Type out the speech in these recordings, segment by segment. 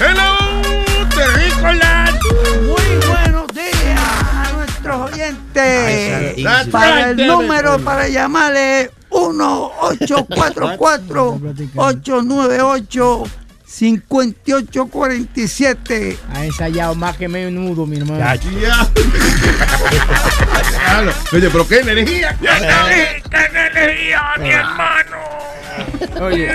Hello, terrícolas. Muy buenos días a nuestros oyentes. Para el número para llamarle 1-844-898-5847. Ha ensayado más que menudo, mi hermano. Ya. Diablo. Oye, pero qué energía. Oye,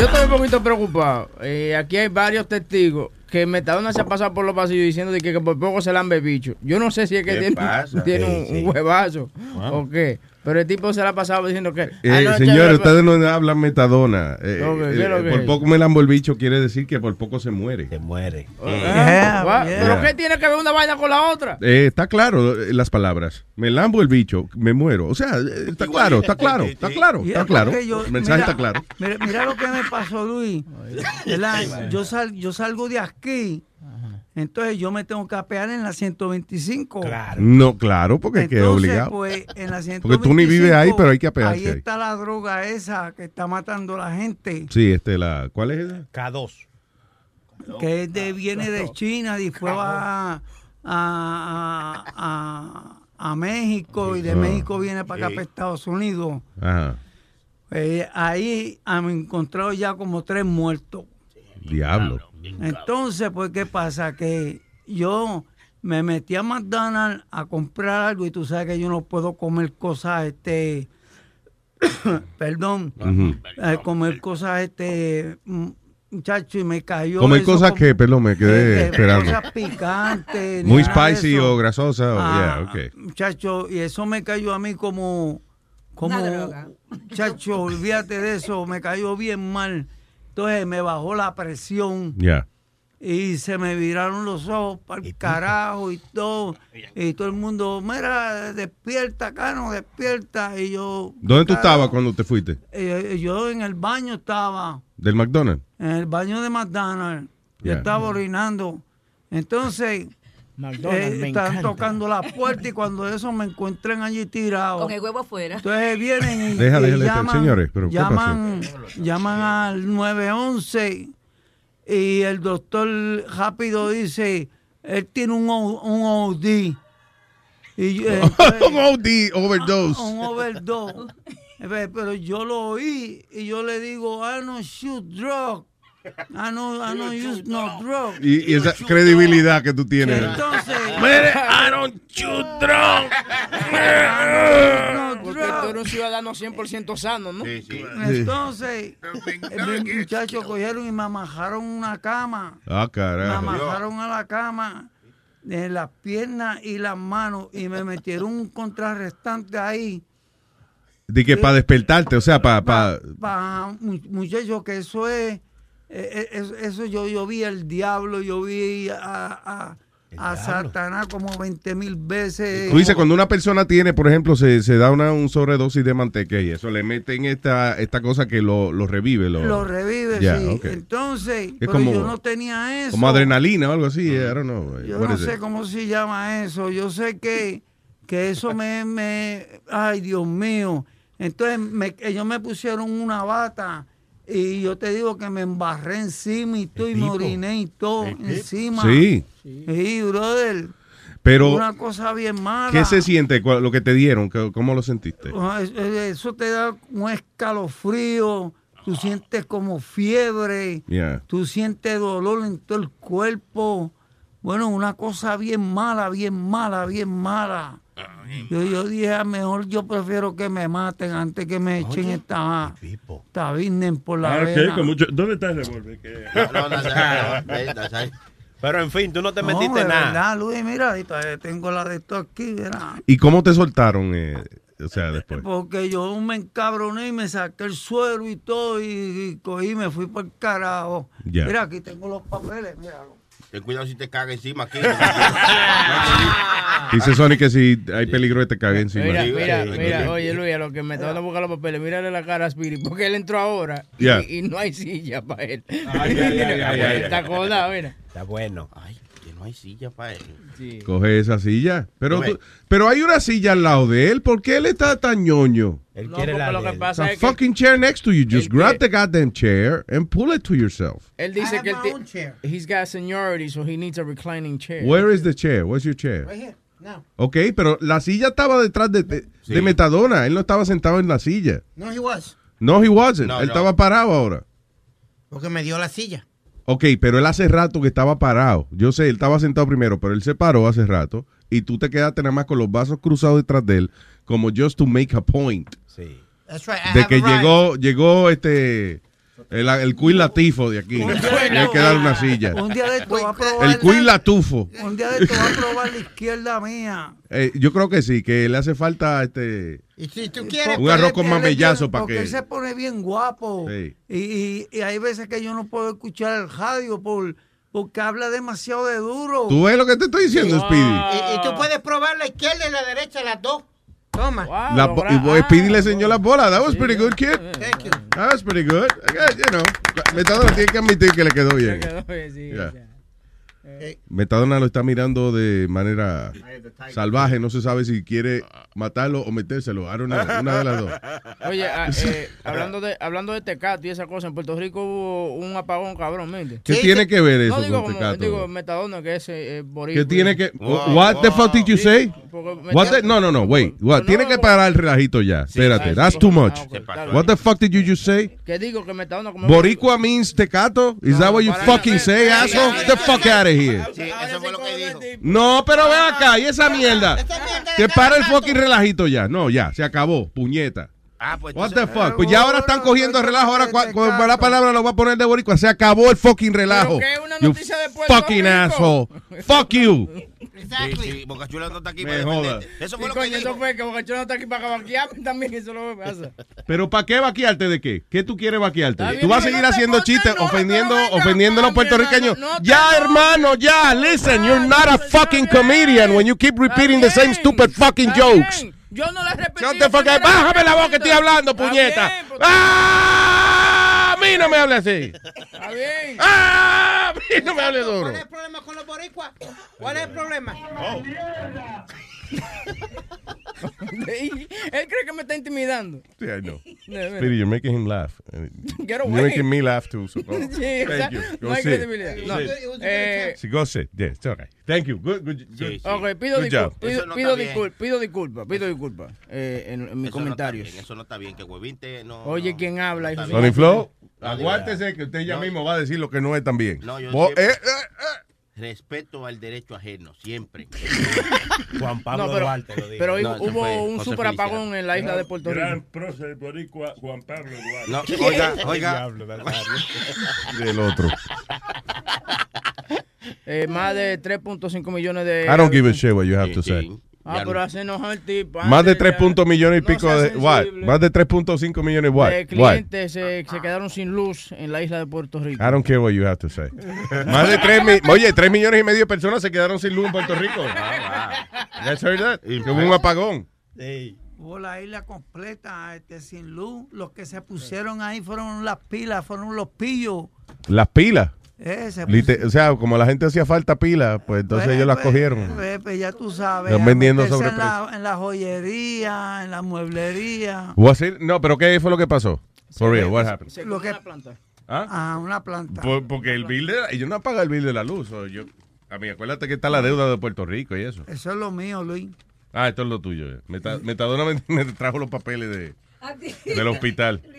yo estoy un poquito preocupado. Eh, aquí hay varios testigos que Metadona se ha pasado por los pasillos diciendo de que, que por poco se lambe bicho. Yo no sé si es que ¿Qué tiene, pasa? tiene Sí, un, sí. un huevazo Wow. o qué. Pero el tipo se la ha pasado diciendo que... Eh, señores, me- ustedes no hablan metadona. Eh, Ok, ¿qué eh, por poco me lambo el bicho quiere decir que por poco se muere. Se muere. Ah, yeah. ¿Pero qué tiene que ver una vaina con la otra? Eh, está claro eh, las palabras. Me lambo el bicho, me muero. O sea, eh, está claro, está claro, está claro, está es claro. yo- El mensaje mira, está claro. Mira, mira lo que me pasó, Luis. Yo, sal, yo salgo de aquí, entonces yo me tengo que apear en la 125. Claro. No, claro, porque es que es Entonces, obligado. pues, en la 125, Porque tú ni vives ahí, pero hay que apearse Ahí ahí. está la droga esa que está matando a la gente, Sí, este, la, ¿cuál es esa? K2. que es de, viene de China y fue a, a, a, a- a México y de Ah. México viene para acá, para Estados Unidos. Ajá, Eh, ahí han encontrado ya como tres muertos. diablo. Entonces, pues, ¿qué pasa? Que yo me metí a McDonald's a comprar algo y tú sabes que yo no puedo comer cosas, este, perdón, eh, comer cosas, este, mm, muchacho, y me cayó. Comer eso cosas como- que, perdón, me quedé eh, esperando. Cosas picantes. Muy spicy o grasosa. Ah, yeah. Muchacho, y eso me cayó a mí como, como, muchacho, olvídate de eso, me cayó bien mal. Entonces me bajó la presión Ya. y se me viraron los ojos para el carajo y todo. Y todo el mundo, mira, despierta, Cano, despierta. Y yo... ¿Dónde tú estabas cuando te fuiste? eh, yo en el baño estaba, ¿Del McDonald's? en el baño de McDonald's. Yo Ya. estaba orinando. Entonces... McDonald's, Eh, me están encanta. tocando la puerta y cuando eso me encuentren allí tirado. Con el huevo afuera. Entonces vienen y, Deja, y déjale, llaman, señores, pero ¿qué llaman, llaman al 911 y el doctor rápido dice, él tiene un, O- un OD. Y yo, entonces, Un OD, overdose. un overdose. Pero yo lo oí y yo le digo, I don't shoot drug. I don't, I don't use no drug. Y, y esa credibilidad que tú tienes. Entonces, I don't shoot drunk. no Porque tú eres un ciudadano 100% sano, ¿no? Entonces, el muchacho cogieron y me amajaron una cama. Ah, Me carajo. amajaron a la cama de las piernas y las manos y me metieron un contrarrestante ahí. De que para despertarte, o sea, para... Pa, Pa, mu- muchacho, que eso es, eh, eh, eso, eso yo, yo vi el diablo, yo vi a, a, a Satanás como 20 mil veces. Tú dices, cuando una persona tiene, por ejemplo, se, se da una un sobredosis de mantequilla y eso, le meten esta, esta cosa que lo, lo revive. Lo, Lo revive, sí. Entonces, pero como- yo no tenía eso. Como adrenalina o algo así, I don't know. Yo What no sé it? cómo se llama eso. Yo sé que, que eso me, me... Ay, Dios mío. Entonces me- ellos me pusieron una bata y yo te digo que me embarré encima y todo y me oriné y todo encima. Sí, Sí, brother. pero una cosa bien mala. ¿qué se siente lo que te dieron? ¿Qué- ¿Cómo lo sentiste? Es- es- Eso te da un escalofrío. Tú sientes como fiebre. Yeah. Tú sientes dolor en todo el cuerpo. Bueno, una cosa bien mala, bien mala, bien mala. Yo, yo dije, "Ah, mejor yo prefiero que me maten antes que me echen esta, esta business por la Ah, vena. ¿Dónde está el revólver? No, no, no, no, no, no. Pero en fin, tú no te No, metiste de nada. verdad, Luis, mira, todavía tengo la de esto aquí, mira. ¿Y cómo te soltaron? eh? O sea, después. Porque yo me encabroné y me saqué el suero y todo y, y cogí y me fui por el carajo. Mira, aquí tengo los papeles, míralo. Ten cuidado si te caga encima aquí. Dice Sony que si hay peligro de te cague encima. Mira, mira, mira, oye Luis, a lo que me está dando a buscar los papeles, mírale la cara a Spirit, porque él entró ahora y, no hay silla para él. Ay, ay, ay, ay, ay, ay. Está acordado, mira. Está bueno. Ay, no hay silla para él. Sí. Coge esa silla. Pero, Tú pero hay una silla al lado de él. ¿Por qué él está tan ñoño? Él No, quiere la lo que pasa There's es a que fucking chair next to you. Just grab the goddamn chair and pull it to yourself. él dice I que él have my ti- own chair. he's got seniority, so he needs a reclining chair. Where is the chair? Where's your chair? Right here. Now. Ok, pero la silla estaba detrás de, de, Sí. de Metadona. Él no estaba sentado en la silla. No, he was. No, he wasn't. No, él no. estaba parado ahora. Porque me dio la silla. Ok, pero él hace rato que estaba parado. Yo sé, él estaba sentado primero, pero él se paró hace rato y tú te quedaste nada más con los vasos cruzados detrás de él, como just to make a point. Sí. That's right. I De que llegó, llegó este, el, el Queen Latifo de aquí. Hay que darle una silla. Un día de esto va a probar. El Queen Latufo. Un día de esto va a probar la izquierda mía. Eh, yo creo que sí, que le hace falta este. Y si tú quieres, Un arroz con mamellazo para Porque que. él se pone bien guapo. Sí. Y, y- y hay veces que yo no puedo escuchar el radio por, porque habla demasiado de duro. ¿Tú ves lo que te estoy diciendo, Speedy? y, y tú puedes probar la izquierda y la derecha, las dos. Toma. Wow, La y voy- ah, Speedy le enseñó bueno. las bolas. That was Sí, pretty good, kid. Thank you. That was pretty good. I you know. Metadona tiene que admitir que le quedó bien. quedó bien, sí. Metadona lo está mirando de manera salvaje. No se sabe si quiere matarlo o metérselo. I don't know. Una de las dos. Oye, ah, eh, hablando de hablando de Tecato y esa cosa, en Puerto Rico hubo un apagón cabrón, ¿mente? ¿Qué Sí, tiene sí. que ver eso No digo con como, Tecato? digo Metadona que es eh, boricua. ¿Qué tiene que Wow, What the wow. fuck did you Sí, say? What the- no, no, no, wait. What? No, Tiene no, que parar el relajito ya. Espérate. ah, That's sí, too ah, much. ok, Se pasó está What the fuck did you just say? ¿Qué digo que Metadona como Boricua means tecato? Is that what you fucking say, asshole? Get the fuck out of here. Sí, eso fue lo que dijo. No, pero ve acá, y esa mierda. Que para el fucking relajito ya. No, ya, se acabó. Puñeta. Ah, pues What the fuck? Pues ya ahora están cogiendo el relajo. Ahora, con la palabra lo voy a poner de boricua. Se acabó el fucking relajo. que You de fucking Rico. asshole. Fuck you. Sí, Exactly. sí, Boca Chula no está aquí Me para joda. defenderte. Eso Sí, fue lo que coño, eso dijo. fue que Bocachón no está aquí para vaquearme también, eso es lo que pasa. Pero ¿para qué vaquearte de qué? ¿Qué tú quieres vaquearte? Está bien, ¿Tú vas a seguir no haciendo chistes no, ofendiendo, ofendiendo a los puertorriqueños? ya, hermano, ya. Listen, you're not a fucking comedian when you keep repeating the same stupid fucking jokes. Yo no le repetí. No te fucking... Bájame la voz que estoy hablando, puñeta. ¡Ah! A mí no me hable así. Está bien. ¡Ah! A mí no me hable duro. ¿Cuál es el problema con los boricuas? ¿Cuál es el problema? Él cree que me está intimidando. Sí, I know. Speedy, you're making him laugh. Get You're away. making me laugh too. So go. Sí, Thank you. Go No hay credibilidad. No. Eh. Sí, go sit. Yeah, it's okay. Thank you. Good, good, good. Sí, sí. Ok, pido disculpas. Pido, no pido, disculpas, pido disculpas, pido disculpas eh, en, en mis Eso no comentarios. está bien, eso no está bien, que Huevín te no. Oye, no, ¿quién habla, no. Sony Flow, No, aguántese que usted ya No. mismo va a decir lo que no es también. No, yo Vos- siempre- eh, eh, eh. Respeto al derecho ajeno, siempre. Juan Pablo No, pero, Duarte lo dijo. pero No, hubo fue un José super apagón Feliciano. en la isla de Puerto Rico. prócer boricua Juan Pablo Duarte. No, oiga, oiga. Diablo. Del otro. Eh, más de 3.5 millones de... I don't give a shit what you have to say. Ah, Ya pero no- hace enojar el tipo. Más de antes 3 ya- puntos millones y no pico de... What? Más de 3.5 millones what? de What? clientes se, se quedaron sin luz en la isla de Puerto Rico. I don't care what you have to say. Más de 3 mi- Oye, 3 millones y medio de personas se quedaron sin luz en Puerto Rico. Ah, You guys heard that? Que hubo un apagón. Sí. Hubo la isla completa este, sin luz. Los que se pusieron ahí fueron las pilas, fueron los pillos. Las pilas. Pusieron- o sea, como la gente hacía falta pila, pues entonces Pues, ellos las pues, cogieron. pues, pues, ya tú sabes. Están vendiendo sobre en la, en la joyería, en la mueblería. Was it- No, pero ¿qué fue lo que pasó? For real, what happened? Se Lo que- la planta. ¿Ah? A una planta. Por- porque el bill de la- ellos no pagan el bill de la luz. o yo, a mí, acuérdate que está la deuda de Puerto Rico y eso. Eso es lo mío, Luis. Ah, esto es lo tuyo. Meta- Metadona me, me trajo los papeles de, del hospital.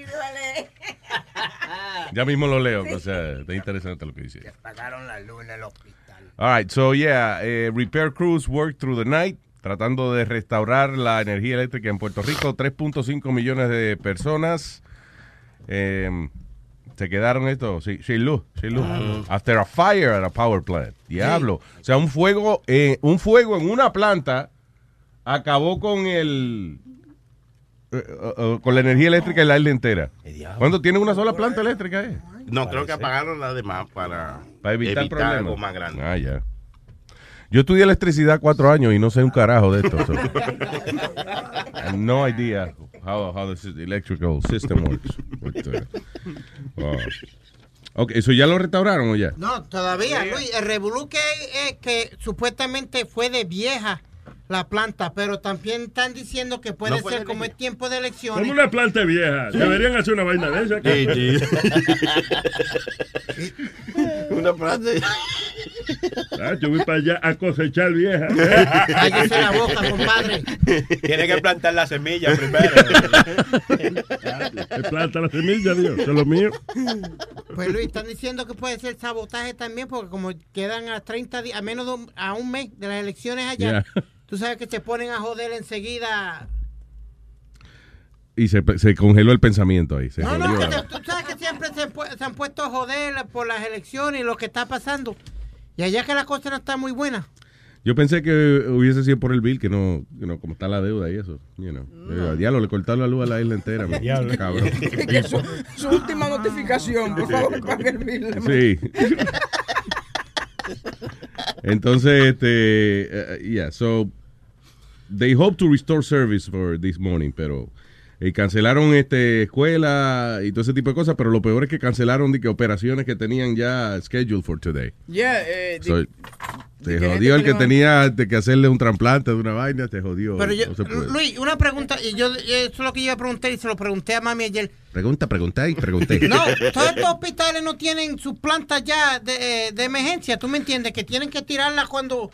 Ya mismo lo leo, o sea, está interesante lo que dice. Pagaron la luz en el hospital. All right, so yeah, eh, repair crews work through the night tratando de restaurar la energía eléctrica en Puerto Rico. 3.5 millones de personas eh, se quedaron esto sin, sin luz, sin luz. After a fire at a power plant. Diablo. O sea, un fuego, eh, un fuego en una planta acabó con el eh, eh, con la energía eléctrica de la isla entera. ¿Cuándo tiene una sola planta eléctrica? Eh? No, creo que apagaron las demás para, Para evitar, problemas. algo más grande. Ah, ya. Yo estudié electricidad cuatro años y no sé un carajo de esto. so. No idea how, how the electrical system works. But, uh, wow. Ok, ¿eso ya lo restauraron o ya? No, todavía, Luis. El revolú que es que supuestamente fue de vieja la planta, pero también están diciendo que puede No ser de como es tiempo de Como elecciones. una planta vieja. Deberían hacer una vaina de esa. Sí, sí. Una planta. Ah, yo voy para allá a cosechar vieja. Cállese la boca, compadre. Tiene que plantar la semilla primero. Se planta la semilla, Dios. Eso es lo mío. Pues Luis, están diciendo que puede ser sabotaje también, porque como quedan a 30 días, a menos de un, a un mes de las elecciones allá, Ya. Tú sabes que se ponen a joder enseguida. Y se, se congeló el pensamiento ahí. Se No, no, que te- tú sabes que siempre se, han puesto a joder por las elecciones y lo que está pasando. Y allá que la cosa no está muy buena. Yo pensé que hubiese sido por el bill, que no, que no como está la deuda y eso. You know. Eh, Diablo, le cortaron la luz a la isla entera. man. Cabrón. Que su, su última notificación, por favor, pague el bill. Sí. Entonces, este, yeah, so they hope to restore service for this morning, pero eh, cancelaron este escuela y todo ese tipo de cosas, pero lo peor es que cancelaron de que operaciones que tenían ya scheduled for today. Yeah, eh, So, te jodió el que tenía de que hacerle un trasplante de una vaina, te jodió. Pero yo, no. Luis, una pregunta, y yo, eso es lo que yo pregunté y se lo pregunté a mami ayer. Pregunta, pregunté y pregunté. No, todos estos hospitales no tienen sus plantas ya de, eh, de emergencia, ¿tú me entiendes? Que tienen que tirarlas cuando,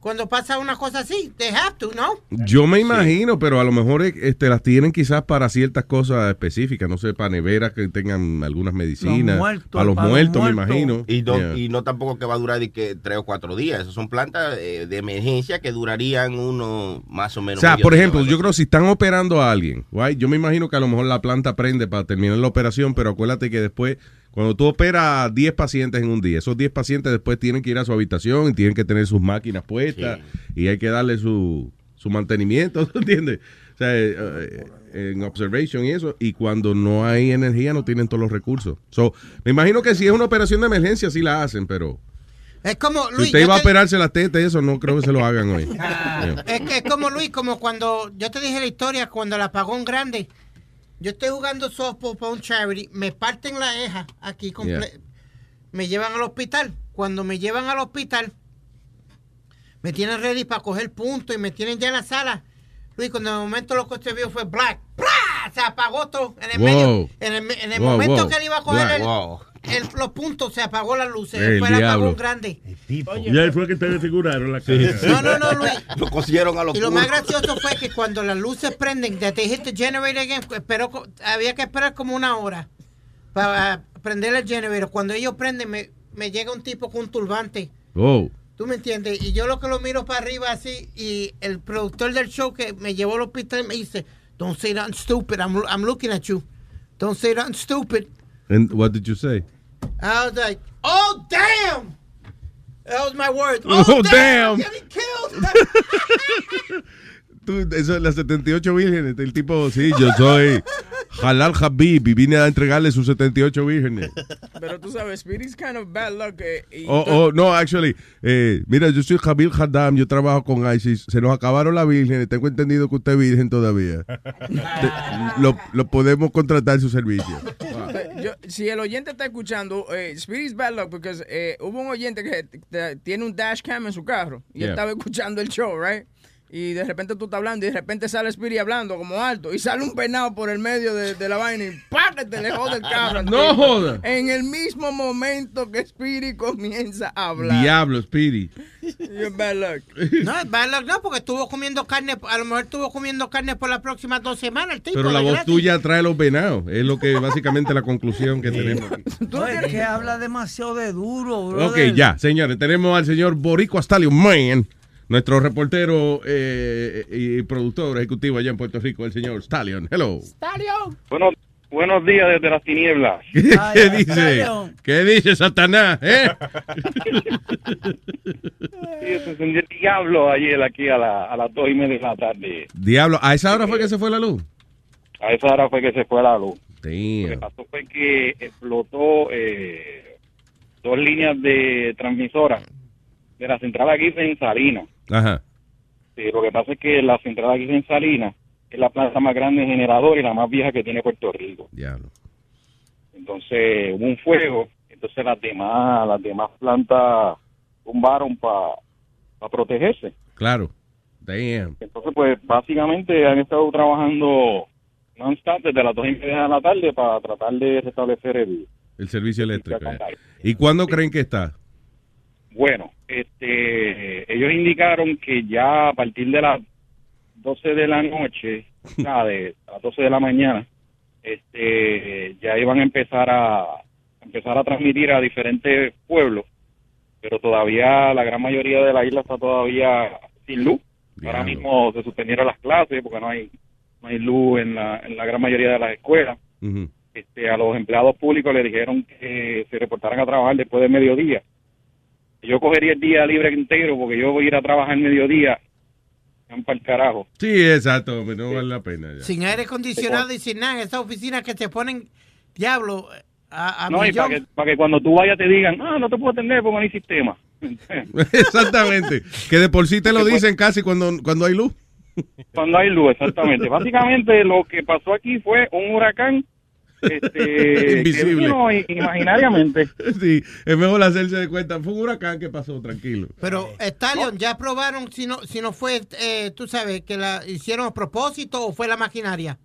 cuando pasa una cosa así. They have to, ¿no? Yo me imagino, pero a lo mejor eh, este, las tienen quizás para ciertas cosas específicas, no sé, para neveras que tengan algunas medicinas. Los muertos, para los para los muertos, me imagino. Y no, Yeah. y no tampoco que va a durar de que tres o cuatro días. Esas son plantas eh, de emergencia que durarían uno más o O menos. sea, medio por ejemplo, yo creo que si están operando a alguien, right, yo me imagino que a lo mejor la planta prende para terminar la operación, pero acuérdate que después, cuando tú operas a 10 pacientes en un día, esos 10 pacientes después tienen que ir a su habitación y tienen que tener sus máquinas puestas y hay que darle su, su mantenimiento, ¿tú entiendes? O sea, eh, eh, en observation y eso, y cuando no hay energía no tienen todos los recursos. So, me imagino que si es una operación de emergencia sí la hacen, pero Es como, si Luis, usted yo iba a operarse la teta y eso, no creo que se lo hagan hoy. Yeah. Es, que es como Luis, como cuando yo te dije la historia, cuando el apagón grande, yo estoy jugando softball para un charity, me parten la eja aquí, Yeah. me llevan al hospital. Cuando me llevan al hospital, me tienen ready para coger puntos y me tienen ya en la sala. Luis, cuando en el momento lo que usted vio fue black, ¡Pra! se apagó todo. En el, Wow. medio, en el, en el Wow, momento wow. que él iba a coger el-. El- los puntos, se apagó la luz. El fue el apagón grande. Y ahí fue que te desfiguraron la cara. No, no, no, Luis. Lo cosieron a los Y lo más gracioso fue que cuando las luces prenden, that they hit the generator again, esperó co- había que esperar como una hora para prender el generator. Cuando ellos prenden, me, me llega un tipo con un turbante. Oh. ¿Tú me entiendes? Y yo lo que lo miro para arriba así, y el productor del show que me llevó al hospital me dice, don't say nothing stupid, I'm, I'm looking at you. Don't say nothing stupid. And what did you say? I was like, oh, damn! That was my word. Oh, Oh, damn. damn! Getting killed! Tú, eso es las 78 vírgenes. El tipo, sí, yo soy Halal Habib y vine a entregarle sus 78 vírgenes. Pero tú sabes, Spirit's kind of bad luck. eh, Oh, oh, no, actually, eh, mira, yo soy Jabil Haddam, yo trabajo con ISIS. Se nos acabaron las vírgenes. Tengo entendido que usted es virgen todavía. Te- lo, lo podemos contratar su servicio. Yo- si el oyente está escuchando, eh, Spirit's bad luck, porque eh, hubo un oyente que tiene un dash cam en su carro y Yeah. estaba escuchando el show, right? Y de repente tú estás hablando y de repente sale Spirit hablando como alto y sale un penado por el medio de, de la vaina y que te le jode el carro. No joda. En el mismo momento que Spirit comienza a hablar. Diablo, Speedy. You're bad luck. No, es bad luck, no, porque estuvo comiendo carne, a lo mejor estuvo comiendo carne por las próximas dos semanas el tipo. Pero la voz gratis. tuya trae los venados. Es lo que básicamente la conclusión que tenemos aquí. No, es que habla demasiado de duro, Ok, brother. ya, señores, tenemos al señor Boricua Stallion Man, nuestro reportero eh, y productor ejecutivo allá en Puerto Rico, el señor Stallion. Hello. Buenos, buenos días desde las tinieblas. ¿Qué, Ay, qué ay, dice? Stallion. ¿Qué dice Satanás? eh? Sí, se encendió el diablo ayer aquí a, la, a las dos y media de la tarde. Diablo, ¿a esa hora fue que se fue la luz? A esa hora fue que se fue la luz. Lo que Damn. pasó fue que explotó eh, dos líneas de transmisora de la central aquí en Salinas. Ajá. Sí, lo que pasa es que la central aquí en Salinas es la planta más grande de generador y la más vieja que tiene Puerto Rico. Diablo. Entonces hubo un fuego, entonces las demás, las demás plantas tumbaron para protegerse. Claro. Damn. Entonces, pues básicamente han estado trabajando non-stop desde las dos y media de la tarde para tratar de restablecer el... El servicio eléctrico. ya. ¿Y cuándo creen que está? Bueno, este, ellos indicaron que ya a partir de las 12 de la noche, sea, de a las 12 de la mañana, este, ya iban a empezar a empezar a transmitir a diferentes pueblos, pero todavía la gran mayoría de la isla está todavía sin luz. Ahora mismo se suspendieron las clases porque no hay no hay luz en la, en la gran mayoría de las escuelas. Este, a los empleados públicos le dijeron que se reportaran a trabajar después del mediodía. Yo cogería el día libre entero porque yo voy a ir a trabajar el mediodía. Para el carajo. Sí, exacto, pero no vale la pena. ya. Sin aire acondicionado y sin nada. Esas oficinas que te ponen, diablo, a, a No, y para que, para que cuando tú vayas te digan, ah, no te puedo atender porque no hay sistema. Exactamente. Que de por sí te lo dicen casi cuando, cuando hay luz. cuando hay luz, exactamente. Básicamente lo que pasó aquí fue un huracán este, Invisible. vino imaginariamente. Sí, es mejor hacerse de cuenta. Fue un huracán que pasó, tranquilo. Pero, Stallion, ¿ya probaron si no, si no fue, eh, tú sabes, que la hicieron a propósito o fue la maquinaria?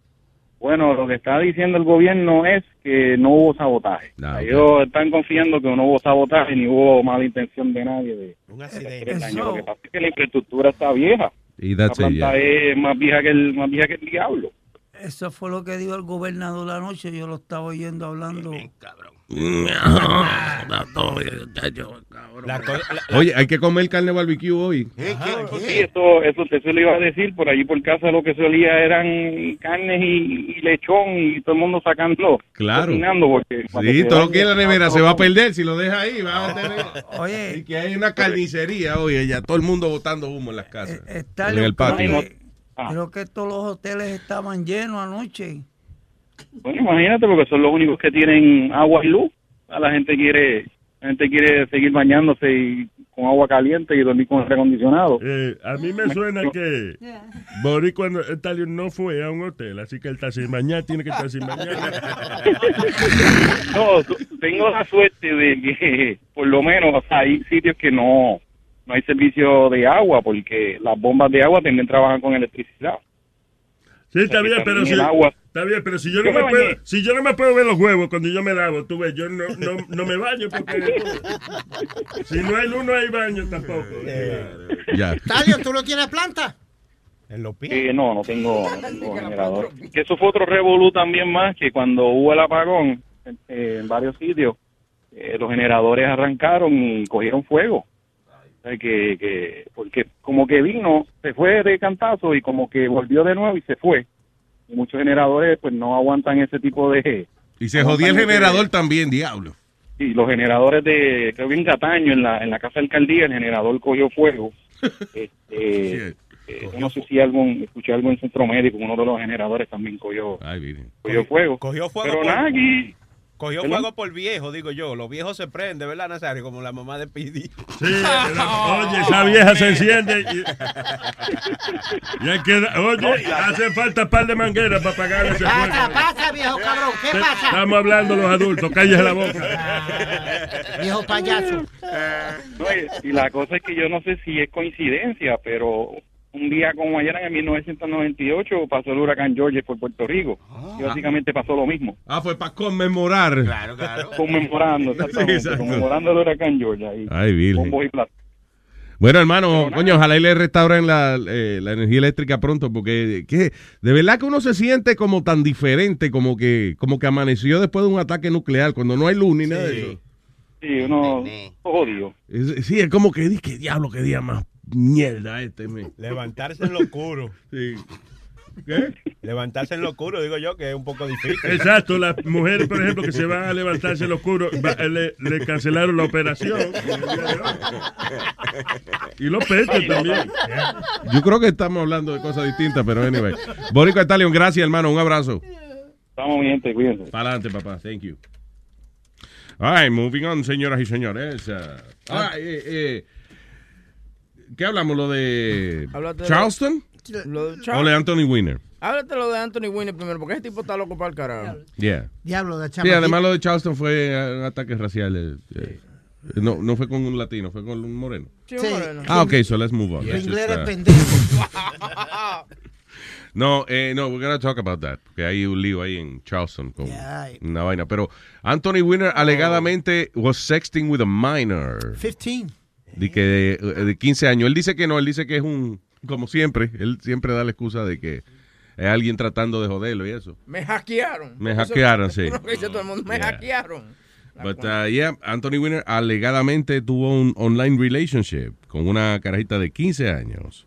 Bueno, lo que está diciendo el gobierno es que no hubo sabotaje. No, sea, ok. Ellos están confiando que no hubo sabotaje ni hubo mala intención de nadie de, Un de accidente. daño. Eso. Lo que pasa es que la infraestructura está vieja. Y La it, planta yeah. es más vieja que el más vieja que el diablo. Eso fue lo que dijo el gobernador la noche. Yo lo estaba oyendo hablando. La co- la- Oye, hay que comer carne barbecue hoy. ¿Qué, qué, Sí, eso, eso, eso le iba a decir. Por allí por casa lo que se olía eran carnes y, y lechón y todo el mundo sacando, Claro. cocinando. Porque para Sí, todo lo se que es la dañe, nevera se va a perder. Si lo deja ahí, va a tener. Y Oye, que hay una carnicería, oye, ya todo el mundo botando humo en las casas. eh, está en el patio. Ah. creo que todos los hoteles estaban llenos anoche. Bueno, imagínate, porque son los únicos que tienen agua y luz. A la gente quiere, la gente quiere seguir bañándose y con agua caliente y dormir con aire acondicionado. Eh, a mí me suena que Boris cuando Stallion no fue a un hotel, así que él está sin bañar, tiene que estar sin bañar. No, tu- tengo la suerte de que por lo menos o sea, hay sitios que no, no hay servicio de agua porque las bombas de agua también trabajan con electricidad. Sí, está bien, pero si, está bien, pero si yo no Yo me me puedo, si yo no me puedo ver los huevos cuando yo me lavo, tú ves, yo no, no, no me baño porque si no hay luz no hay baño tampoco. Ya. Stallion, ¿tú no tienes planta? En los pies. Eh, no, no tengo, no tengo generador. Que eso fue otro revolú también más, que cuando hubo el apagón eh, en varios sitios, eh, los generadores arrancaron y cogieron fuego. Que, que, porque como que vino, se fue de cantazo y como que volvió de nuevo y se fue. Y muchos generadores pues no aguantan ese tipo de... Y se jodía el generador también, diablo. Y los generadores de, creo que en Cataño, en la, en la casa de alcaldía, el generador cogió fuego. Este, eh, no sé si algún, escuché algo en centro médico, uno de los generadores también cogió, Ay, cogió fuego. Cogió fuego Pero nada, aquí, Cogió ¿Perdón? fuego por viejo, digo yo. Los viejos se prenden, ¿verdad, Nazario? Como la mamá de Pidi. Sí, la- oye, esa vieja se enciende y, y hay que, oye, hace falta par de mangueras para apagar ese Pasa, fuego. pasa, viejo cabrón. ¿Qué pasa? Estamos hablando los adultos, cállese la boca. Viejo payaso. no, y, y la cosa es que yo no sé si es coincidencia, pero un día como ayer en 1998 pasó el huracán George por Puerto Rico y básicamente pasó lo mismo, Ah, fue para conmemorar. Claro, claro. conmemorando, exactamente, exacto. conmemorando el huracán George ahí. Ay, virgen. Y. Bueno, hermano, coño, ojalá y le restauren la, eh, la energía eléctrica pronto, porque que, de verdad que uno se siente como tan diferente, como que, como que amaneció después de un ataque nuclear, cuando no hay luz ni nada de eso. Sí, uno odio. Es- sí, es como que, di, qué diablo, qué día más mierda este, me. Levantarse en lo oscuro. Sí. Levantarse en lo oscuro, digo yo, que es un poco difícil. Exacto, las mujeres, por ejemplo, que se van a levantarse en lo oscuro, va- le, le cancelaron la operación. Y los peces también. Yo creo que estamos hablando de cosas distintas, pero anyway. Boricua Stallion, gracias, hermano. Un abrazo. Estamos bien, gente, cuídense. Para adelante, papá. Thank you. All right, moving on, señoras y señores. Uh, all right, eh, eh, ¿Qué hablamos? ¿Lo de Háblate de- Charleston? Lo de ¿O Charles- de Anthony Winner? Háblate lo de Anthony Winner primero, porque ese tipo está loco para el carajo. Yeah. Diablo, de Sí, chamaquito. además lo de Charleston fue un ataque racial. eh, eh, No, no fue con un latino, fue con un moreno. Sí, un moreno. Ah, ok, so let's move on. Let's inglés uh, pendejo. No, eh, no, we're gonna talk about that. Porque hay un lío ahí en Charleston con una vaina. Pero Anthony Winner alegadamente was sexting with a minor. 15. De que de, de 15 años. Él dice que no, él dice que es un, como siempre, él siempre da la excusa de que es alguien tratando de joderlo y eso. Me hackearon. Me hackearon, sí. eso lo que dice todo el mundo. Me Yeah. hackearon. But uh, yeah, Anthony Winner alegadamente tuvo un online relationship con una carajita de 15 años.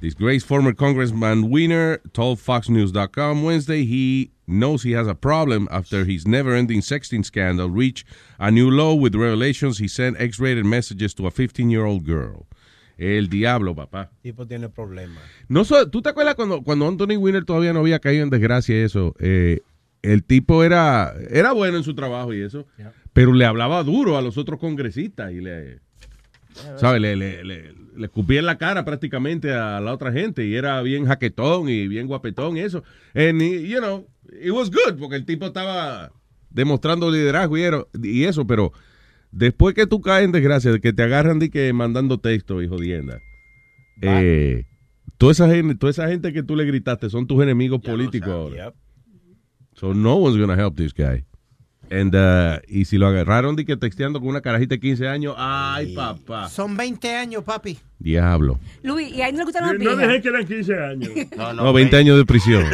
Disgraced former Congressman Winner told FoxNews.com Wednesday he knows he has a problem after his never-ending sexting scandal reached a new low with revelations he sent X-rated messages to a 15-year-old girl. El diablo, papá. El tipo tiene problemas. No so- ¿Tú te acuerdas cuando, cuando Anthony Winner todavía no había caído en desgracia y eso? Eh, el tipo era, era bueno en su trabajo y eso, pero le hablaba duro a los otros congresistas y le, ¿sabes? Le, le, le, le escupía en la cara prácticamente a la otra gente y era bien jaquetón y bien guapetón y eso. And, you know, it was good porque el tipo estaba demostrando liderazgo y, era- y eso, pero después que tú caes en desgracia, de que te agarran de que mandando texto y jodienda, eh, toda esa gente, toda esa gente que tú le gritaste son tus enemigos políticos ahora. So no one's gonna help this guy. And, uh, y si lo agarraron de que texteando con una carajita de 15 años, ay papá. Son 20 años, papi. Diablo. Luis, ¿y a él no le gustan las No viejas? dejé que eran 15 años. No, 20 años de prisión.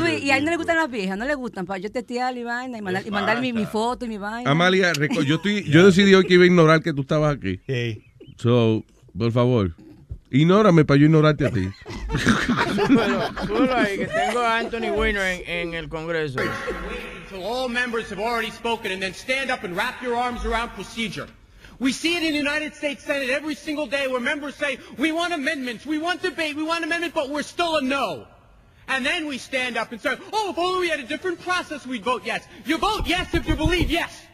Luis, ¿y a él no le gustan las viejas? ¿No le gustan? Para yo testear y vaina y mandar, y mandar mi, mi foto y mi vaina. Amalia, yo, estoy, yo decidí hoy que iba a ignorar que tú estabas aquí. So, por favor, ignórame para yo ignorarte a ti. Súbelo, súbelo ahí, que tengo a Anthony Winner en, en el Congreso. until all members have already spoken and then stand up and wrap your arms around procedure. We see it in the United States Senate every single day where members say, we want amendments, we want debate, we want amendment, but we're still a no. And then we stand up and say, oh, if only we had a different process, we'd vote yes. You vote yes if you believe yes.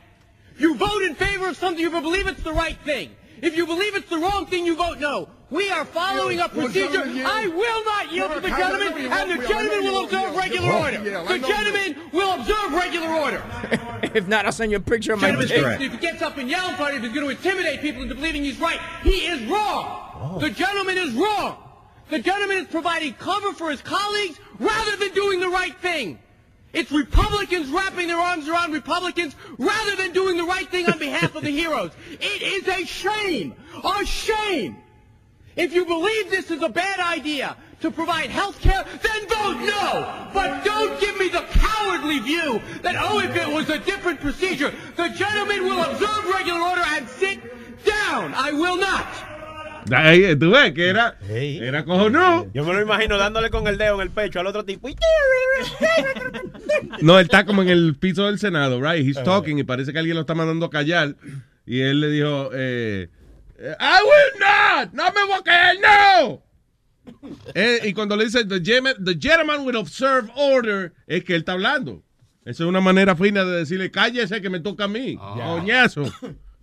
You vote in favor of something if you believe it's the right thing. If you believe it's the wrong thing, you vote no. We are following a procedure. I will not yield to the gentleman, and the gentleman will observe regular order. The gentleman will observe regular order. If not, I'll send you a picture of my Gentleman if he gets up and yells in front of he's going to intimidate people into believing he's right. He is wrong. The gentleman is wrong. The gentleman is providing cover for his colleagues rather than doing the right thing. It's Republicans wrapping their arms around Republicans rather than doing the right thing on behalf of the heroes. It is a shame. A shame. If you believe this is a bad idea to provide health care, then vote no. But don't give me the cowardly view that, oh, if it was a different procedure, the gentleman will observe regular order and sit down. I will not. Ahí, tú ves que era, era cojonú. Yo me lo imagino dándole con el dedo en el pecho al otro tipo. No, él está como en el piso del Senado, right? He's talking y parece que alguien lo está mandando a callar. Y él le dijo, eh, I will not, no me voy a caer, no. Eh, y cuando le dice, the gentleman, the gentleman will observe order, es que él está hablando. Esa es una manera fina de decirle, cállese que me toca a mí. Coñazo.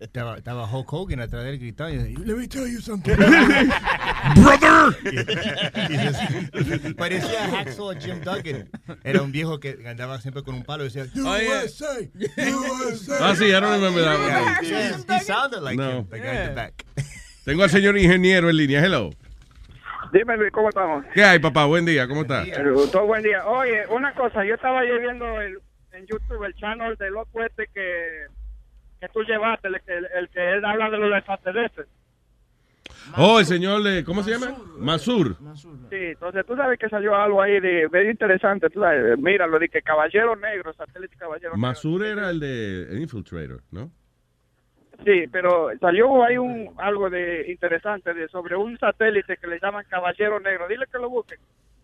Estaba, estaba Hulk Hogan atrás de él gritando. y decía, Let me tell you something. Brother. Parecía Hacksaw Jim Duggan. Era un viejo que andaba siempre con un palo y decía, Oh, yeah. USA, USA. Ah, sí, I don't remember that one. Yeah, yeah, he sounded like No. him, the guy in the back. Tengo al señor ingeniero en línea. Hello. Dime, Luis, ¿cómo estamos? ¿Qué hay, papá? Buen día. ¿Cómo está? Pero, Todo buen día. Oye, una cosa, yo estaba viendo el- en YouTube el channel de loco este que, que tú llevaste, el, el- el que él habla de los extraterrestres. Oh, el señor, eh, ¿cómo se llama? Masur. Sí, entonces tú sabes que salió algo ahí de medio interesante, tú sabes, mira, lo de que Caballero Negro, satélite Caballero Masur era el de el Infiltrator, ¿no? Sí, pero salió ahí un algo de interesante de sobre un satélite que le llaman Caballero Negro. Dile que lo busque.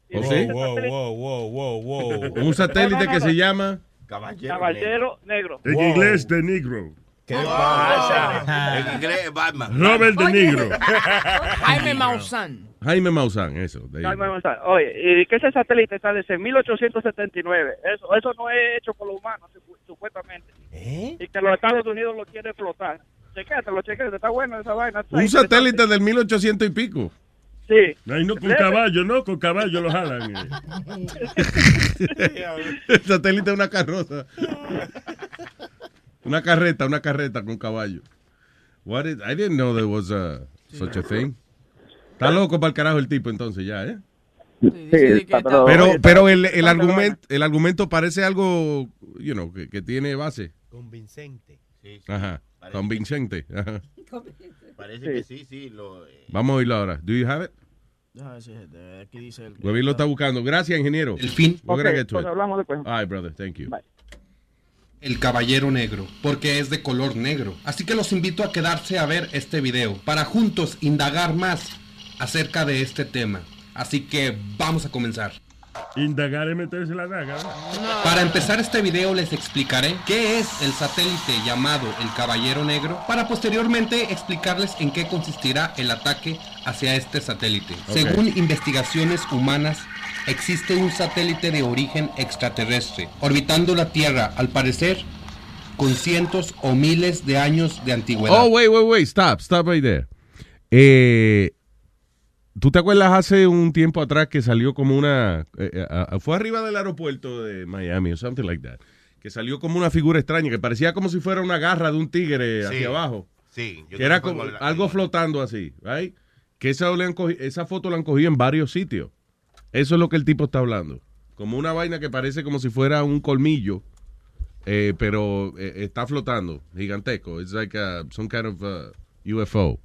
Y ¿Oh, sí? satélite- Wow, wow, wow, wow. Un satélite No, no, no, que no. se llama... Caballero, Negro. En inglés, de negro. ¿Qué pasa? En inglés, Batman. Robert de negro. Jaime Maussan. Jaime Maussan, eso. de ahí. Jaime González. Oye, y que ese satélite está desde 1879. Eso, eso no es hecho por los humanos, supu- supuestamente. Y que los Estados Unidos lo quieren explotar. Chequéatelo, chequéatelo, está bueno esa vaina. Un satélite del 1800 y pico. Sí. Ay, no, con caballo, no, con caballo lo jalan. eh. El satélite es una carroza. Una carreta, una carreta con caballo. What is- I didn't know there was a, such a thing. Está loco para el carajo el tipo entonces ya, ¿eh? pero- Pero, pero el, el argumento, el argumento parece algo, you know, que, que tiene base. Convincente. Sí, sí. Ajá. Parece Convincente. Ajá. Parece que sí, sí. Lo, eh, Vamos a oírlo ahora. Do you have it? Aquí dice el. Lo está buscando. Gracias, ingeniero. El fin. We're gonna Ok, get to pues hablamos después. All right, brother. Thank you. El caballero negro, porque es de color negro. Así que los invito a quedarse a ver este video para juntos indagar más acerca de este tema. Así que vamos a comenzar. Indagar es meterse la daga. ¿no? Para empezar este video les explicaré qué es el satélite llamado el Caballero Negro, para posteriormente explicarles en qué consistirá el ataque hacia este satélite. Según investigaciones humanas, existe un satélite de origen extraterrestre orbitando la Tierra, al parecer, con cientos o miles de años de antigüedad. Oh, wait, wait, wait. Stop, stop right there. Eh, ¿Tú te acuerdas hace un tiempo atrás que salió como una... eh, eh, fue arriba del aeropuerto de Miami o something like that. Que salió como una figura extraña, que parecía como si fuera una garra de un tigre Sí, hacia abajo. sí, yo Que era como algo flotando así, right? Que esa, le han cogi- esa foto la han cogido en varios sitios. Eso es lo que el tipo está hablando. Como una vaina que parece como si fuera un colmillo, eh, pero eh, está flotando, gigantesco. It's like uh, some kind of uh, UFO.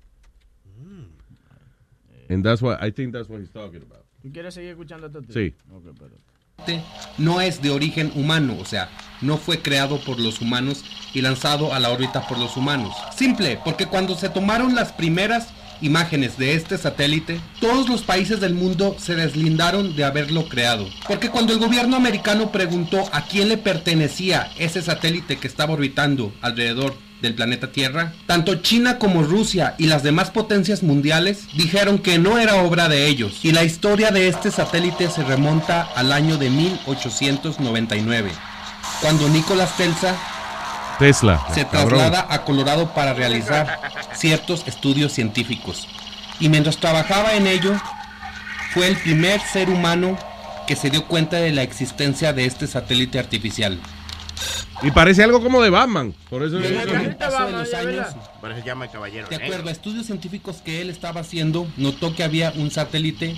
And that's what I think that's what he's talking about. ¿Tú quieres seguir escuchando esto? Sí. Ok, espérate. Este no es de origen humano, o sea, no fue creado por los humanos y lanzado a la órbita por los humanos. Simple, porque cuando se tomaron las primeras imágenes de este satélite, todos los países del mundo se deslindaron de haberlo creado. Porque cuando el gobierno americano preguntó a quién le pertenecía ese satélite que estaba orbitando alrededor del planeta Tierra, tanto China como Rusia y las demás potencias mundiales dijeron que no era obra de ellos. Y la historia de este satélite se remonta al año de 1899, cuando Nicolás Tesla Tesla. se cabrón. traslada a Colorado para realizar ciertos estudios científicos. Y mientras trabajaba en ello, fue el primer ser humano que se dio cuenta de la existencia de este satélite artificial. Y parece algo como de Batman. Por eso eso se llama caballero. de acuerdo a estudios científicos que él estaba haciendo, notó que había un satélite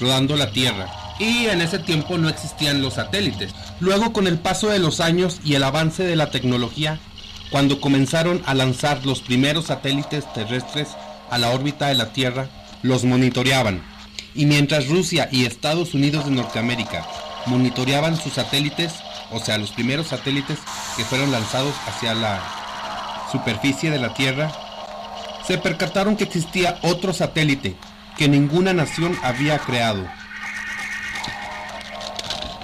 rodando la Tierra. Y en ese tiempo no existían los satélites. Luego con el paso de los años y el avance de la tecnología, cuando comenzaron a lanzar los primeros satélites terrestres a la órbita de la Tierra, los monitoreaban. Y mientras Rusia y Estados Unidos de Norteamérica monitoreaban sus satélites, o sea, los primeros satélites que fueron lanzados hacia la superficie de la Tierra, se percataron que existía otro satélite que ninguna nación había creado.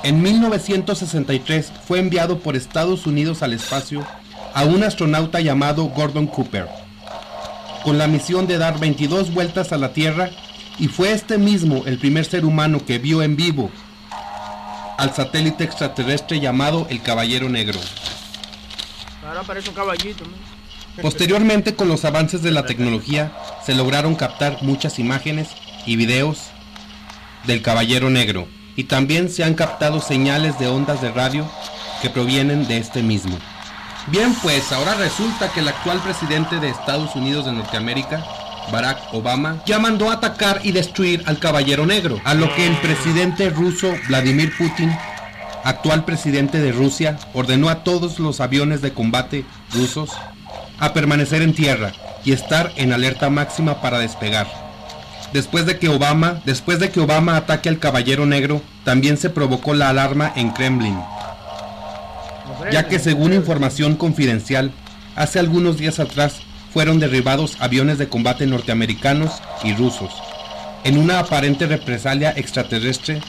En 1963 fue enviado por Estados Unidos al espacio a un astronauta llamado Gordon Cooper, con la misión de dar 22 vueltas a la Tierra y fue este mismo el primer ser humano que vio en vivo al satélite extraterrestre llamado el Caballero Negro. Ahora parece un caballito. man. Posteriormente, con los avances de la tecnología, se lograron captar muchas imágenes y videos del Caballero Negro, y también se han captado señales de ondas de radio que provienen de este mismo. Bien, pues ahora resulta que el actual presidente de Estados Unidos de Norteamérica, Barack Obama, ya mandó a atacar y destruir al Caballero Negro, a lo que el presidente ruso Vladimir Putin actual presidente de Rusia, ordenó a todos los aviones de combate rusos a permanecer en tierra y estar en alerta máxima para despegar. Después de que Obama, después de que Obama ataque al Caballero Negro, también se provocó la alarma en Kremlin, ya que según información confidencial, hace algunos días atrás fueron derribados aviones de combate norteamericanos y rusos, en una aparente represalia extraterrestre,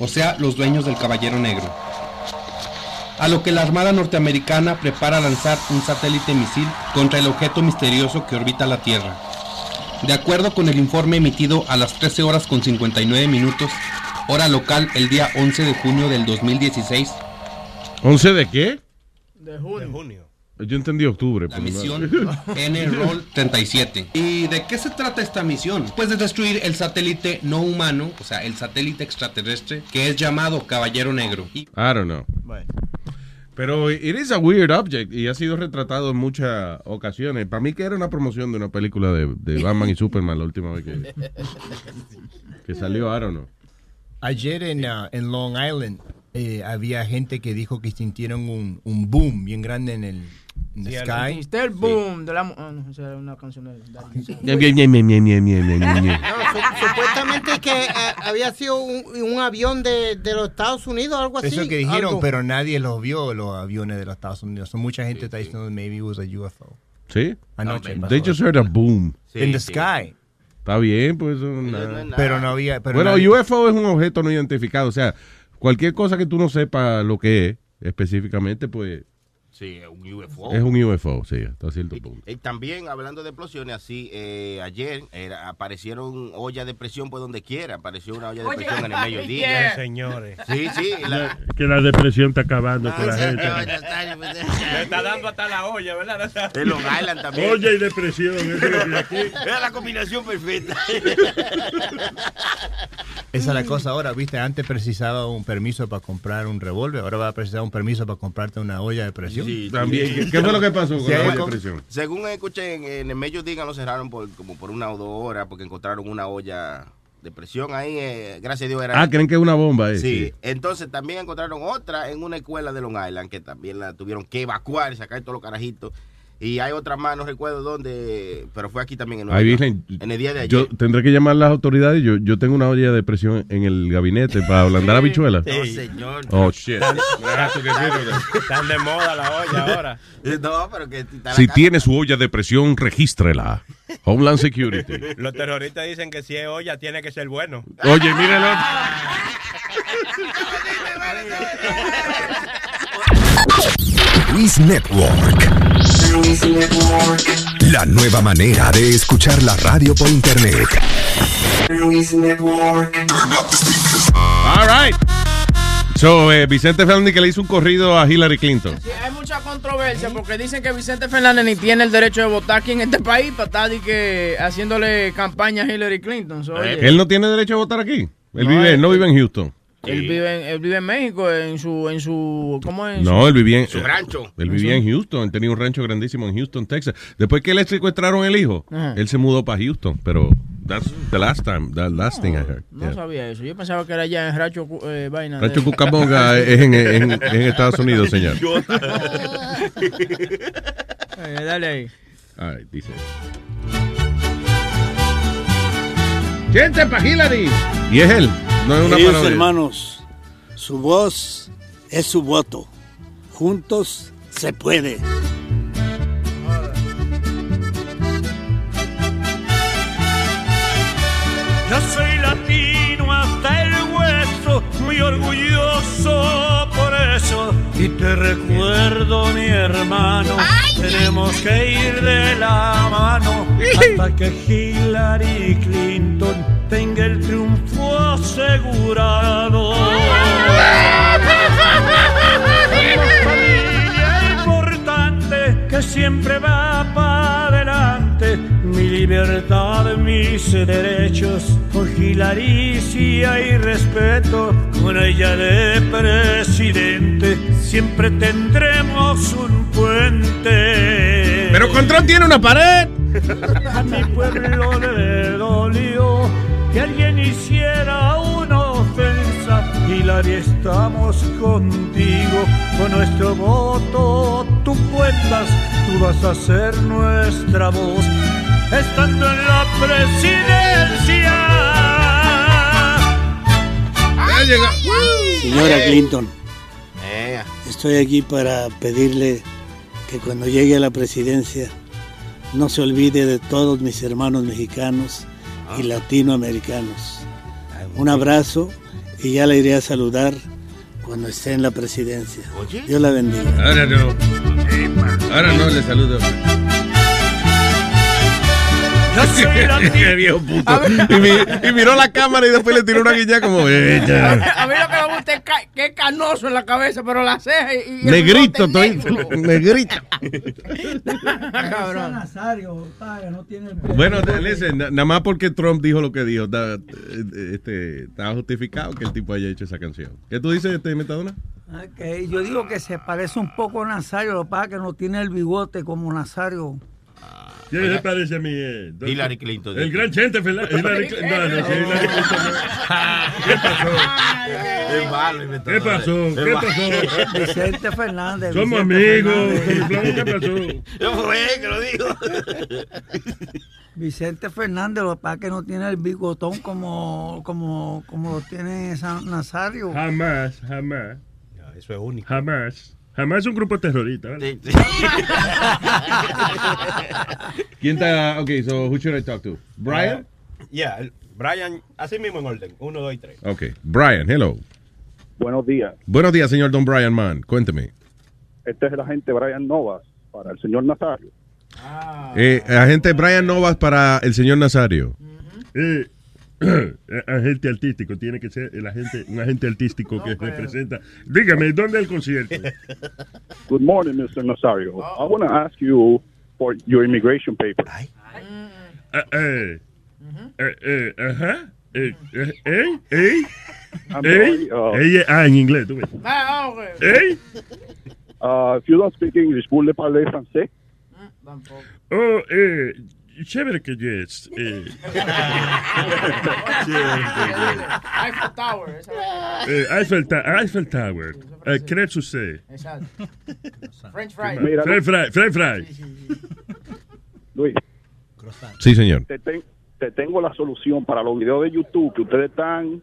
o sea, los dueños del Caballero Negro. A lo que la Armada norteamericana prepara lanzar un satélite misil contra el objeto misterioso que orbita la Tierra. De acuerdo con el informe emitido a las 13 horas con 59 minutos, hora local el día 11 de junio del 2016, ¿11 de qué? De junio. Yo entendí octubre. La misión N-Roll 37. ¿Y de qué se trata esta misión? Pues de destruir el satélite no humano, o sea, el satélite extraterrestre, que es llamado Caballero Negro. Y I don't know. Pero it is a weird object y ha sido retratado en muchas ocasiones. Para mí que era una promoción de una película de, de Batman y Superman la última vez que, que salió, I don't know. Ayer en, ah, en Long Island eh, había gente que dijo que sintieron un, un boom bien grande en el The Sky. Está el boom de la. Ah, no, esa era una canción de. Supuestamente que eh, había sido un, avión de, los Estados Unidos, algo así. Eso que dijeron, pero nadie los vio, los aviones de los Estados Unidos. mucha gente está diciendo maybe it was a UFO. Sí. Anoche. they just heard a boom. In the sky. Está bien, pues. Pero no había. bueno, UFO es un objeto no identificado. O sea, cualquier cosa que tú no sepas lo que es específicamente, pues Sí, es un UFO. es un UFO, sí, hasta cierto punto. Eh, también hablando de explosiones, así eh, ayer era- aparecieron ollas de presión por donde quiera. Apareció una olla de Oye, presión en el mediodía. yeah. Señores. Sí, sí. la- Que la depresión está acabando con la gente. Le está dando hasta la olla, ¿verdad? En Long Island también. Olla y depresión. Era la combinación perfecta. Esa es la cosa ahora, viste, antes precisaba un permiso para comprar un revólver, ahora va a precisar un permiso para comprarte una olla de presión. Sí, También, sí. ¿qué- fue lo que pasó con Sí, la hay olla de con- presión? Según escuché, en, en el mediodía lo cerraron por, como por una o dos horas porque encontraron una olla de presión ahí. eh, gracias a Dios era. Ah, creen que es una bomba, eh. Sí. sí. entonces también encontraron otra en una escuela de Long Island que también la tuvieron que evacuar, sacar todos los carajitos. Y hay otra más, no recuerdo dónde, pero fue aquí también en Nueva York. En el día de ayer. yo tendré que llamar a las autoridades. Yo, yo tengo una olla de presión en el gabinete para ablandar habichuelas. No, señor. Oh, shit. Están de moda la olla ahora. No, pero que Si tiene su olla de presión, regístrela. Homeland Security. Los terroristas dicen que si es olla tiene que ser bueno. Oye, míralo. Luis Network. La nueva manera de escuchar la radio por internet. Luis Network. All right. So, eh, Vicente Fernández que le hizo un corrido a Hillary Clinton. Sí, hay mucha controversia porque dicen que Vicente Fernández ni tiene el derecho de votar aquí en este país para estar di que, haciéndole campaña a Hillary Clinton. So, oye, Él no tiene derecho a votar aquí. Él No, vive, él- no vive en Houston. Él vive, en, él vive en México, en su, en su, ¿cómo es? No, él vivía en Su rancho. Él vivía en Houston, él tenía un rancho grandísimo en Houston, Texas. Después que le secuestraron el hijo, Ajá. él se mudó para Houston, pero that's the last time, the last thing I heard. No Yeah. sabía eso. Yo pensaba que era allá en Racho Cu- eh, Vaina. Rancho de- Cucamonga es en, en- en Estados Unidos, señor. Eh, dale ahí. All right, dice. Gente para Hillary. Y es él, no es una Queridos parodia. hermanos, su voz es su voto. Juntos se puede. Yo soy latino hasta el hueso, muy orgulloso por eso. Y te recuerdo, mi hermano, tenemos que ir de la mano hasta que Hillary Clinton tenga el triunfo asegurado. Que siempre va para adelante. Mi libertad, mis derechos, sí hay respeto. Con ella de presidente siempre tendremos un puente. Pero Control tiene una pared. A mi pueblo le dolió que alguien hiciera una ofensa. Hillary, estamos contigo. Con nuestro voto tú cuentas, tú vas a ser nuestra voz. Estando en la presidencia. Señora Clinton, estoy aquí para pedirle que cuando llegue a la presidencia no se olvide de todos mis hermanos mexicanos y latinoamericanos. Un abrazo y ya la iré a saludar cuando esté en la presidencia. Dios la bendiga. Ahora no. Ahora no le saludo. Qué viejo puto. Y, mi- y miró la cámara y después le tiró una guiña como eh, ya. A mí lo que me gusta es ca- que es canoso en la cabeza, pero la ceja y. y el Negrito, estoy negrito. Cabrón. Nazario, no tiene. Bueno, listen, na- nada más porque Trump dijo lo que dijo, da- eh, este, está justificado que el tipo haya hecho esa canción. ¿Qué tú dices, este Metadona? Ok, yo digo que se parece un poco a Nazario, lo que pasa es que no tiene el bigote como Nazario. ¿Quién se parece a mí? eh? Hillary Clinton. El gran Chente Fernández. Hillary Clinton. No, no, sí, Hillary Clinton. no. ¿Qué pasó? Es malo, ¿Qué pasó? ¿Qué pasó? Vicente Fernández. Somos Vicente amigos. Fernández. ¿Qué pasó? Yo fue que lo digo. Vicente Fernández, lo que pasa es que no tiene el bigotón como, como, como lo tiene San Nazario. Jamás, jamás. Eso es único. Jamás. Jamás un grupo terrorista. ¿vale? ¿Quién está? Ok, so who should I talk to? Brian? El- Brian, así mismo en orden. Uno, dos y tres. Ok, Brian, hello. Buenos días. Buenos días, señor Don Brian Mann. Cuénteme. Este es el agente Brian Novas para el señor Nazario. Eh, agente Brian Novas para el señor Nazario. Eh, agente artístico, tiene que ser el agente, un agente artístico que representa. Dígame, ¿dónde es el concierto? Good morning, Mr. Nazario. I want to ask you for your immigration papers. Ah, eh, eh, eh, ajá. Eh, eh, eh, eh, eh, uh, ella- ah, en inglés, tú ves. Ah. ¿Eh? Uh, if you don't speak English, vous le parlez français? Oh, eh, chévere que yes. Eh, Eiffel Tower. eh, Eiffel, Ta- Eiffel Tower. Eh, crep sucede. Exacto. French fries. Mira, French fry, French fry. Luis, Sí, señor. te, ten- te tengo la solución para los videos de YouTube que ustedes están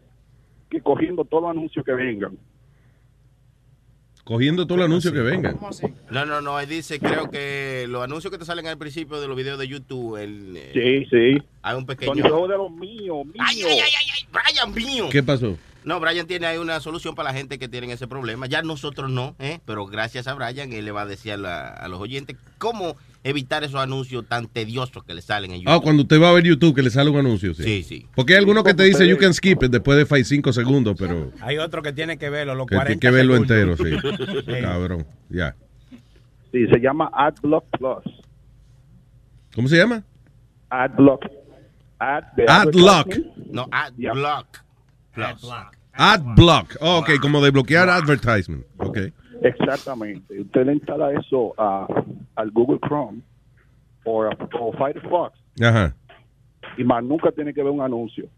que cogiendo todos los anuncios que vengan. Cogiendo todo el anuncio que venga. No, no, no. Él dice, creo que los anuncios que te salen al principio de los videos de YouTube, el, eh, Sí, sí. hay un pequeño. Son yo de los míos, míos. Ay, ay, ay, ay, ay, Brian mío. ¿Qué pasó? No, Brian tiene ahí una solución para la gente que tienen ese problema. Ya nosotros no, ¿eh? pero gracias a Brian, él le va a decir a, la- a los oyentes cómo evitar esos anuncios tan tediosos que le salen en YouTube. Ah, cuando usted va a ver YouTube que le sale un anuncio, sí. Sí, sí. Porque hay algunos que te dice you can skip it después de 5 segundos, pero Hay otro que tiene que verlo, los que 40 tiene que verlo segundos. entero, sí. Sí. Cabrón, ya. Sí, se llama AdBlock Plus. ¿Cómo se llama? AdBlock. Ad Adblock. No, AdBlock. Plus. Adblock. Oh, ok, como de bloquear advertisement. Ok. Exactamente. Usted le instala eso a, al Google Chrome o, a- o Firefox Ajá. y más nunca tiene que ver un anuncio.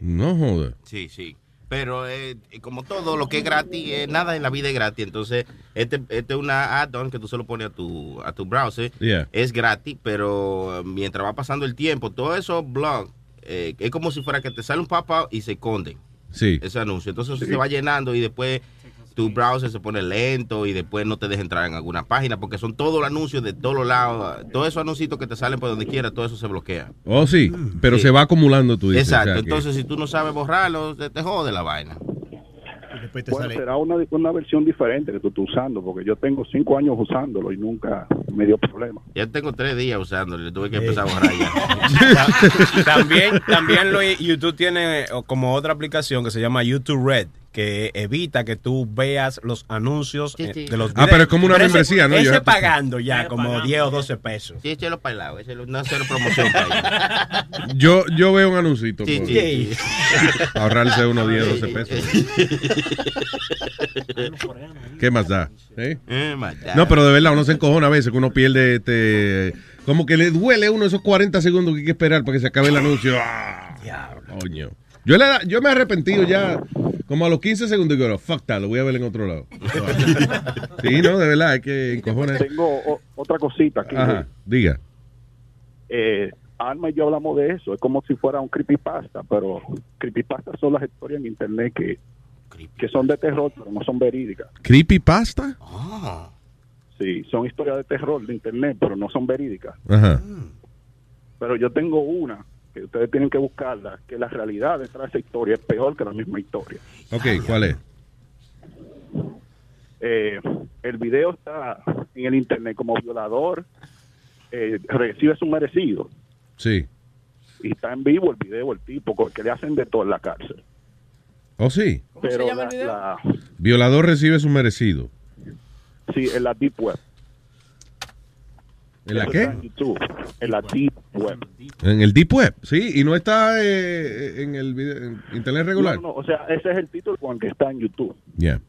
No joda. Sí, sí. Pero eh, como todo lo que es gratis, eh, nada en la vida es gratis. Entonces, este, este es una add-on que tú se lo pones a tu, a tu browser. Yeah. Es gratis, pero eh, mientras va pasando el tiempo, todos esos blogs, eh, es como si fuera que te sale un pop y se esconden Sí. ese anuncio. Entonces eso se va llenando y después tu browser se pone lento y después no te deja entrar en alguna página porque son todos los anuncios de todos los lados. Todos esos anuncios que te salen por donde quiera, todo eso se bloquea. Oh, sí. Pero Sí. se va acumulando, dices. Exacto. o sea que- Entonces, si tú no sabes borrarlo, te, te jode la vaina. Bueno, será una, una versión diferente que tú estás usando, porque yo tengo cinco años usándolo y nunca me dio problema. Ya tengo tres días usándolo, tuve que empezar a borrar ya. también, también lo- YouTube tiene como otra aplicación que se llama YouTube Red que evita que tú veas los anuncios eh, de los Ah, pero es como una ese- membresía, ¿no? Ese pagando ya como 10 o 12 pesos. Sí, échelo para el lado, échelo, no hacer promoción para. Yo, yo veo un anuncito. Sí, por- sí. Ahorrarse unos 10, 12 pesos. ¿Qué más da? ¿Eh? Eh, más da. No, pero de verdad, uno se encojona a veces que uno pierde este. Como que le duele a uno esos 40 segundos que hay que esperar para que se acabe el anuncio. ¡Ah! Coño. Yo, le, da- yo me he arrepentido ya como a los 15 segundos y digo, fuck that, lo voy a ver en otro lado. sí, no, de verdad, hay que encojonar. Tengo o- otra cosita aquí. Ajá, diga. Eh, Alma y yo hablamos de eso, es como si fuera un creepypasta, pero creepypasta son las historias en internet que, que son de terror, pero no son verídicas. ¿Creepypasta? Ah. Sí, son historias de terror de internet, pero no son verídicas. Ajá. Pero yo tengo una que ustedes tienen que buscarla, que la realidad detrás de esa historia es peor que la misma historia. Ok, ¿cuál es? Eh, el video está en el internet como violador, eh, recibe su merecido. Sí. Y está en vivo el video, el tipo, que le hacen de todo en la cárcel. ¿Oh, sí? Pero la- la- Violador recibe su merecido. sí, en la Deep Web. ¿En la qué? En YouTube, en la Deep Web. En el Deep Web, sí, y no está eh, en el video, en internet regular. No, no, o sea, ese es el título con el que está en YouTube. Yeah.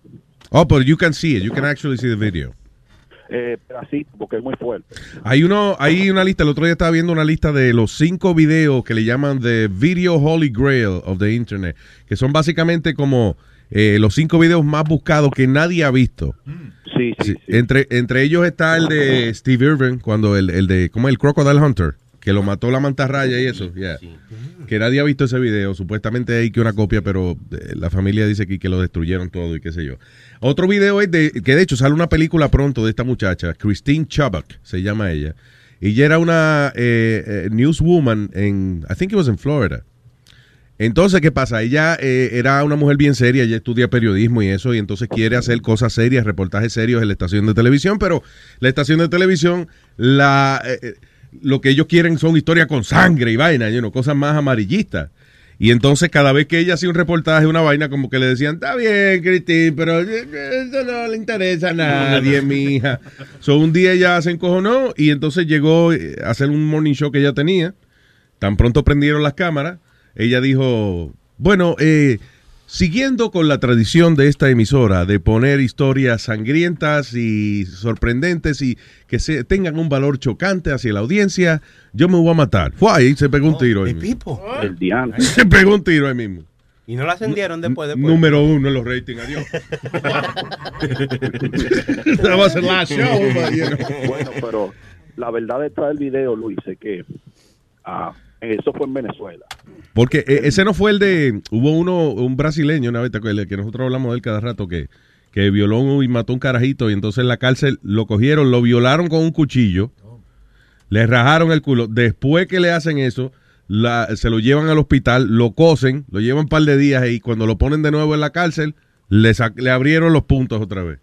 Oh, but you can see it. You can actually see the video. Eh, así, porque es muy fuerte. Hay uno, hay una lista. El otro día estaba viendo una lista de los cinco videos que le llaman The Video Holy Grail of the Internet, que son básicamente como eh, los cinco videos más buscados que nadie ha visto. Sí, sí, Entre, entre ellos está el de Steve Irwin, cuando el, el de, ¿cómo es? El Crocodile Hunter, que lo mató la mantarraya y eso. yeah. Que nadie ha visto ese video. Supuestamente hay que una copia, pero eh, la familia dice que, que lo destruyeron todo y qué sé yo. Otro video es de, que de hecho sale una película pronto de esta muchacha, Christine Chubbuck, se llama ella. Y ella era una eh, eh, newswoman en, I think it was in Florida. Entonces, ¿qué pasa? Ella eh, era una mujer bien seria, ella estudia periodismo y eso, y entonces quiere hacer cosas serias, reportajes serios en la estación de televisión, pero la estación de televisión, la, eh, eh, lo que ellos quieren son historias con sangre y vaina, you know, cosas más amarillistas. Y entonces cada vez que ella hacía un reportaje, una vaina, como que le decían, está bien, Cristín, pero eso no le interesa a nadie, mi hija. So, un día ella se encojonó y entonces llegó a hacer un morning show que ella tenía. Tan pronto prendieron las cámaras, ella dijo, bueno, eh, siguiendo con la tradición de esta emisora de poner historias sangrientas y sorprendentes y que se, tengan un valor chocante hacia la audiencia, yo me voy a matar. Fue ahí, se pegó un tiro ahí mismo. El diante. Se pegó un tiro ahí mismo. Y no la ascendieron después, después. Número uno en los ratings, adiós. That was the last show, but, you know. Bueno, pero la verdad detrás del video, Luis, es que ah, eso fue en Venezuela. Porque eh, ese no fue el de. Hubo uno, un brasileño, una vez, que nosotros hablamos de él cada rato, que, que violó y mató un carajito y entonces en la cárcel lo cogieron, lo violaron con un cuchillo, le rajaron el culo. Después que le hacen eso, la- se lo llevan al hospital, lo cosen, lo llevan un par de días y cuando lo ponen de nuevo en la cárcel, le, le abrieron los puntos otra vez.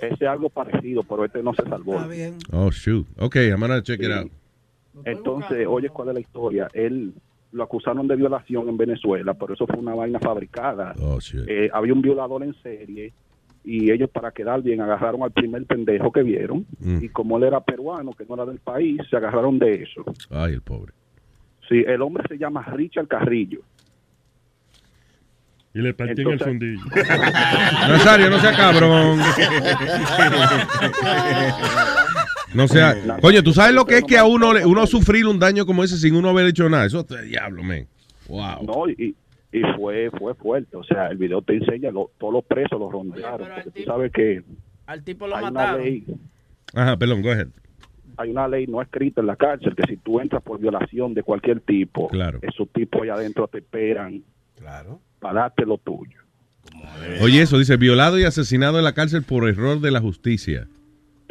Ese es algo parecido, pero este no se salvó. Oh, shoot. Ok, I'm gonna check it out. Entonces, oye, ¿cuál es la historia? Él lo acusaron de violación en Venezuela, pero eso fue una vaina fabricada. Oh. Eh, había un violador en serie y ellos para quedar bien agarraron al primer pendejo que vieron Mm. y como él era peruano, que no era del país, se agarraron de eso. Ay, el pobre. Sí, el hombre se llama Richard Carrillo. Y le partí en el fundillo. Nazario, no sea cabrón. No sea, coño, ¿tú sabes lo que es que a uno uno sufrir un daño como ese sin uno haber hecho nada? Eso es diablo, men. Wow. No, y, y fue fue fuerte. O sea, el video te enseña, lo- todos los presos los rondearon. porque tú sabes que Al tipo lo hay una mataron. ley, Ajá, perdón, go ahead. hay una ley no escrita en la cárcel que si tú entras por violación de cualquier tipo, Claro. esos tipos allá adentro te esperan Claro. para darte lo tuyo. Oye, eso dice violado y asesinado en la cárcel por error de la justicia.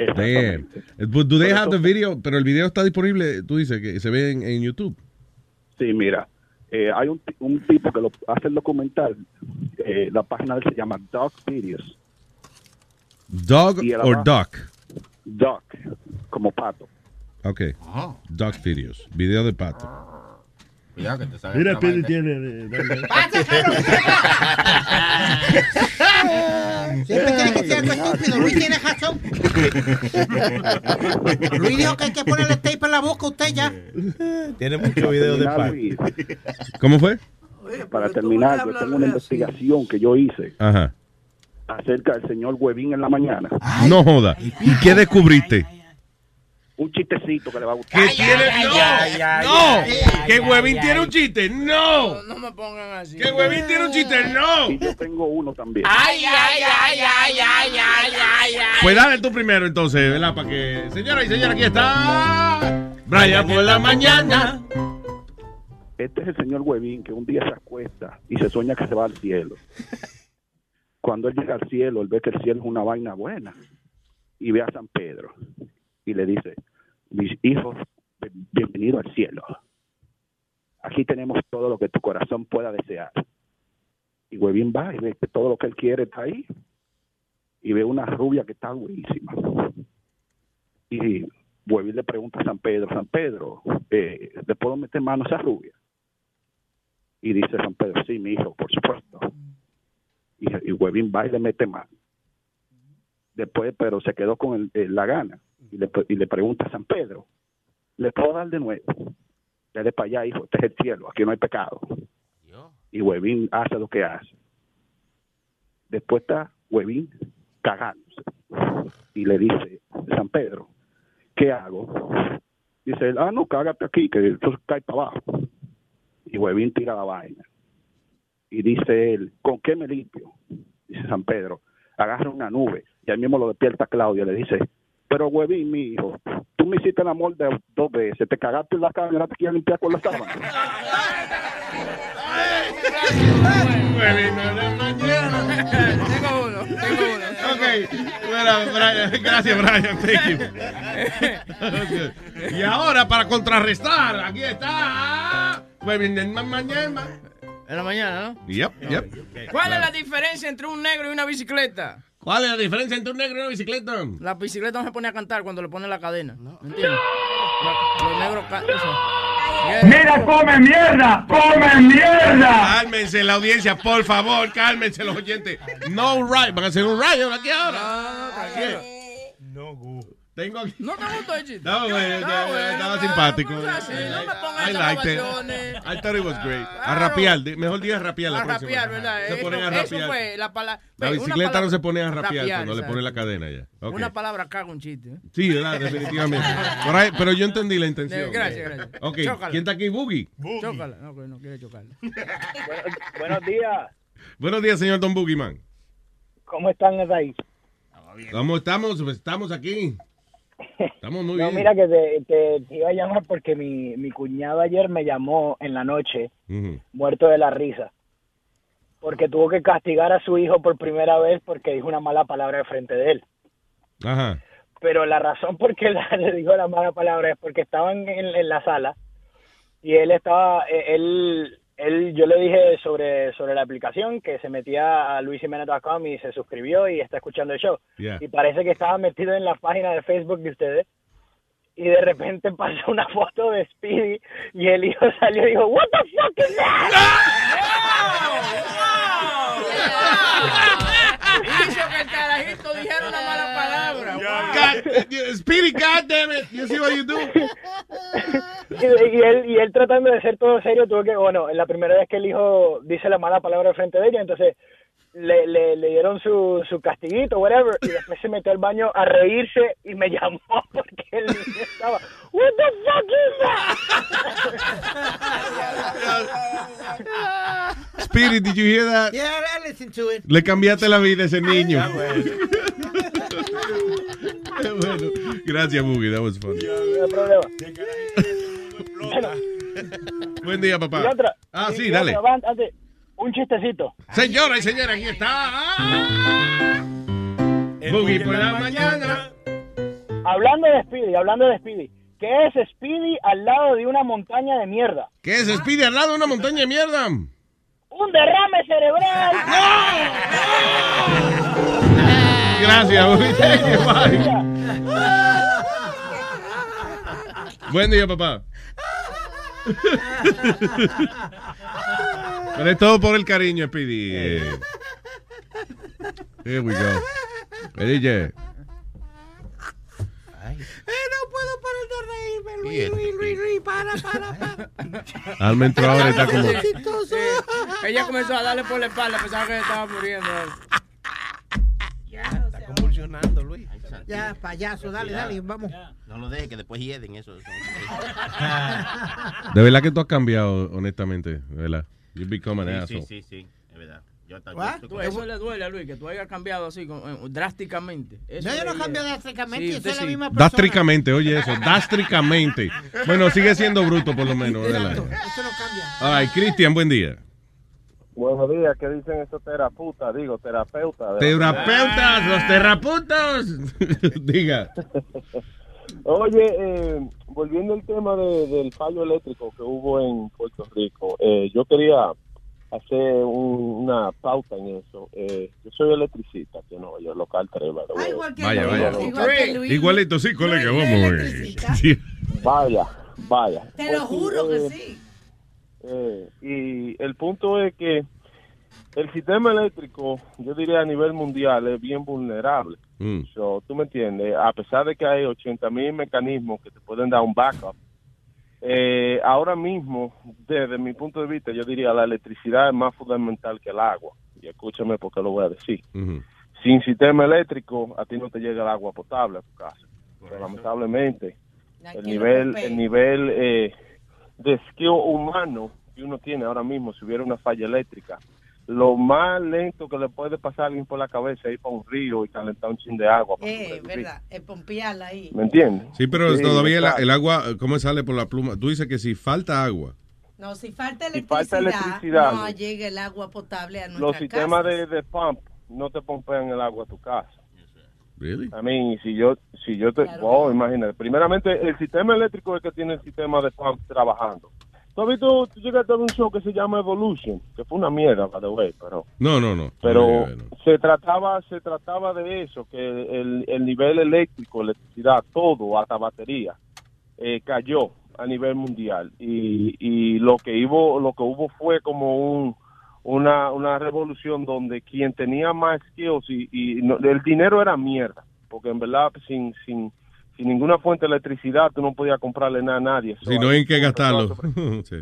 Damn. Do they Pero have the video? Pero el video está disponible, tú dices que se ve en, en YouTube. Sí, mira, eh, hay un, un tipo que lo hace el documental, eh, la página de él se llama Dog Videos. Dog abajo- duck? Duck, como pato. Ok. Duck videos. Video de pato. Mira, Pidi tiene. eh, dale. Siempre tiene que ser algo estúpido. Luis tiene razón. Luis dijo que hay que ponerle tape en la boca a usted ya. Tiene muchos videos de pan. ¿Cómo fue? Para terminar, yo tengo una investigación que yo hice Ajá. acerca del señor Huevín en la mañana. No joda. ¿Y qué descubriste? Un chistecito que le va a gustar. ¿Qué tiene? no. no. ¿Que Huevín tiene un chiste? No. No me pongan así. ¿Que Huevín tiene un chiste? No. Y yo tengo uno también. Ay, ay, ay, ay, ay, ay, ay, ay. Pues dale tú primero entonces, ¿verdad? Para que... Señora y señora, aquí está... Brian por la mañana. Este es el señor Huevín que un día se acuesta y se sueña que se va al cielo. Cuando él llega al cielo, él ve que el cielo es una vaina buena. y ve a San Pedro y le dice, mis hijos, bien- bienvenido al cielo. Aquí tenemos todo lo que tu corazón pueda desear. Y Huevín va y ve que todo lo que él quiere está ahí. Y ve una rubia que está buenísima. Y Huevín le pregunta a San Pedro, San Pedro, eh, ¿le puedo meter mano a esa rubia? Y dice San Pedro, sí, mi hijo, por supuesto. Y, y va y le mete mano. Después, pero se quedó con el- el- la gana. Y le, y le pregunta a San Pedro, ¿le puedo dar de nuevo? Dale para allá, hijo, este es el cielo, aquí no hay pecado. Y Huevín hace lo que hace. Después está Huevín cagándose. Y le dice, San Pedro, ¿qué hago? Dice él, ah, no, cágate aquí, que esto cae para abajo. Y Huevín tira la vaina. Y dice él, ¿con qué me limpio? Dice San Pedro, agarra una nube. Y ahí mismo lo despierta Claudia. Le dice, pero Huevín, mi hijo, tú me hiciste el amor de dos veces, te cagaste en la cama y ahora te quieres limpiar con la sábana. Tengo uno, gracias Brian, thank. Y ahora para contrarrestar, aquí está. Huevín mañana. En la mañana, ¿no? Yep, yep. ¿Cuál es la diferencia entre un negro y una bicicleta? ¿Cuál es la diferencia entre un negro y una bicicleta? La bicicleta no se pone a cantar cuando le pone la cadena. ¿Me entiendes? Los, los negros cantan. Mira, come mierda, come mierda. Cálmense la audiencia, por favor, cálmense los oyentes. No right, van a hacer un riot aquí ahora. No, Gu. Tengo aquí. No te gustó el chiste. No, güey, estaba simpático. no, así, no me pongas I esas liked it. grabaciones. I thought it was great. A rapear, mejor diga rapear la A próxima. rapear, ¿verdad? Se Eso, ponen a eso rapear. fue la palabra. La bicicleta no se pone a rapear cuando le pone la cadena ya. Una palabra caga un chiste. ¿eh? Sí, ¿verdad? definitivamente. Pero yo entendí la intención. Eh, gracias, gracias. Ok. ¿quién está aquí? Boogie. Chócala. No, que no quiere chocarla. Buenos días. Buenos días, señor Don Boogie Man. ¿Cómo están ahí? ¿Cómo estamos? Pues estamos aquí. Estamos muy No, bien. mira que te, te- te iba a llamar porque mi, mi cuñado ayer me llamó en la noche, muerto de la risa, porque tuvo que castigar a su hijo por primera vez porque dijo una mala palabra de frente de él. Ajá. Pero la razón por qué le dijo la mala palabra es porque estaban en, en la sala y él estaba, eh, él, él, yo le dije sobre, sobre la aplicación que se metía a luisimenez.com y se suscribió y está escuchando el show. Yeah. Y parece que estaba metido en la página de Facebook de ustedes y de repente pasó una foto de Speedy y el hijo salió y dijo, What the fuck is Hizo que el carajito dijera una mala palabra. God, Speedy, God damn it. You see what you do? y, y él, y él tratando de ser todo serio tuvo que, bueno, la primera vez que el hijo dice la mala palabra al frente de ella, entonces le, le, le dieron su, su castiguito, whatever, y después se metió al baño a reírse y me llamó porque el niño estaba, What the fuck is that? Speedy, did you hear that? Yeah, I listened to it. Le cambiaste la vida a ese niño. Bueno. Gracias, Boogie. That was funny. No hay problema. Buen día, papá. Y otra, Ah, y- sí, y dale. antes, un chistecito. Señora y señora, aquí está. Boogie por la mañana. Hablando de Speedy, hablando de Speedy, ¿qué es Speedy al lado de una montaña de mierda? ¿Qué es? Speedy al lado de una montaña de mierda. ¡Un derrame cerebral! You, bye. Buen día, papá. Pero es todo por el cariño, Speedy. Eh, Here we go. Eh, DJ. Eh, no puedo parar de reírme, Luis, Luis, Luis, Luis, para, para, para. Alma entró ahora y está como. Chistoso. Ella comenzó a darle por la espalda, pensaba que estaba muriendo. Está convulsionando, Luis. Ya, payaso, dale, dale, vamos. No lo deje, que después hieden eso. eso. De verdad que tú has cambiado, honestamente. De verdad. You become an Sí, asshole. sí, sí, sí, es verdad. Yo con- eso le duele a Luis, que tú hayas cambiado así eh, drásticamente. Eso No, yo no cambio drásticamente, Sí, yo soy la sí. misma persona. Dástricamente, oye eso, dástricamente. Bueno, sigue siendo bruto por lo menos. ¿verdad? Eso no cambia. Ay, Cristian, buen día. Buenos días, ¿qué dicen estos terapeutas? Digo, terapeutas. Terapeutas, los terraputos. Diga. Oye, eh, volviendo al tema de- del fallo eléctrico que hubo en Puerto Rico, eh, yo quería hacer un- una pauta en eso. Eh, yo soy electricista, que no, yo local 3, Vaya, vaya. Igualito, sí, colega, vamos. eh. Sí. Vaya, vaya. Te lo Ok, juro eh, que sí. eh, y el punto es que el sistema eléctrico, yo diría a nivel mundial, es bien vulnerable. Mm. So, Tú me entiendes, a pesar de que hay 80 mil mecanismos que te pueden dar un backup, eh, ahora mismo, desde mi punto de vista, yo diría la electricidad es más fundamental que el agua. Y escúchame porque lo voy a decir. Sin sistema eléctrico, a ti no te llega el agua potable a tu casa. Pero, lamentablemente, el nivel, el nivel eh, de skill humano que uno tiene ahora mismo, si hubiera una falla eléctrica, lo más lento que le puede pasar a alguien por la cabeza es ir para un río y calentar un chin de agua. para Eh, verdad, es pompearla ahí. ¿Me entiendes? Sí, pero Sí, todavía el, el agua, ¿cómo sale por la pluma? Tú dices que si falta agua. No, si falta Si electricidad, falta electricidad, no llega el agua potable a nuestra Los sistemas casa. de, de pump no te pompean el agua a tu casa. Really? A mí, si yo, si yo te, oh, imagínate. Primeramente, el sistema eléctrico es que tiene el sistema de pump trabajando. ¿Tú has visto, tú llegaste a ver un show que se llama Evolution, que fue una mierda, by the way, pero, No, no, no. pero No, no, no. se trataba, se trataba de eso, que el, el nivel eléctrico, electricidad, todo, hasta batería, eh, cayó a nivel mundial y, y lo que hubo, lo que hubo fue como un, una, una revolución donde quien tenía más skills y, y no- el dinero era mierda, porque en verdad sin, sin, sin ninguna fuente de electricidad tú no podías comprarle nada a nadie. Si no hay en qué gastarlo. Sí.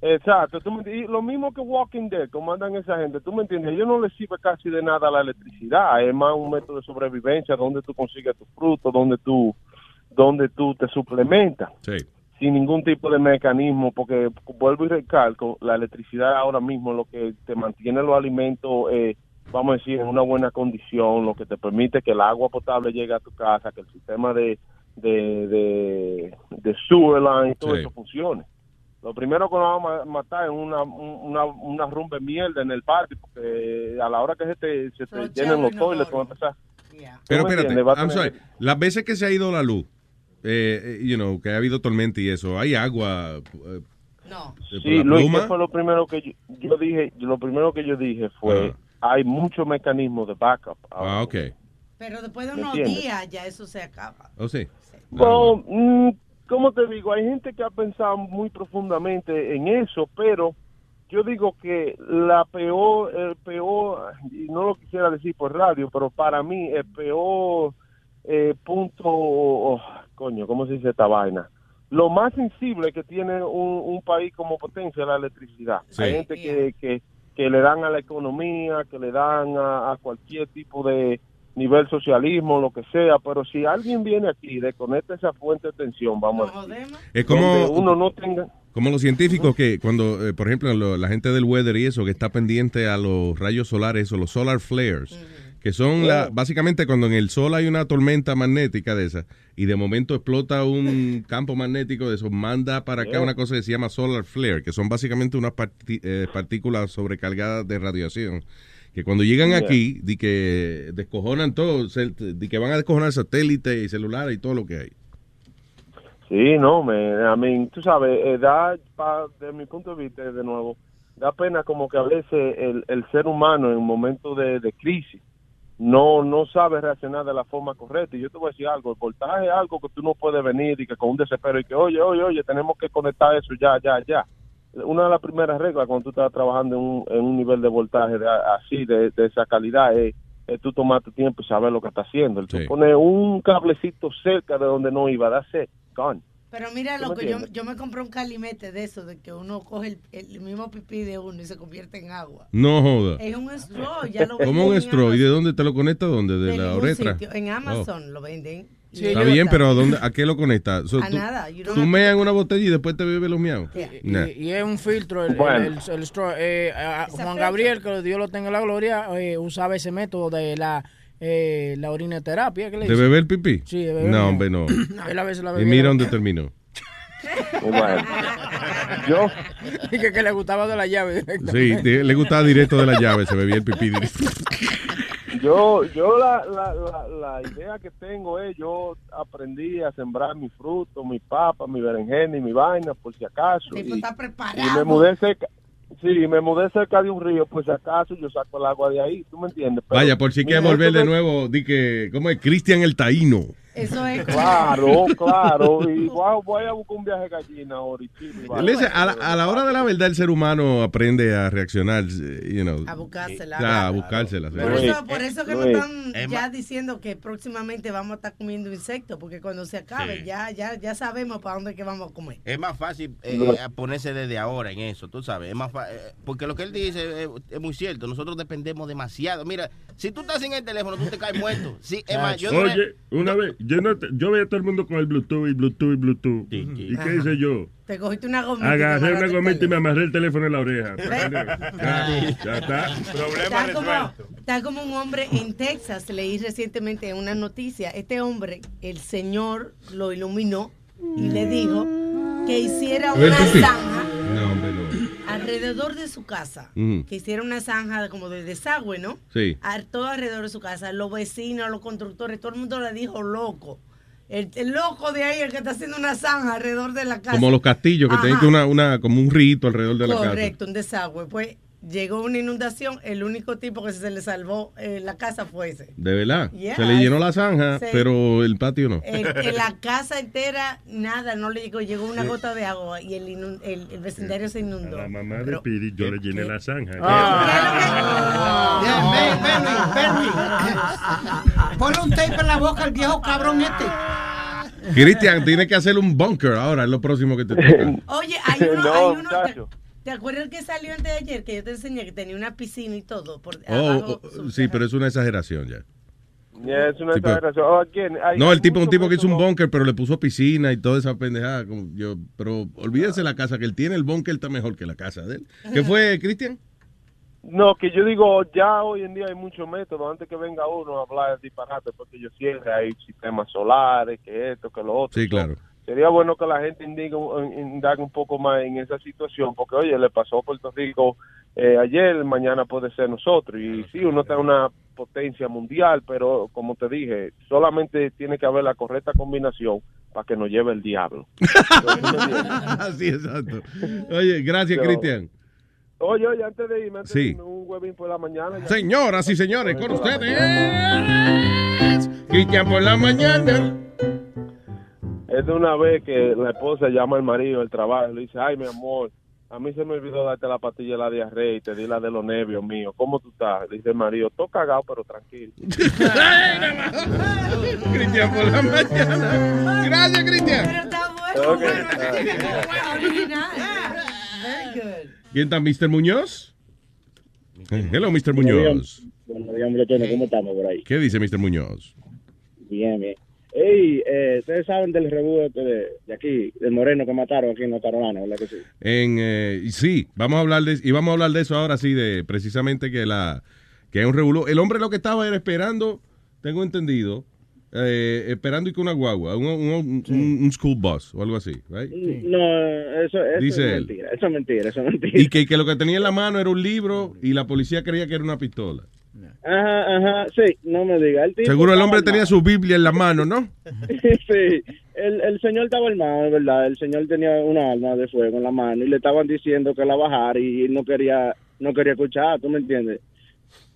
Exacto, tú me- y lo mismo que Walking Dead, como andan esa gente, tú me entiendes, ellos no les sirve casi de nada la electricidad, es más un método de sobrevivencia donde tú consigues tus frutos, donde tú, donde tú te suplementas, Sí. sin ningún tipo de mecanismo, porque vuelvo y recalco, la electricidad ahora mismo es lo que te mantiene los alimentos, eh, vamos a decir, en una buena condición, lo que te permite que el agua potable llegue a tu casa, que el sistema de, de, de, de sewer line, todo Sí. eso funcione. Lo primero que nos vamos a matar es una, una, una rumba de mierda en el parque, porque a la hora que se te, se te llenen los toilets, van a empezar. Pero ¿Tú me espérate, I'm. Las veces que se ha ido la luz, eh, eh, you know, que ha habido tormenta y eso, hay agua. eh, No. Sí, Luis, pluma. ¿qué fue lo primero que yo, yo dije? Lo primero que yo dije fue, hay muchos mecanismos de backup. Ah, ok. Pero después de ¿Me unos entiendes? días ya eso se acaba. ¿O sí? Bueno, mm, ¿cómo te digo? Hay gente que ha pensado muy profundamente en eso, pero yo digo que la peor, el peor, y no lo quisiera decir por radio, pero para mí el peor eh, punto, oh, coño, ¿cómo se dice esta vaina? Lo más sensible que tiene un, un país como potencia es la electricidad. Sí. Hay gente que, que, que le dan a la economía, que le dan a, a cualquier tipo de nivel socialismo, lo que sea, pero si alguien viene aquí y desconecta esa fuente de tensión, vamos a decir, Es como, donde uno no tenga... como los científicos que cuando, eh, por ejemplo, lo- la gente del weather y eso, que está pendiente a los rayos solares o los solar flares, que son la, básicamente cuando en el sol hay una tormenta magnética de esa y de momento explota un campo magnético de eso, manda para acá Yeah. una cosa que se llama solar flare, que son básicamente unas eh, partículas sobrecargadas de radiación. Que cuando llegan aquí, di que descojonan todo, di que van a descojonar satélites y celulares y todo lo que hay. Sí, no, me, a mí, tú sabes, eh, da, pa- de mi punto de vista, de nuevo, da pena como que a veces el, el ser humano en un momento de, de crisis no no sabe reaccionar de la forma correcta. Y yo te voy a decir algo, el voltaje es algo que tú no puedes venir y que con un desespero y que, oye, oye, oye, tenemos que conectar eso ya, ya, ya. Una de las primeras reglas cuando tú estás trabajando en un, en un nivel de voltaje de- así, de, de esa calidad, es, es tú tomar tu tiempo y saber lo que estás haciendo. El tú pones un cablecito cerca de donde no iba, that's it, gone. Pero mira, ¿Tú me loco, yo, yo me compré un calimete de eso, de que uno coge el, el mismo pipí de uno y se convierte en agua. No joda. Es un straw, ya lo ¿Cómo venden un en straw? ¿Y de dónde te lo conecta? ¿Dónde? ¿De De la uretra? sitio. En Oh. Amazon lo venden. Está bien, pero ¿a, dónde, ¿a qué lo conectas? So, A tú, nada, tú meas en una botella y después te bebes los miaos. Y, Nah. y es un filtro, el, Bueno. el, el- el straw. Eh, a- a Juan Gabriel, que Dios lo tenga en la gloria, eh, usaba ese método de la, eh, la orinoterapia. ¿qué le ¿De beber pipí? Sí, de beber. No, hombre, no. Él a veces la y mira dónde terminó. Bueno. Yo. Y que, que le gustaba de la llave. Sí, de- le gustaba directo de la llave, se bebía el pipí directo. Yo, yo la, la, la, la idea que tengo es, yo aprendí a sembrar mi fruto, mi papa, mi berenjena y mi vaina, por si acaso. Y, está y preparado. me mudé cerca, sí, me mudé cerca de un río, por si acaso yo saco el agua de ahí, ¿tú me entiendes? Pero Vaya, por si quieres volver de nuevo, di que, ¿cómo es? Cristian el Taíno. Eso es. Claro, claro, y voy, voy a buscar un viaje de gallina. Listen, a, la, a la hora de la verdad, el ser humano aprende a reaccionar, you know. A buscársela. Ya, a buscársela. Por eso, por eso que nos están ya diciendo que próximamente vamos a estar comiendo insectos, porque cuando se acabe Sí. ya ya ya sabemos para dónde que vamos a comer. Es más fácil eh, ponerse desde ahora en eso, tú sabes. Es más fa- eh, porque lo que él dice es, es muy cierto. Nosotros dependemos demasiado. Mira, si tú estás sin el teléfono, tú te caes muerto. Sí, es más, yo Oye, una vez, yo, no te- yo veía a todo el mundo con el Bluetooth y Bluetooth y Bluetooth. ¿Y qué hice yo? Te cogiste una gomita. Agarré una gomita y me amarré el teléfono en la oreja. Ya, ya está. Está como, está como un hombre en Texas, leí recientemente en una noticia, este hombre, el Señor lo iluminó y le dijo que hiciera ¿Ves una zanja. Alrededor de su casa, que hiciera una zanja como de desagüe, ¿no? Sí. A- todo alrededor de su casa, los vecinos, los constructores, todo el mundo le dijo loco. El, el loco de ahí, el que está haciendo una zanja alrededor de la casa. Como los castillos, que Ajá. tienen que una, una, como un rito alrededor de la casa. Correcto, un desagüe. Pues llegó una inundación, el único tipo que se le salvó eh, la casa fue ese. De verdad. Yeah. Se le llenó la zanja, pero el patio no. El- en la casa entera, nada, no le llegó, llegó una gota de agua y el, inun- el, el vecindario se inundó. La mamá de Piri, yo le llené la zanja. Ponle un tape en la boca al viejo cabrón este. Cristian, tienes que hacer un bunker ahora, es lo próximo que te toca. Oye, hay uno, No, hay uno ¿te, acuerdas que salió antes de ayer que yo te enseñé que tenía una piscina y todo? Por Oh, abajo, oh, sí, pero es una exageración ya. Ya, es una Sí, pero- exageración. Oh, again, No, el tipo, un tipo que hizo un bunker, pero le puso piscina y toda esa pendejada. como Yo, pero olvídense la casa que él tiene, el bunker está mejor que la casa de él. ¿Qué fue, Cristian? No, que yo digo, ya hoy en día hay muchos métodos. Antes que venga uno a hablar de disparate, porque yo siempre hay sistemas solares, que esto, que lo otro. Sí, claro. Sería bueno que la gente indique, indague un poco más en esa situación, porque oye, le pasó a Puerto Rico eh, ayer, mañana puede ser nosotros. Y sí, uno está en una potencia mundial, pero como te dije, solamente tiene que haber la correcta combinación para que nos lleve el diablo. sí, exacto. Oye, gracias, Cristian. Oye, oye, antes de irme, antes Sí. de irme, un huevín por la mañana. ya. Señoras y señores, con ustedes, Cristian por la mañana. Es de una vez que la esposa llama al marido del trabajo y le dice, ay, mi amor, a mí se me olvidó darte la pastilla de la diarrea y te di la de los nervios míos. ¿Cómo tú estás? Dice el marido, todo cagado, pero tranquilo. Cristian por la mañana. Gracias, Cristian. Ok. Original. Very good. ¿Quién está, Mr. Muñoz? Hello, Mr. Muñoz. Buenos días, muchachones, ¿cómo estamos por ahí? ¿Qué dice Mr. Muñoz? Bien, bien. Ey, eh, ustedes saben del rebú este de, de aquí, del moreno que mataron aquí en North Carolina, ¿verdad que sí? En, eh, sí, vamos a hablar de y vamos a hablar de eso ahora sí, de precisamente que la que hay un revuelo. El hombre lo que estaba era esperando, tengo entendido, eh, esperando y con una guagua, un, un, un- un school bus o algo así, right? No, eso, eso Dice es él. mentira, eso es mentira, eso es mentira. Y que, que lo que tenía en la mano era un libro y la policía creía que era una pistola. Ajá, ajá, sí, no me diga. El Seguro el hombre tenía su Biblia en la mano, ¿no? sí, el, el señor estaba armado, es verdad. El señor tenía una arma de fuego en la mano y le estaban diciendo que la bajara y no quería, no quería escuchar, ¿tú me entiendes?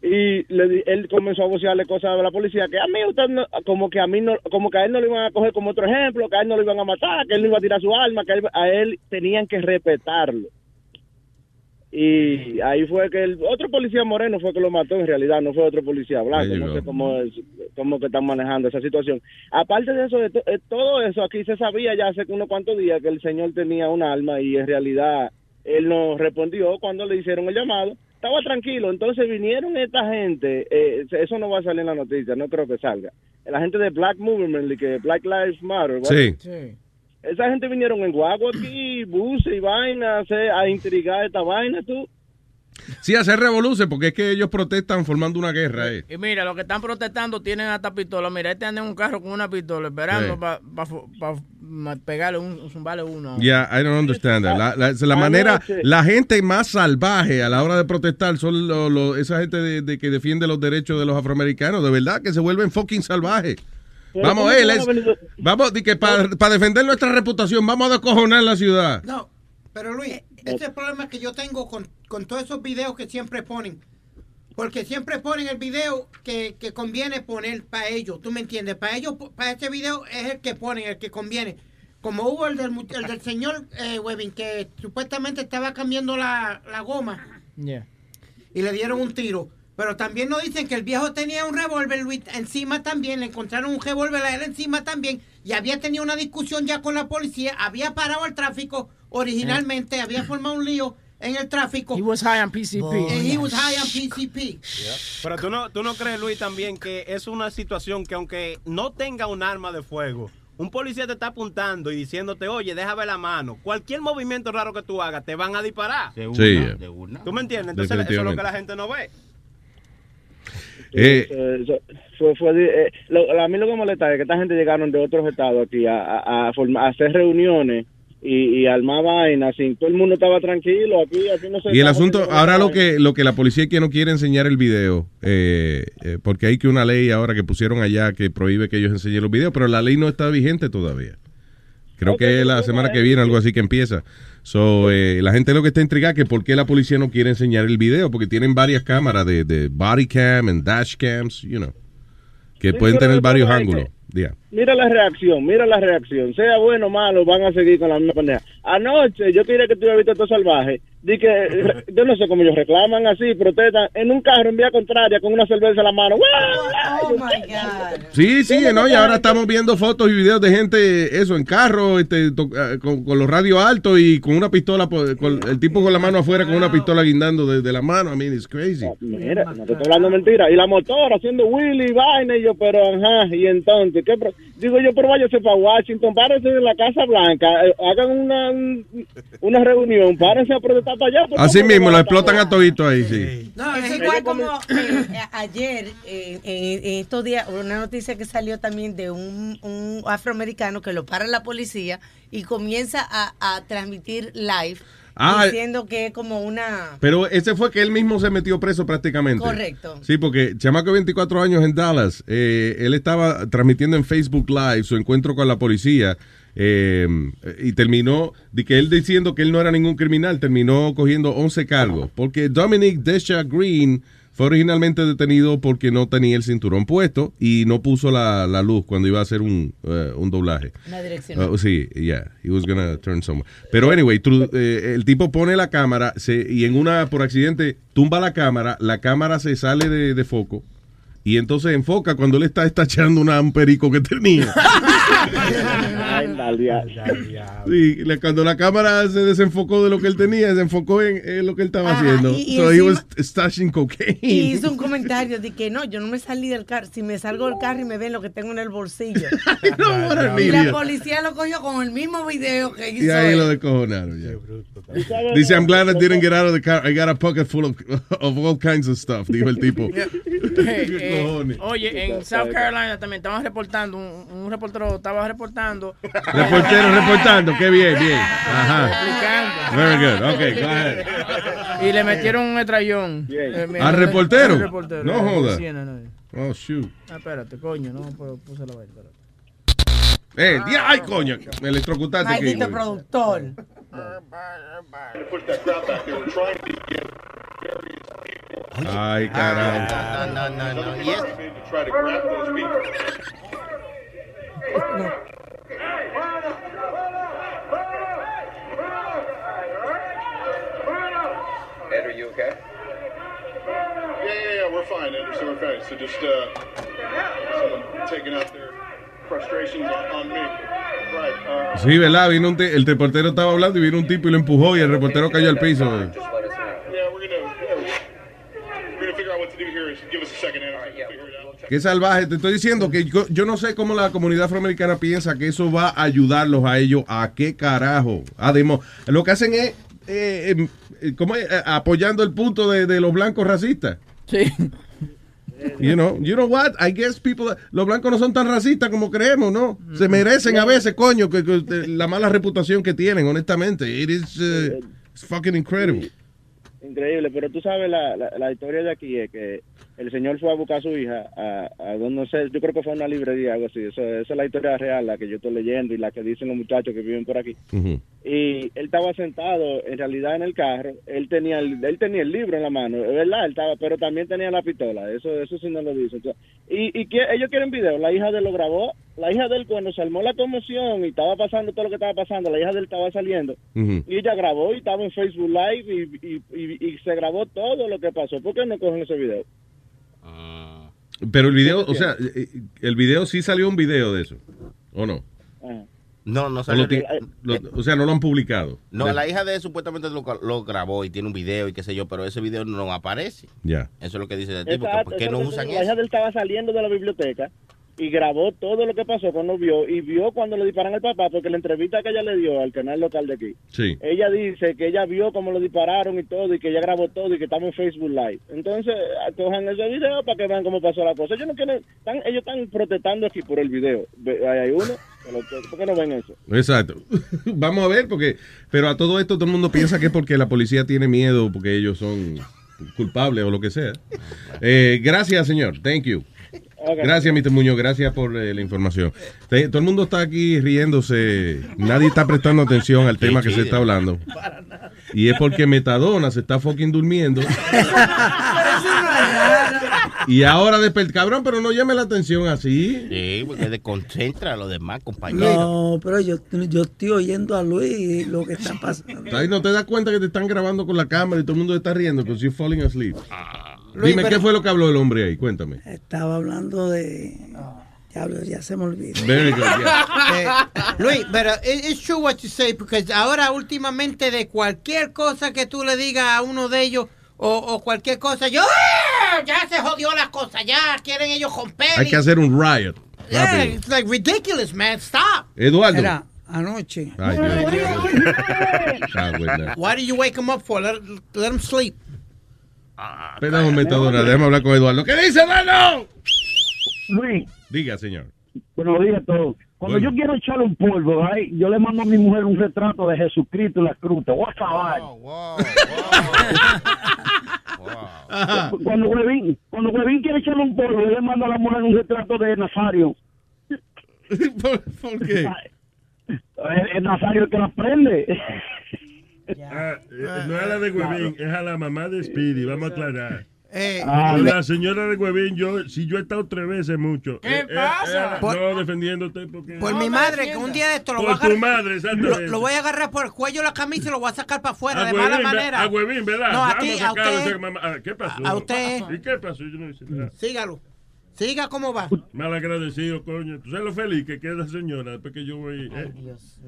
Y le, él comenzó a vocearle cosas a la policía que a mí usted no- como que a mí no, como que a él no lo iban a coger como otro ejemplo, que a él no lo iban a matar, que él no iba a tirar su arma, que él, a él tenían que respetarlo. Y ahí fue que el otro policía moreno fue que lo mató en realidad, no fue otro policía blanco. No sé cómo, es, cómo que están manejando esa situación. Aparte de eso, de to- eh, todo eso aquí se sabía ya hace unos cuantos días que el señor tenía un arma y en realidad él no respondió cuando le hicieron el llamado. Estaba tranquilo, entonces vinieron esta gente, eh, eso no va a salir en la noticia, no creo que salga. La gente de Black Movement, que Black Lives Matter, ¿verdad? Sí. Esa gente vinieron en guagua aquí, buses y vainas, eh, a intrigar esta vaina, tú. Sí, hacer revolución, porque es que ellos protestan formando una guerra. Eh. Y mira, los que están protestando tienen hasta pistola. Mira, este anda en un carro con una pistola esperando Sí. para pegarle un, zumbarle uno. Yeah, I don't understand that. La, la- la manera, la gente más salvaje a la hora de protestar son lo- lo- esa gente de, de que defiende los derechos de los afroamericanos. De verdad que se vuelven fucking salvajes. Vamos, ¿cómo eh, venir- vamos, di que para defender nuestra reputación, vamos a descojonar la ciudad. No, pero Luis, ese es el problema que yo tengo con, con todos esos videos que siempre ponen. Porque siempre ponen el video que, que conviene poner para ellos. ¿Tú me entiendes? Para ellos, para este video es el que ponen, el que conviene. Como hubo el del, el del señor eh, Webin, que supuestamente estaba cambiando la, la goma Yeah. y le dieron un tiro. Pero también nos dicen que el viejo tenía un revólver Luis, encima también, le encontraron un revólver a él encima también y había tenido una discusión ya con la policía, había parado el tráfico originalmente, había formado un lío en el tráfico. He was high on PCP. And he was high on PCP. Pero tú no, tú no crees, Luis, también que es una situación que aunque no tenga un arma de fuego, un policía te está apuntando y diciéndote, oye, déjame la mano. Cualquier movimiento raro que tú hagas, te van a disparar. De una, Sí, yeah. de una. ¿Tú me entiendes? Entonces eso es lo que la gente no ve. Eh, Eh, eso fue, fue, eh, lo- a mí lo que me molesta es que esta gente llegaron de otros estados aquí a, a, a a hacer reuniones y, y armar vainas, sin todo el mundo estaba tranquilo, aquí, aquí no se Y el asunto, ahora lo que lo que la policía que no quiere enseñar el video, eh, eh, porque hay que una ley ahora que pusieron allá que prohíbe que ellos enseñen los videos, pero la ley no está vigente todavía. Creo que es la semana que viene, algo así que empieza. So, eh, la gente lo que está intrigada que por qué la policía no quiere enseñar el video, porque tienen varias cámaras de, de body cam and dash cams, you know, que Sí, pueden tener varios es ángulos. Yeah. Mira la reacción, mira la reacción. Sea bueno o malo, van a seguir con la misma pendeja. Anoche yo quería que tú hubieras visto todo salvaje. Di que, yo no sé cómo ellos reclaman así, protestan en un carro en vía contraria con una cerveza en la mano. Oh my God. Sí, sí, no, y ahora estamos viendo fotos y videos de gente, eso, en carro, este, eh, con, con los radios altos y con una pistola, con el tipo con la mano afuera con una pistola guindando de, de la mano. I mean, it's crazy. Mira, no te estoy hablando mentira. Y la motora haciendo Willy vaina. Y yo, pero ajá. Y entonces, ¿qué pro- Digo yo, pero váyase para Washington, párense en la Casa Blanca, eh, hagan una, un- una reunión, párense a protestar para allá. porque Así no mismo, van lo a explotan a todito ahí, sí. No, es igual como eh, eh, ayer, eh, en, en estos días, una noticia que salió también de un, un afroamericano que lo para la policía y comienza a, a transmitir live Ah, diciendo que es como una... Pero ese fue que él mismo se metió preso prácticamente. Correcto. Sí, porque chamaco de 24 años en Dallas, eh, él estaba transmitiendo en Facebook Live su encuentro con la policía eh, y terminó, de que él diciendo que él no era ningún criminal, terminó cogiendo 11 cargos. Porque Dominic Desha Green fue originalmente detenido porque no tenía el cinturón puesto y no puso la, la luz cuando iba a hacer un, eh, un doblaje. Una dirección. Uh, sí, yeah, he was gonna turn somewhere. Pero anyway, eh, el tipo pone la cámara se, y en una, por accidente, tumba la cámara, la cámara se sale de, de foco y entonces enfoca cuando él está estachando una, un perico que tenía. Ay, la dia- Sí, cuando la cámara se desenfocó de lo que él tenía, se enfocó en, en lo que él estaba Ajá, haciendo. y- y so he encima- was stashing cocaine. Y hizo un comentario de que no, yo no me salí del carro. Si me salgo del carro y me ven lo que tengo en el bolsillo. an y la policía lo cogió con el mismo video que hizo. Y ahí él. lo descojonaron. ya. Dice, I'm glad I didn't get out of the car. I got a pocket full of, of all kinds of stuff, dijo el tipo. Eh, ¿Qué eh, cojones? oye, en South Carolina también estaban reportando, un, un reportero estaba reportando. Reportero reportando, qué bien, bien. Ajá. Explicando. Very good, okay, go ahead. Y le metieron un estrellón. Eh, ¿Al reportero? reportero, No eh, joda. No. Oh, shoot. Ah, espérate, coño, no puedo puse la vaina. espérate. Eh, dia- ay, coño, me electrocutaste aquí. Maldito güey. Ay, carajo. No, no, no, no. Y es- Ed, are you okay? Yeah, yeah, yeah, we're fine, Anderson, we're fine. So just, uh, someone taking out their frustrations on, on me. Right, uh, Sí, ¿verdad? Vino un el reportero estaba hablando y vino un tipo y lo empujó y el reportero cayó al piso. güey. yeah, we're gonna, yeah, we're gonna figure out what to do here. Give us a second, Anderson. Figure it out. Qué salvaje. Te estoy diciendo que yo, yo no sé cómo la comunidad afroamericana piensa que eso va a ayudarlos a ellos. ¿A qué carajo? Además, lo que hacen es eh, eh, eh, ¿cómo es? Apoyando el punto de, de los blancos racistas. Sí. You know, you know what? I guess people, los blancos no son tan racistas como creemos, ¿no? Se merecen a veces, coño, que, que, la mala reputación que tienen, honestamente. It is uh, it's fucking incredible. Increíble, pero tú sabes, la, la, la historia de aquí es que el señor fue a buscar a su hija a, a donde no sé, yo creo que fue a una librería, algo así. Eso, esa es la historia real, la que yo estoy leyendo y la que dicen los muchachos que viven por aquí. Y él estaba sentado, en realidad, en el carro. Él tenía el, él tenía el libro en la mano, es verdad, él estaba, pero también tenía la pistola. Eso eso sí no lo dice. Entonces, y y que, ellos quieren video. La hija de él lo grabó. La hija de él, cuando se armó la conmoción y estaba pasando todo lo que estaba pasando, la hija de él estaba saliendo. Y ella grabó y estaba en Facebook Live y, y, y, y se grabó todo lo que pasó. ¿Por qué no cogen ese video? Pero el video, o sea, eh, el video sí salió un video de eso, ¿o no? No, no O, salió. lo ti- lo- o sea, no lo han publicado. No, la hija de él supuestamente lo, lo grabó y tiene un video y qué sé yo, pero ese video no aparece. Ya. Eso es lo que dice el tipo. que Exacto, ¿Por qué eso no que usan digo. La hija eso? de él estaba saliendo de la biblioteca y grabó todo lo que pasó cuando vio y vio cuando le disparan al papá porque la entrevista que ella le dio al canal local de aquí Sí. ella dice que ella vio cómo lo dispararon y todo y que ella grabó todo y que estaba en Facebook Live entonces cojan ese video para que vean cómo pasó la cosa ellos no quieren están, ellos están protestando aquí por el video hay uno ¿por qué no ven eso? Exacto. Vamos a ver, porque. Pero a todo esto todo el mundo piensa que es porque la policía tiene miedo, porque ellos son culpables o lo que sea. Eh, gracias, señor. Thank you. Gracias, Mr. Muñoz. Gracias por eh, la información. Te- todo el mundo está aquí riéndose. Nadie está prestando atención al tema que se está hablando. Y es porque Metadona se está fucking durmiendo. Y ahora despertar. Cabrón, pero no llame la atención así. Sí, porque desconcentra a los demás compañeros. No, pero yo, yo estoy oyendo a Luis y lo que está pasando. Ahí no te das cuenta que te están grabando con la cámara y todo el mundo está riendo because you're falling asleep. Luis, Dime, pero- ¿qué fue lo que habló el hombre ahí? Cuéntame. Estaba hablando de... Diablo, ya se me olvidó. Very good, yeah. Eh, Luis, pero it- it's true what you say, porque ahora últimamente de cualquier cosa que tú le digas a uno de ellos o, o cualquier cosa, yo "Ah, ya se jodió la cosa, ya quieren ellos romper. Hay que hacer un riot. Yeah, it's like ridiculous, man. Stop. Eduardo. Mira, anoche. Ay, Dios. Ah, bueno. Why do you wake him up for? Let, let him sleep. Espera un metadona, déjame hablar con Eduardo. ¿Qué dice, hermano? Luis, Diga, señor. buenos días a todos. Cuando Bueno. yo quiero echarle un polvo, yo le mando a mi mujer un retrato de Jesucristo en la cruz. Te voy a acabar. Cuando Huevín, cuando Huevín quiere echarle un polvo, yo le mando a la mujer un retrato de Nazario. ¿Por, qué? Es Nazario el que la prende. Ah, eh, no es la de Huevín, es a la mamá de Speedy, vamos a aclarar. Eh, Ah, la señora de Huevín, yo, si yo he estado tres veces mucho. ¿Qué eh, pasa? eh, Por- no, defendiéndote porque... Por mi madre, que un día de esto lo Por voy a agarrar. tu madre. Lo, lo voy a agarrar por el cuello de la camisa y lo voy a sacar para afuera A de mala manera. A Huevín, ¿verdad? No, a ti, a usted. ah, ¿Qué pasó? A usted. ¿Y qué pasó? Yo no hice nada. Sígalo. Siga cómo va. Mal agradecido, coño. Tú sabes lo feliz que queda señora después que yo voy. eh,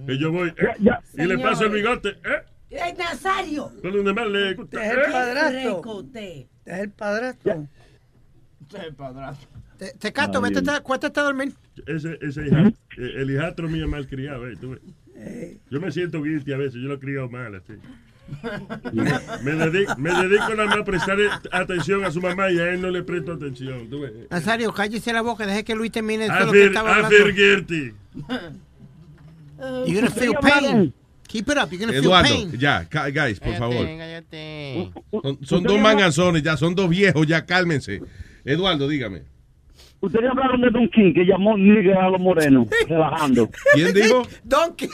que yo voy. eh, y le paso el bigote. ¿eh? ¡Es Nazario! Con donde más le gusta. Es el ¿eh? padrastro. Recoté. Es el padrastro. Te, te cato, vete, acuéstate a dormir. Ese, ese hija- eh, el hijastro mío es mal criado, eh, tú ves. Yo me siento guilty a veces, yo lo he criado mal, así. Me dedico, me dedico nada más a prestar atención a su mamá y a él no le presto atención, tú ves. Nazario, cállese la boca, deje que Luis termine todo lo que estaba hablando. You're gonna feel pain. Keep it up, you're gonna feel Eduardo, pain. ya, guys, por favor. Cállate. Son, son dos manganzones, ya, son dos viejos, ya, cálmense. Eduardo, dígame. Ustedes hablaron de Don King, que llamó nigga a los morenos, relajando. ¿Quién dijo? Don King,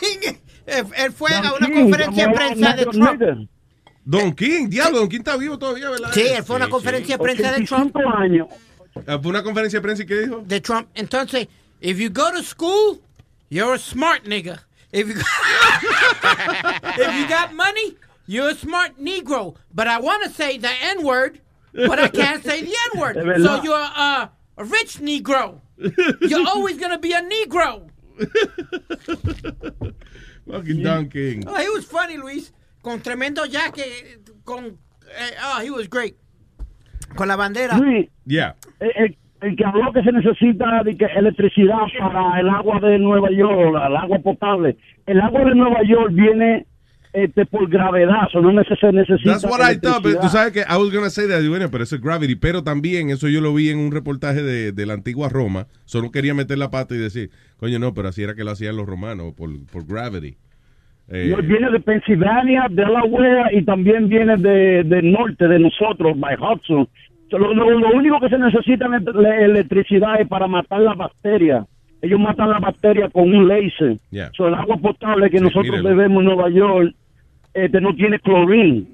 eh, él fue a Don una King, conferencia de a prensa de Trump. Don King, diablo, Don King está vivo todavía, ¿verdad? Sí, él fue a una conferencia de prensa de Trump. años. Ah, ¿Fue una conferencia de prensa y qué dijo? De Trump. Entonces, if you go to school, you're a smart nigga. If you, if you got money, you're a smart Negro. But I want to say the N word, but I can't say the N word. So you're a, a rich Negro. You're always going to be a Negro. Fucking Don King. Oh, he was funny, Luis. Con tremendo jaque. Con, eh, oh, he was great. Con la bandera. Luis, Yeah. el, el- el que habló que se necesita de que electricidad para el agua de Nueva York, el agua potable. El agua de Nueva York viene este, por gravedad, eso no se necesita. That's what I thought, but tú sabes que I was gonna say that, bueno, pero eso es gravity, pero también eso yo lo vi en un reportaje de, de la antigua Roma, solo quería meter la pata y decir, coño, no, pero así era que lo hacían los romanos, por, por gravity. Eh, Viene de Pensilvania, Delaware y también viene de, del norte de nosotros, by Hudson. Lo, lo- lo único que se necesita es la electricidad es para matar las bacterias. Ellos matan las bacterias con un láser. Yeah. So, el agua potable que Sí, nosotros bebemos en Nueva York este, no tiene clorine.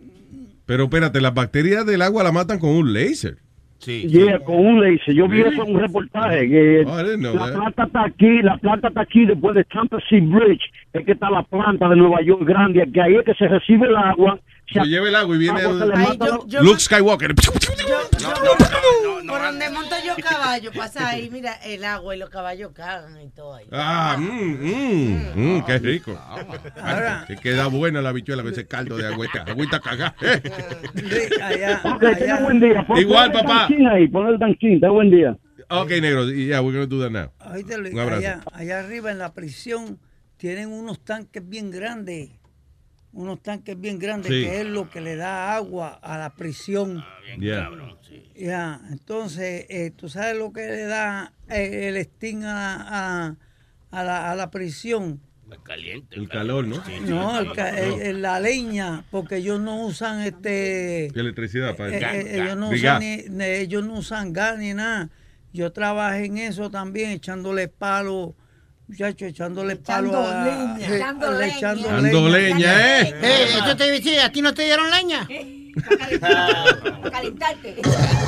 pero espérate, las bacterias del agua la matan con un láser. Sí. Yeah, con un laser. Yo vi eso en un reportaje. Que Oh, la that. planta está aquí, la planta está aquí después de Tampa Sea Bridge. Es que está la planta de Nueva York grande, que ahí es que se recibe el agua. Se lleva el agua y viene agua el- Ay, yo- yo- Luke Skywalker. Por donde monto yo caballo, pasa ahí, mira, el agua y los caballos cagan y todo ahí. Ah, mmm, mmm, mmm, qué rico. Que queda buena la bichuela con ese caldo de agüita, agüita cagada. eh. Igual, papá. pon el danchín, ten buen día. Ok, negro, yeah, we're gonna do that now. Un abrazo. allá, allá arriba en la prisión tienen unos tanques bien grandes, unos tanques bien grandes, Sí. que es lo que le da agua a la prisión. Yeah. Ya, entonces, eh, tú sabes lo que le da eh, el Sting a, a- a la, a la prisión. Caliente. El calor, ¿no? No, el ca- el- el- la leña, porque ellos no usan este Electricidad para eh, eh, ellos, no usan gas. ni, ni- ellos no usan gas ni nada. Yo trabajé en eso también, echándole palo, muchachos, echándole palo Echando a leña. eh, Echando le- leña. echando leña, ¿eh? Eh, yo te decía, ¿a ti no te dieron leña? Calentarte.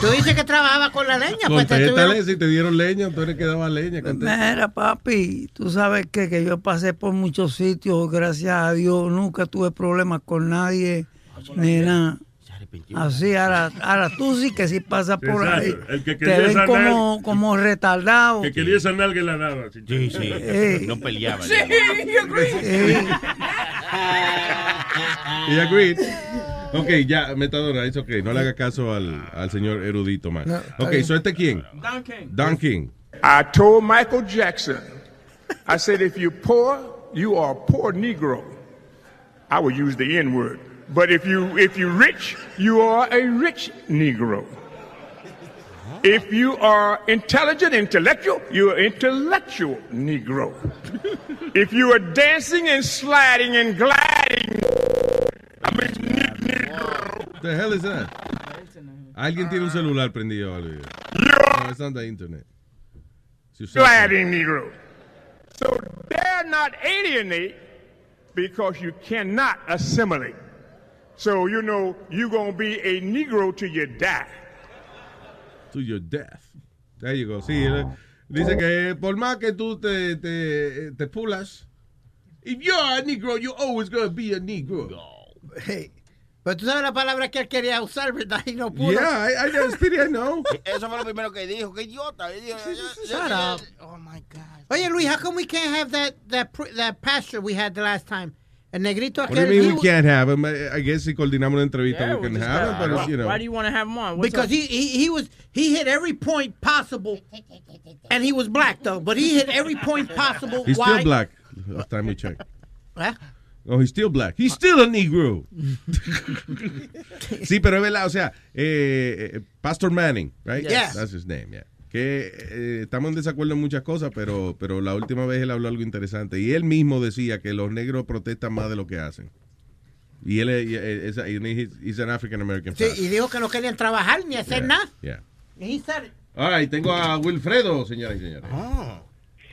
Tú dices que trabajaba con la leña, pues te tuvieron- si te dieron leña, tú eres que daba leña. contesta. Mira, papi, tú sabes que, que yo pasé por muchos sitios, gracias a Dios, nunca tuve problemas con nadie, ni nada. Así, ahora, ahora tú sí que sí pasas por Exacto. ahí. El que te quería ven como, nalga- como retardado. Que quería esa nalga la daba. Sí, sí. Eh. No peleaba. Sí, Eh, Y agreed. Ok, ya, metadona, es ok. No le haga caso al, al señor erudito más. No, ok. ¿so este quién? Don King. Don King. I told Michael Jackson, I said, if you're poor, you are a poor Negro. I would use the N word. But if you if you're rich, you are a rich Negro. If you are intelligent, intellectual, you're an intellectual Negro. if you are dancing and sliding and gliding, I mean, Negro. The hell is that? Alguien tiene un ah. celular prendido. algo. No, it's on the internet. Si usted- gliding Negro. So dare not alienate because you cannot assimilate. So you know you're gonna be a Negro till you die. to your death. There you go. Sí, él- dice que por más que tú te, te, te pulas, if you're a negro, you're always gonna be a negro. No. Hey, Pero tú sabes la palabra que él quería usar, ¿verdad? Y no pudo. Yeah, I, I know, Speedy, I know. Eso fue lo primero que dijo. Qué idiota. Él dijo, Shut up. Oh my God. Oye, Luis, how come we can't have that that that pastor we had the last time? El negrito What do you mean we can't have him? I I guess si coordinamos una entrevista, Yeah, we can we have him, got- but, you know. Why do you want to have him on? What's because he, he he was he hit every point possible, and he was black though. But he hit every point possible. He's Why? still black. Last time we checked. Huh? Oh, he's still black. He's still a negro. sí, pero es verdad, o sea, eh, eh, Pastor Manning, right? Yes. That's his name, yeah. Que eh, estamos en desacuerdo en muchas cosas, pero, pero la última vez él habló algo interesante. Y él mismo decía que los negros protestan más de lo que hacen. Y él es, es- he's- an African American Sí, y dijo que no querían trabajar ni hacer nada. Yeah. All right, tengo a Wilfredo, señoras y señores.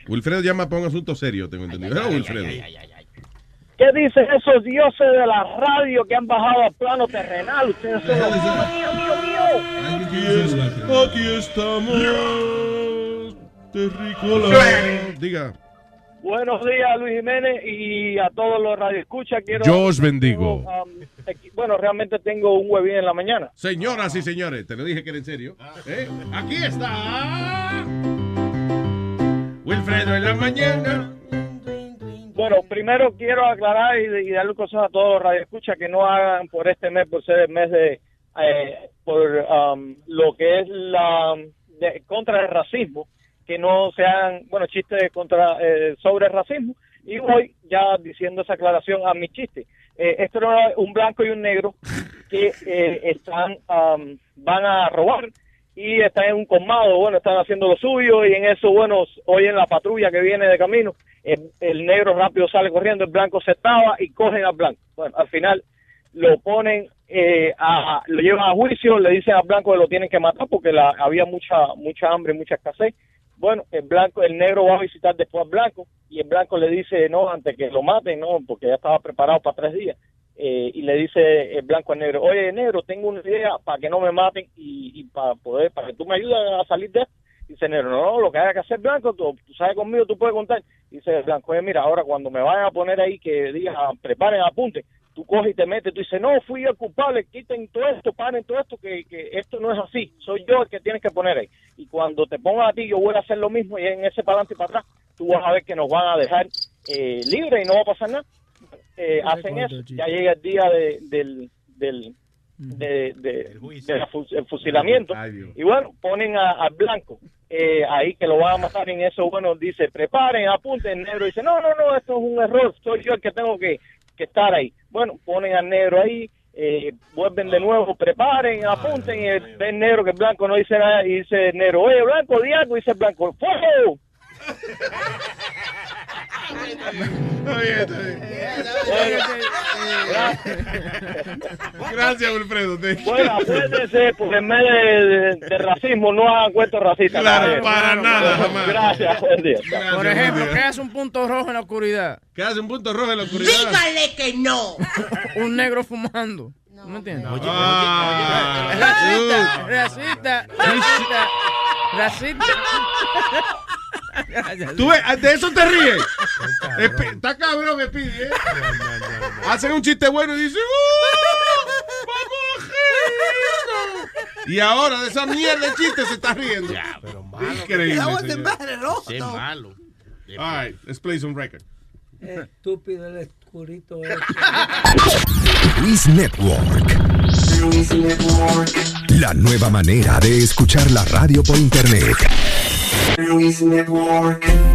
Wilfredo llama para un asunto serio, tengo entendido. Hello, Wilfredo. ¿Qué dicen esos dioses de la radio que han bajado al plano terrenal? Ustedes son los mío, mío, mío. Aquí estamos. Terricola. Diga. Buenos días, Luis Jiménez, y a todos los radioescuchas. Quiero, Yo os bendigo. um, aquí- bueno, realmente tengo un huevín en la mañana. Señoras y señores, te lo dije que era en serio. ¿Eh? Aquí está. Wilfredo en la mañana. Bueno, primero quiero aclarar y, y darle cosas a todos los radioescuchas que no hagan por este mes, por ser el mes de, eh, por um, lo que es la de- contra el racismo, que no sean, bueno, chistes contra eh, sobre el racismo. Y voy ya diciendo esa aclaración a mi chiste. eh, esto era un blanco y un negro que eh, están am, van a robar y están en un colmado, bueno, están haciendo lo suyo y en eso, bueno, oyen la patrulla que viene de camino, el, el negro rápido sale corriendo, el blanco se estaba y cogen al blanco. Bueno, al final lo ponen, eh, a, lo llevan a juicio, le dicen al blanco que lo tienen que matar porque la, había mucha mucha hambre, mucha escasez. Bueno, el blanco, el negro va a visitar después al blanco y el blanco le dice no antes que lo maten, no, porque ya estaba preparado para tres días. Eh, y le dice el blanco al negro, oye negro, tengo una idea para que no me maten y, y para poder, para que tú me ayudes a salir de esto. Dice negro, no, no, lo que haya que hacer blanco, tú, tú sabes conmigo, tú puedes contar. Dice el blanco, oye mira, ahora cuando me vayan a poner ahí que diga, preparen, apunte, tú coges y te metes, tú dices, no, fui el culpable, quiten todo esto, paren todo esto, que, que esto no es así, soy yo el que tienes que poner ahí. Y cuando te pongan a ti, yo voy a hacer lo mismo y en ese para adelante y para atrás, tú vas a ver que nos van a dejar eh, libre y no va a pasar nada. Eh, hacen eso, ya llega el día de, del, del, de, de- el fusilamiento. Y bueno, ponen a- al blanco eh, ahí que lo van a matar en eso, bueno, dice, preparen, apunten, el negro dice, no, no, no, esto es un error, soy yo el que tengo que, que estar ahí. Bueno, ponen al negro ahí, eh, vuelven de nuevo, preparen, apunten, y el, negro que el blanco no dice nada, y dice el negro, oye, blanco, di algo, dice el blanco, ¡fuego! Gracias, Wilfredo. Thank you. Bueno, acuérdense, porque en vez de, de- de racismo no hagan cuentos racistas. Claro, para nada, jamás. Gracias, buen día. Por ejemplo, ¿qué hace un punto rojo en la oscuridad? ¿Qué hace un punto rojo en la oscuridad? Dígale que no. un negro fumando. ¿No me entiendes? Ah, racista, racista, racista, racista. Tú ves, de eso te ríes. Está cabrón, Speedy, ¿eh? Hacen un chiste bueno y dicen, ¡Uh! ¡Vamos a reírnos! Y ahora de esa mierda de chiste se está riendo. Increíble. Señor. bad at all, Qué malo. All right, let's play some record. Estúpido el escurito este. Luis Network. La nueva manera de escuchar la radio por internet. Luis Network.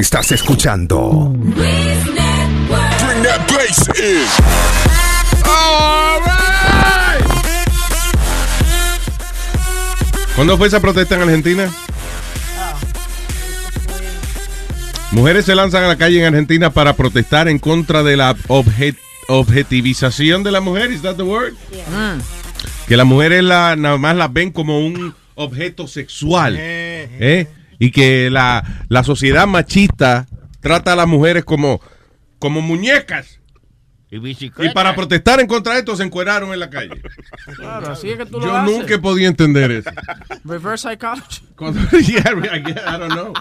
Estás escuchando Bring that bass in. ¿Cuándo fue esa protesta en Argentina? Mujeres se lanzan a la calle en Argentina para protestar en contra de la obje- objetivización de la mujer. ¿Is that the word? Que las mujeres la, nada más las ven como un objeto sexual. ¿eh? Y que la, la sociedad machista trata a las mujeres como, como muñecas. Y para protestar en contra de esto se encueraron en la calle. Claro, así es que tú lo Yo nunca he podido entender eso. Reverse psychology. Cuando, yeah, I don't know.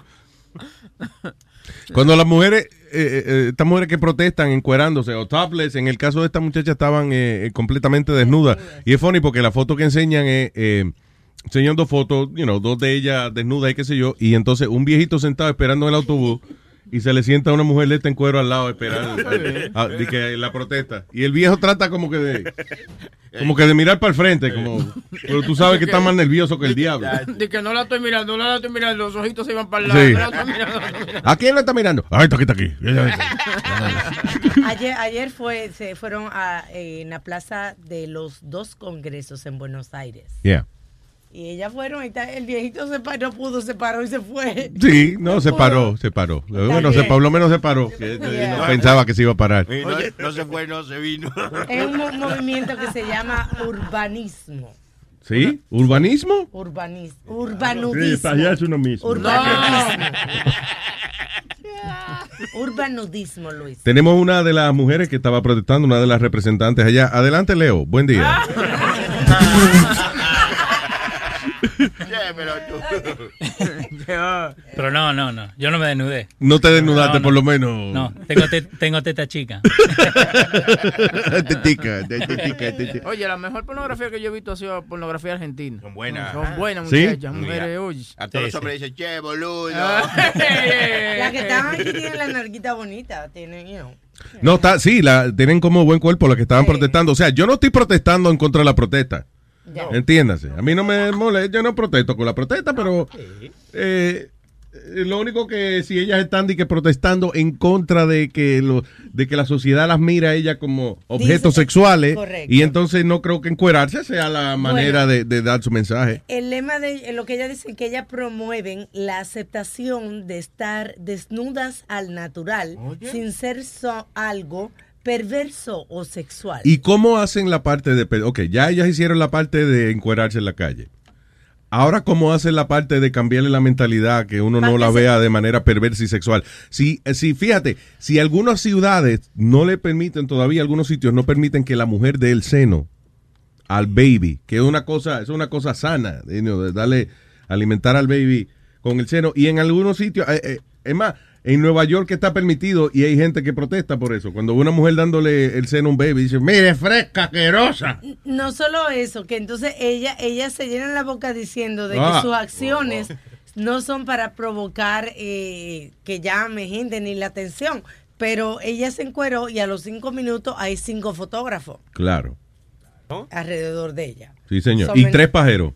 Cuando las mujeres, eh, eh, estas mujeres que protestan encuerándose o topless, en el caso de esta muchacha estaban eh, eh, completamente desnudas. Y es funny porque la foto que enseñan es, enseñan dos fotos, you know, dos de ellas desnudas y qué sé yo, y entonces un viejito sentado esperando en el autobús y se le sienta una mujer de esta en cuero al lado esperando a- de que la protesta. Y el viejo trata como que de, como que de mirar para el frente, como, pero tú sabes que está más nervioso que el diablo. De que no la estoy mirando, no la estoy mirando, los ojitos se iban para el Sí. lado. no la estoy mirando, no la estoy mirando. ¿A quién lo está mirando? Ah, está aquí, está aquí. Ayer, ayer fue, se fueron a, eh, en la plaza de los dos congresos en Buenos Aires. Yeah. Y ellas fueron, el viejito se paró, no pudo, se paró y se fue. Sí, no, se pudo. paró, se paró. Bueno, se, por lo menos se paró. que- que Yeah. no pensaba que se iba a parar. no, no se fue, no se vino. Es un mo- movimiento que se llama urbanismo. ¿Sí? ¿Urbanismo? Urbanis, Sí, urbanudismo. payaso uno mismo. Urbanudismo. Urbanudismo, Luis. Tenemos una de las mujeres que estaba protestando, una de las representantes allá. Adelante, Leo. Buen día. Pero no, no, no. Yo no me desnudé. No te desnudaste, No, no. por lo menos. No, tengo, te- tengo teta chica. Tetica, tetica, tetica. Oye, la mejor pornografía que yo he visto ha sido pornografía argentina. Son buenas. Son buenas, ¿Sí? muchachas. Mujeres, oye. A todos los hombres dicen, che, boludo. Las que estaban aquí tienen la narguita bonita, tienen, you know. No, está, sí, la, tienen como buen cuerpo las que estaban protestando. O sea, yo no estoy protestando en contra de la protesta. Entiéndase. A mí no me molesta, yo no protesto con la protesta, pero eh, eh, lo único que si ellas están de que protestando en contra de que lo, de que la sociedad las mira a ellas como objetos Dice- sexuales correcto. y entonces no creo que encuerarse sea la manera de, de dar su mensaje. El lema de eh, lo que ella dice que ellas promueven la aceptación de estar desnudas al natural sin ser so- algo perverso o sexual. ¿Y cómo hacen la parte de... Ok, ya ellas hicieron la parte de encuerarse en la calle. Ahora, ¿cómo hacen la parte de cambiarle la mentalidad que uno no la vea de manera perversa y sexual? Si, si, fíjate, si algunas ciudades no le permiten, todavía algunos sitios no permiten que la mujer dé el seno al baby, que es una cosa, es una cosa sana, de darle, alimentar al baby con el seno. Y en algunos sitios, eh, eh, es más, en Nueva York está permitido y hay gente que protesta por eso. Cuando una mujer dándole el seno a un baby, dice, mire, fresca, asquerosa. No solo eso, que entonces ella, ella se llena la boca diciendo de Ah. que sus acciones no son para provocar eh, que llame gente ni la atención, pero ella se encueró y a los cinco minutos hay cinco fotógrafos Claro, alrededor de ella. sí señor. Son Y tres pajeros.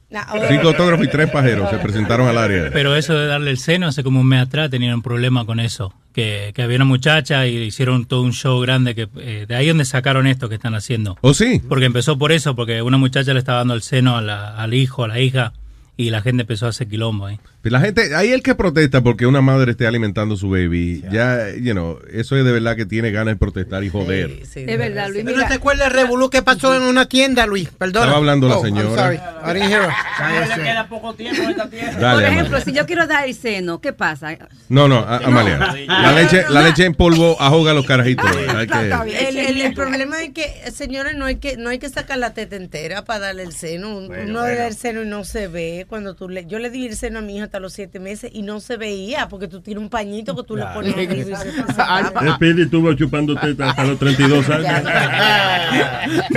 Cinco autógrafos y tres pajeros se presentaron al área. Pero eso de darle el seno, hace como un mes atrás tenían un problema con eso. Que, que había una muchacha y hicieron todo un show grande. que eh, De ahí donde sacaron esto que están haciendo. ¿Oh, sí? Porque empezó por eso, porque una muchacha le estaba dando el seno a la- al hijo, a la hija, y la gente empezó a hacer quilombo ahí. La gente, ahí el que protesta porque una madre esté alimentando a su baby, ya, you know, eso es de verdad que tiene ganas de protestar y joder. Es verdad, Luis. ¿No te acuerdas el revolú que pasó en una tienda, Luis? Perdón. Estaba hablando la I'm señora. sorry. I didn't hear her. le queda poco tiempo en esta tierra. Dale, Por Amalia. ejemplo, si yo quiero dar el seno, ¿qué pasa? No, no, a- Amalia. La leche, la leche en polvo ahoga a los carajitos. Hay que- El, el- el problema es que, señores, no hay que no hay que sacar la teta entera para darle el seno. Uno le da el seno y no se ve. cuando tú le Yo le di el seno a mi hija hasta los siete meses y no se veía porque tú tienes un pañito que tú le pones y se- se tapa. Speedy estuvo chupando teta hasta los 32 años.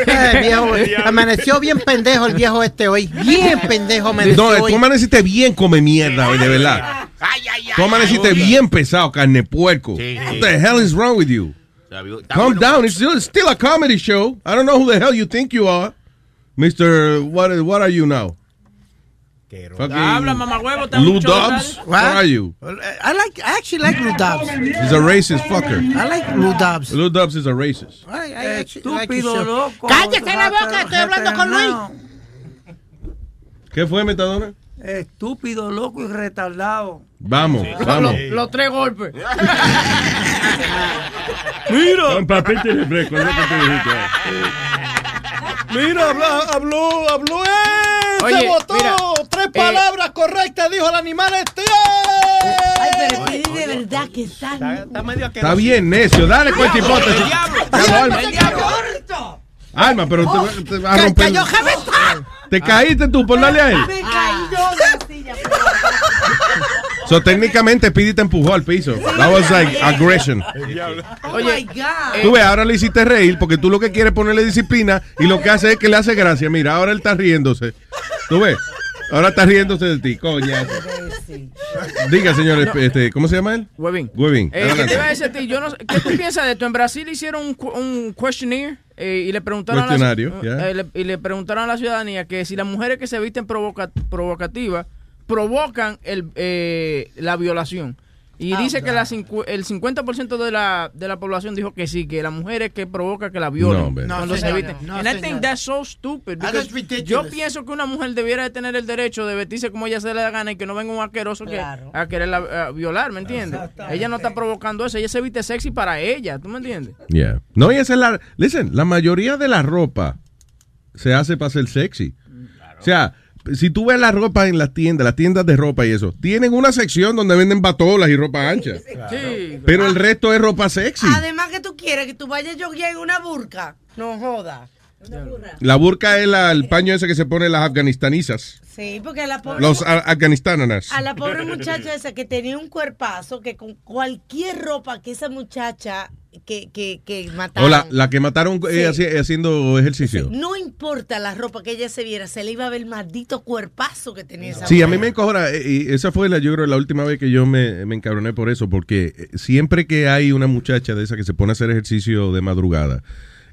Eh, viejo, amaneció bien pendejo el viejo este hoy. Bien pendejo amaneció No, hoy. tú amaneciste bien come mierda hoy, de verdad. Tú amaneciste bien pesado, carne puerco. What the hell is wrong with you? Calm down. It's still, it's still a comedy show. I don't know who the hell you think you are. Mr. What, what are you now? Habla, mamagüevo. te Lou Dobbs? What are you? I like. I actually like Lou Dobbs. He's a racist fucker. I like Lou Dobbs. Lou Dobbs is a racist. I, I like Estúpido show. loco. Cállate la boca, estoy hablando con Luis. ¿Qué fue, Metadona? Estúpido, loco y retardado. Vamos, Los, vamos. los tres golpes. Mira. Con papita y refresco, que te dijiste. Mira, habló, habló, habló él. Oye, se votó. mira, Tres eh, palabras correctas, dijo el animal este. Ay, pero Speedy de verdad que está. Está medio Está bien, necio. Dale con esta hipótesis. Diablo, Alma. Alma, pero te, te vas a romper. Cayó Javesta. ¿Te caíste tú por darle a él? Me caí yo de la silla. So, técnicamente, Speedy te empujó al piso. That was like aggression. Oh my God. Tú ves, ahora le hiciste reír porque tú lo que quieres es ponerle disciplina y lo que hace es que le hace gracia. Mira, ahora él está riéndose. Tú ves, ahora está riéndose de ti, coña. Diga, señor, este, ¿cómo se llama él? Webin. Webin. Eh, ¿Qué te iba a decir a ti? Yo no sé- ¿Qué tú piensas de esto? En Brasil hicieron un, un questionnaire eh, y le preguntaron a la, eh, le- y le preguntaron a la ciudadanía que si las mujeres que se visten provoca- provocativas provocan el, eh, la violación. Y Ah, dice que la cincu- el 50% de la, de la población dijo que sí, que la mujer es que provoca que la violen No, No, se señor. visten. No, And I think that's so stupid. Yo pienso que una mujer debiera de tener el derecho de vestirse como ella se le da gana y que no venga un asqueroso que, Claro. a quererla eh, violar, ¿me entiendes? Ella no está provocando eso, ella se viste sexy para ella, ¿tú me entiendes? Yeah. No, y esa es la. Listen, la mayoría de la ropa se hace para ser sexy. O sea, si tú ves la ropa en las tiendas, las tiendas de ropa y eso, tienen una sección donde venden batolas y ropa ancha. Sí. Pero el resto es ropa sexy. Además que tú quieres que tú vayas yo en una burka. No joda. La burka es la- el paño ese que se pone las afganistanizas. Sí, porque a la pobre, Los a- afganistanas. a la pobre muchacha esa que tenía un cuerpazo que con cualquier ropa que esa muchacha que, que, que O mataron. la, la que mataron eh, haci- haciendo ejercicio. No importa la ropa que ella se viera, se le iba a ver el maldito cuerpazo que tenía esa Sí, a mujer. mí me encojona, eh, y esa fue la, yo creo, la última vez que yo me, me encabroné por eso, porque eh, siempre que hay una muchacha de esa que se pone a hacer ejercicio de madrugada,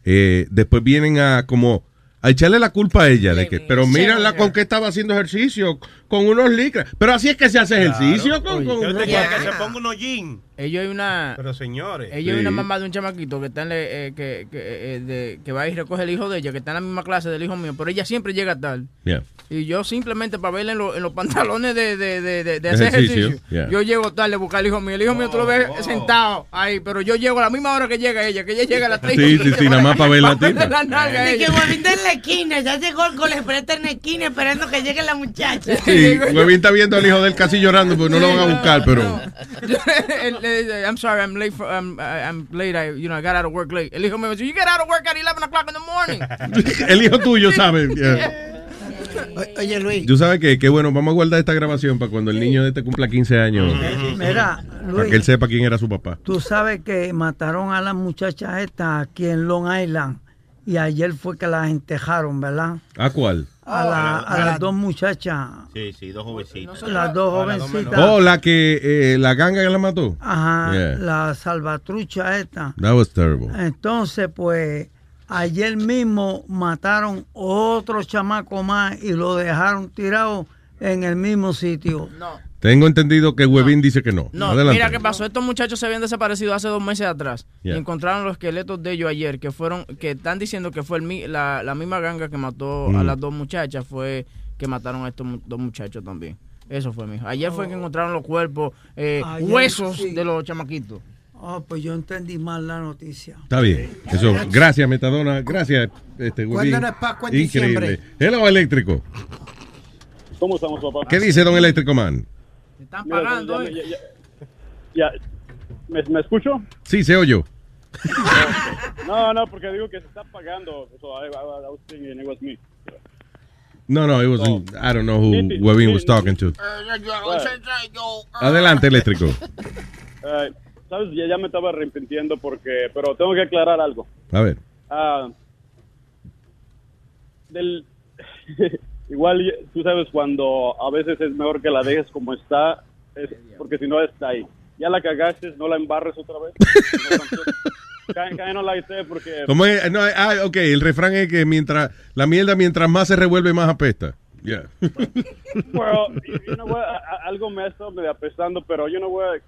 eh, después vienen a como a echarle la culpa a ella de que, pero mírala con qué estaba haciendo ejercicio, con unos licras, pero así es que se hace ejercicio con, con Yo te quiero que se ponga unos jeans. Ellos hay una... Pero señores. Ella hay Sí. una mamá de un chamaquito que está en le- eh, que, que, eh, de- que va y recoge el hijo de ella, que está en la misma clase del hijo mío, pero ella siempre llega tarde. Yeah. Y yo simplemente para verla en, lo- en los pantalones de, de, de, de- hacer ejercicio, ejercicio, yeah. yo llego tarde a buscar al hijo mío. El hijo mío tú lo ves sentado ahí, pero yo llego a la misma hora que llega ella, que ella llega a las 3 Sí, sí, sí, nada más para ver la tipa. la nalga a De que está en la esquina, ya llegó el colegio, está en la esquina esperando que llegue la muchacha. Sí, Huevín está viendo al hijo del casi llorando, porque no lo van a buscar, pero... I'm sorry, I'm late. For, I'm, I'm late. I, you know, I got out of work late. El hijo me dice, you get out of work at 11 o'clock in the morning. El hijo tuyo sabe. yeah. O- Oye, Luis. Tú sabes que, qué bueno, vamos a guardar esta grabación para cuando el niño de este cumpla 15 años, Mira, para que él Luis, sepa quién era su papá. tú sabes que mataron a las muchachas estas aquí en Long Island y ayer fue que las entejaron, ¿verdad? ¿A cuál? A, la- a las dos muchachas, Sí, sí, dos jovencitos. las dos jovencitas. Oh, la que, eh, la ganga que la mató. Ajá, Yeah. la salvatrucha esta. That was terrible. Entonces, pues, ayer mismo mataron otro chamaco más y lo dejaron tirado en el mismo sitio. Tengo entendido que Webin dice que no. No, Adelante. mira qué pasó. Estos muchachos se habían desaparecido hace dos meses atrás Yeah. y encontraron los esqueletos de ellos ayer, que fueron, que están diciendo que fue el, la, la misma ganga que mató a Mm. las dos muchachas, fue que mataron a estos dos muchachos también. Eso fue, mijo. Ayer fue que encontraron los cuerpos, eh, Ayer, huesos sí. de los chamaquitos. Oh, pues yo entendí mal la noticia. Está bien. Eso, gracias, Metadona. Gracias, este Webin. ¿Cuándo no es Pascua en Increíble. diciembre? Hello, eléctrico. ¿Cómo estamos, papá? ¿Qué dice don eléctrico man? Están Mira, pagando. ya- eh. ya- ya- ya- ¿Me, me escucho? Sí, se oyó. No, no, porque digo que se está pagando. So I, I, I was thinking it was me. No, no, it was, I don't know who Sí, sí, Webin sí. was talking to. Ah. Adelante, eléctrico. Eh, Sabes, ya, ya me estaba arrepintiendo porque, pero tengo que aclarar algo. A ver. Ah, del, igual tú sabes cuando a veces es mejor que la dejes como está es porque si no está ahí. Ya la cagaste, no la embarres otra vez. Of like that, porque ¿Cómo es? No, ah, ok, el refrán es que mientras la mierda mientras más se revuelve más apesta. Yeah. Well, you, know what? Algo me está medio apestando, pero you know what?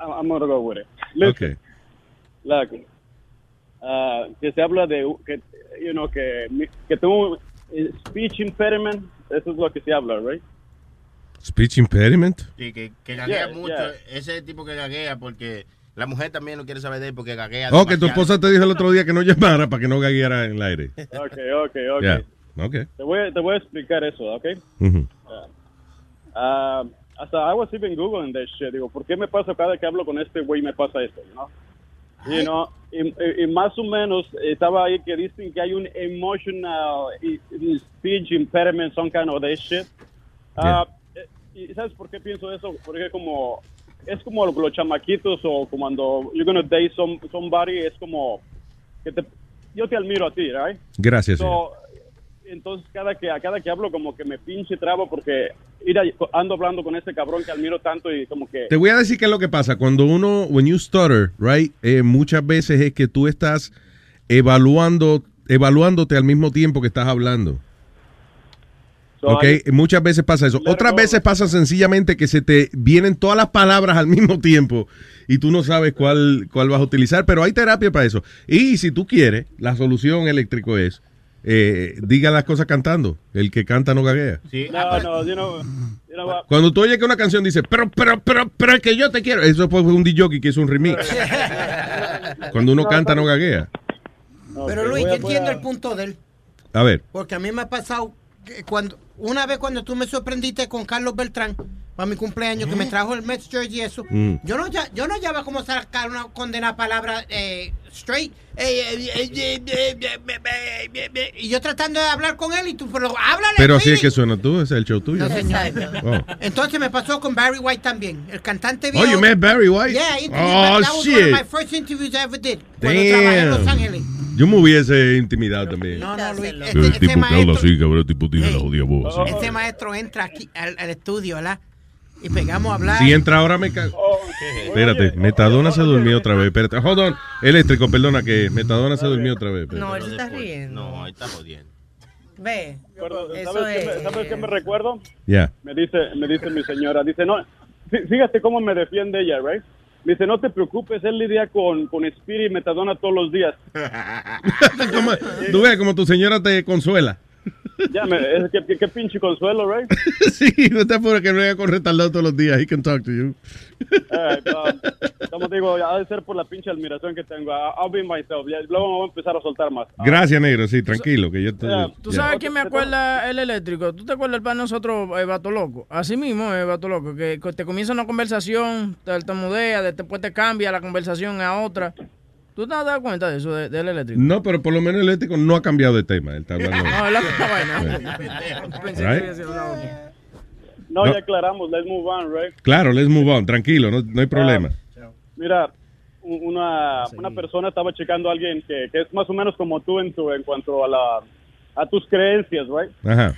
I'm, I'm gonna go with it. Listen, Ok. like, uh, que se habla de que, you know, que, que tengo speech impediment, eso es lo que se habla, right? Speech impediment. Sí, que, que gaguea Yeah, mucho. yeah. Ese tipo que gaguea porque la mujer también no quiere saber de él porque gaguea. Oh, que tu demasiado. esposa te dijo el otro día que no llamara para que no gagueara en el aire. Okay, okay, okay. Yeah. Ok. Te, voy, a- te voy a explicar eso, okay? Ujú. Ah, hasta I was even googling that shit. Digo, ¿por qué me pasa cada que hablo con este güey me pasa esto, you know? You know, y, más o menos estaba ahí que dicen que hay un emotional speech impediment, some kind of that shit. Eh, ¿Y sabes por qué pienso eso? Porque como es como los chamaquitos o como cuando you're gonna date some, somebody, es como que te, yo te admiro a ti, right? Gracias. So, entonces cada que cada que hablo como que me pinche trabo porque ir a- ando hablando con ese cabrón que admiro tanto y como que Te voy a decir qué es lo que pasa. Cuando uno, when you stutter, right, eh, muchas veces es que tú estás evaluando, evaluándote al mismo tiempo que estás hablando. So, ok, muchas veces pasa eso. Otras veces pasa sencillamente que se te vienen todas las palabras al mismo tiempo y tú no sabes cuál, cuál vas a utilizar, pero hay terapia para eso. Y si tú quieres, la solución eléctrico es, eh, diga las cosas cantando. El que canta no gaguea. no, no, you know what? Cuando tú oyes que una canción dice, pero, pero, pero, pero es que yo te quiero. Eso fue un DJ que hizo un remix. Cuando uno canta no gaguea. Pero Luis, yo entiendo el punto de él. A ver. Porque a mí me ha pasado que cuando una vez cuando tú me sorprendiste con Carlos Beltrán para mi cumpleaños, ¿Eh? que me trajo el Mets jersey y eso, mm. yo no ya, yo no ya va como sacar una condena palabra eh, straight. y yo tratando de hablar con él y tú, pero háblale. Pero así es que suena tú, es el show tuyo. No, señor. Oh. Entonces me pasó con Barry White también, el cantante viejo. Oh, you met Barry White? Yeah, oh, that was shit. one of my first interviews I ever did. Cuando trabajé en Los Ángeles. Yo me hubiese intimidado también. No, no, Luis. Este, tipo maestro, que habla así, cabrón, tipo tiene hey, la jodida voz así. este maestro entra aquí al, al estudio, ¿verdad? Y pegamos a hablar. Si entra ahora me cago. Espérate, Metadona se durmió otra vez. Espérate, hold on. Eléctrico, perdona que Metadona se durmió otra vez. espérate. No, él se está riendo. No, ahí está jodiendo. Ve. ¿Sabes, qué, me- es. ¿Sabes qué me recuerdo? Ya. Me dice, me dice mi señora, dice, no, fí- fíjate cómo me defiende ella, right? Me dice, no te preocupes, él lidia con, con Spirit y Metadona todos los días. Como- Tú ves como tu señora te consuela. Ya, me, es que, que- qué pinche consuelo, right? sí, no te apures que venga con retardado todos los días. He can talk to you. Eh, um, como te digo, ha de ser por la pinche admiración que tengo. I- I'll be myself. Ya, luego me voy a empezar a soltar más. Ah, Gracias, negro. Sí, tranquilo, que yo te. ¿Tú ya. sabes quién me acuerda el eléctrico? ¿Tú te acuerdas el pan de nosotros, eh, Vato Loco? Así mismo, eh, Vato Loco, que te comienza una conversación, te tartamudea, de- después te cambia la conversación a otra. ¿Tú te has dado cuenta de eso, de- del eléctrico? No, pero por lo menos el eléctrico no ha cambiado de tema. Él está hablando. No, es la misma vaina. Pensé que Right. había sido la otra. No, No. ya aclaramos. Let's move on, right? Claro, let's move on. Tranquilo, no, no hay problema. Mira, u- una, una persona estaba checando a alguien que, que es más o menos como tú en, tu, en cuanto a, la, a tus creencias, right? Ajá.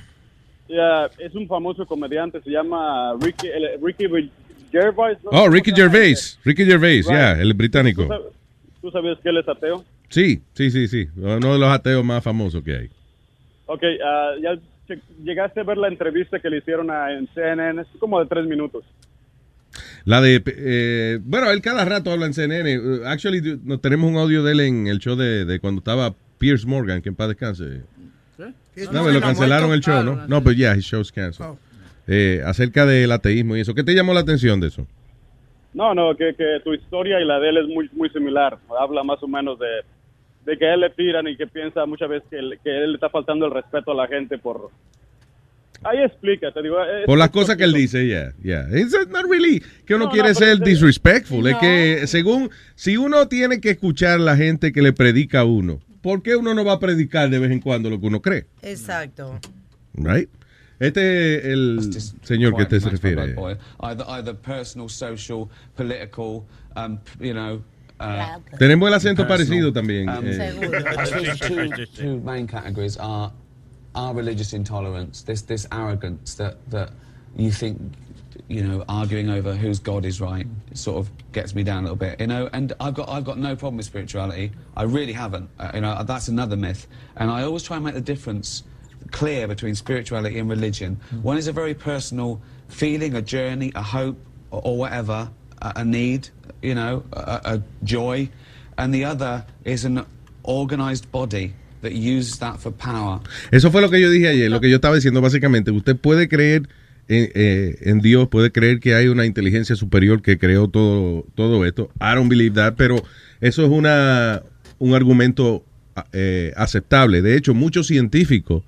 Ya, es un famoso comediante, se llama Ricky, el- Ricky Gervais. ¿no? Oh, Ricky Gervais. Ricky Gervais, Right. ya, el británico. ¿Tú sabes, tú sabías que él es ateo? Sí, sí, sí, sí. Uno de los ateos más famosos que hay. Ok, ah, ya llegaste a ver la entrevista que le hicieron a, en CNN, es como de tres minutos. La de. eh, bueno, él cada rato habla en CNN. Uh, Actually, no, tenemos un audio de él en el show de, de cuando estaba Pierce Morgan, que en paz descanse. No, me lo cancelaron el show, ¿no? No, pero ya, his show's canceled. Eh, acerca del ateísmo y eso. ¿Qué te llamó la atención de eso? No, no, que, que tu historia y la de él es muy, muy similar. Habla más o menos de, de que a él le tiran y que piensa muchas veces que, él- que él le está faltando el respeto a la gente por... Ahí explica, te digo. es- Por las cosas que él dice, ya, ya. It's not really que uno No, quiere no, ser es- disrespectful. Es No. que, según, si uno tiene que escuchar a la gente que le predica a uno, ¿por qué uno no va a predicar de vez en cuando lo que uno cree? Exacto. Right? Este es el señor que quite usted se refiere. Either, either personal, social, political, um, you know. Uh, Tenemos el acento personal. parecido también, Um, eh. Two, two main categories are our religious intolerance, this this arrogance that that you think you know, arguing over whose God is right. Sort of gets me down a little bit, you know. And I've got I've got no problem with spirituality. I really haven't. Uh, you know, that's another myth. And I always try and make the difference clear between spirituality and religion. One is a very personal feeling, a journey, a hope, or, or whatever, a, a need, you know, a, a joy, and the other is an organized body that uses that for power. Eso fue lo que yo dije ayer, lo que yo estaba diciendo básicamente. Usted puede creer en, eh, en Dios, puede creer que hay una inteligencia superior que creó todo, todo esto. I don't believe that, pero eso es una, un argumento eh, aceptable. De hecho, muchos científicos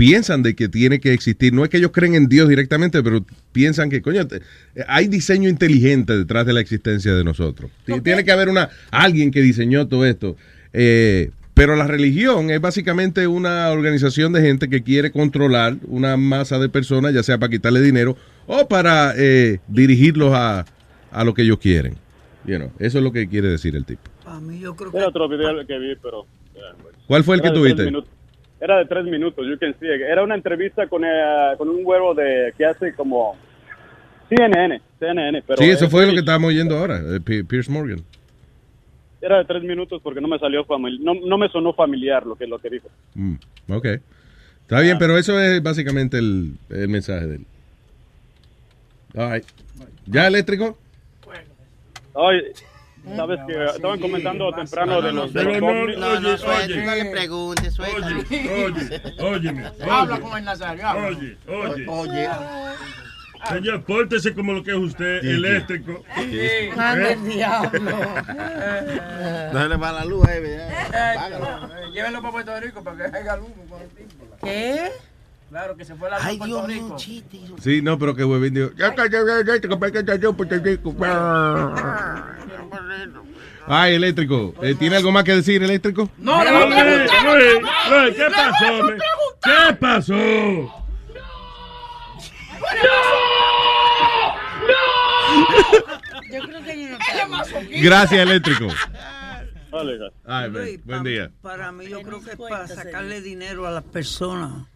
piensan de que tiene que existir, no es que ellos creen en Dios directamente, pero piensan que, coño, te- hay diseño inteligente detrás de la existencia de nosotros. Tiene que haber una alguien que diseñó todo esto. Eh, pero la religión es básicamente una organización de gente que quiere controlar una masa de personas, ya sea para quitarle dinero o para eh, dirigirlos a, a lo que ellos quieren. You know, eso es lo que quiere decir el tipo. A mí yo creo Era otro video que vi, pero... pues. ¿Cuál fue el que tuviste? Era de tres minutos, you can see it. Era una entrevista con, eh, con un huevo de que hace como CNN, CNN, pero sí, eso es fue lo que estábamos oyendo ahora, eh, Pi- Pierce Morgan. Era de tres minutos porque no me salió famili- no, no me sonó familiar lo que lo que dijo. Mm, ok. Está bien, pero eso es básicamente el, el mensaje de él. All right. ¿Ya eléctrico? Ay, sabes que estaban comentando temprano de los de los Pero no, ovnis. no, oye, oye. No le preguntes, suéltalo. Oye, óyeme. Habla oye. con el Nazario. Oye, oye. Oye. Señor, pórtese como lo que es usted, eléctrico. Manda ¿Eh? el diablo. No se le va la luz, eh. Llévenlo para Puerto Rico para que haga luz con el tipo. ¿Qué? Claro, que se fue la luz Ay, Dios mío, chiste. Sí, no, pero que huevín dijo. "Ya ya, ya, ya, ya, ya, ya, Puerto Rico". Ay, eléctrico. Eh, ¿Tiene algo más que decir, eléctrico? No, le va a preguntar. ¿qué pasó? ¿Qué pasó? Yo creo que yo no está. Gracias, eléctrico. Vale. Ay, buen día. Para mí yo creo que es para sacarle dinero a las personas.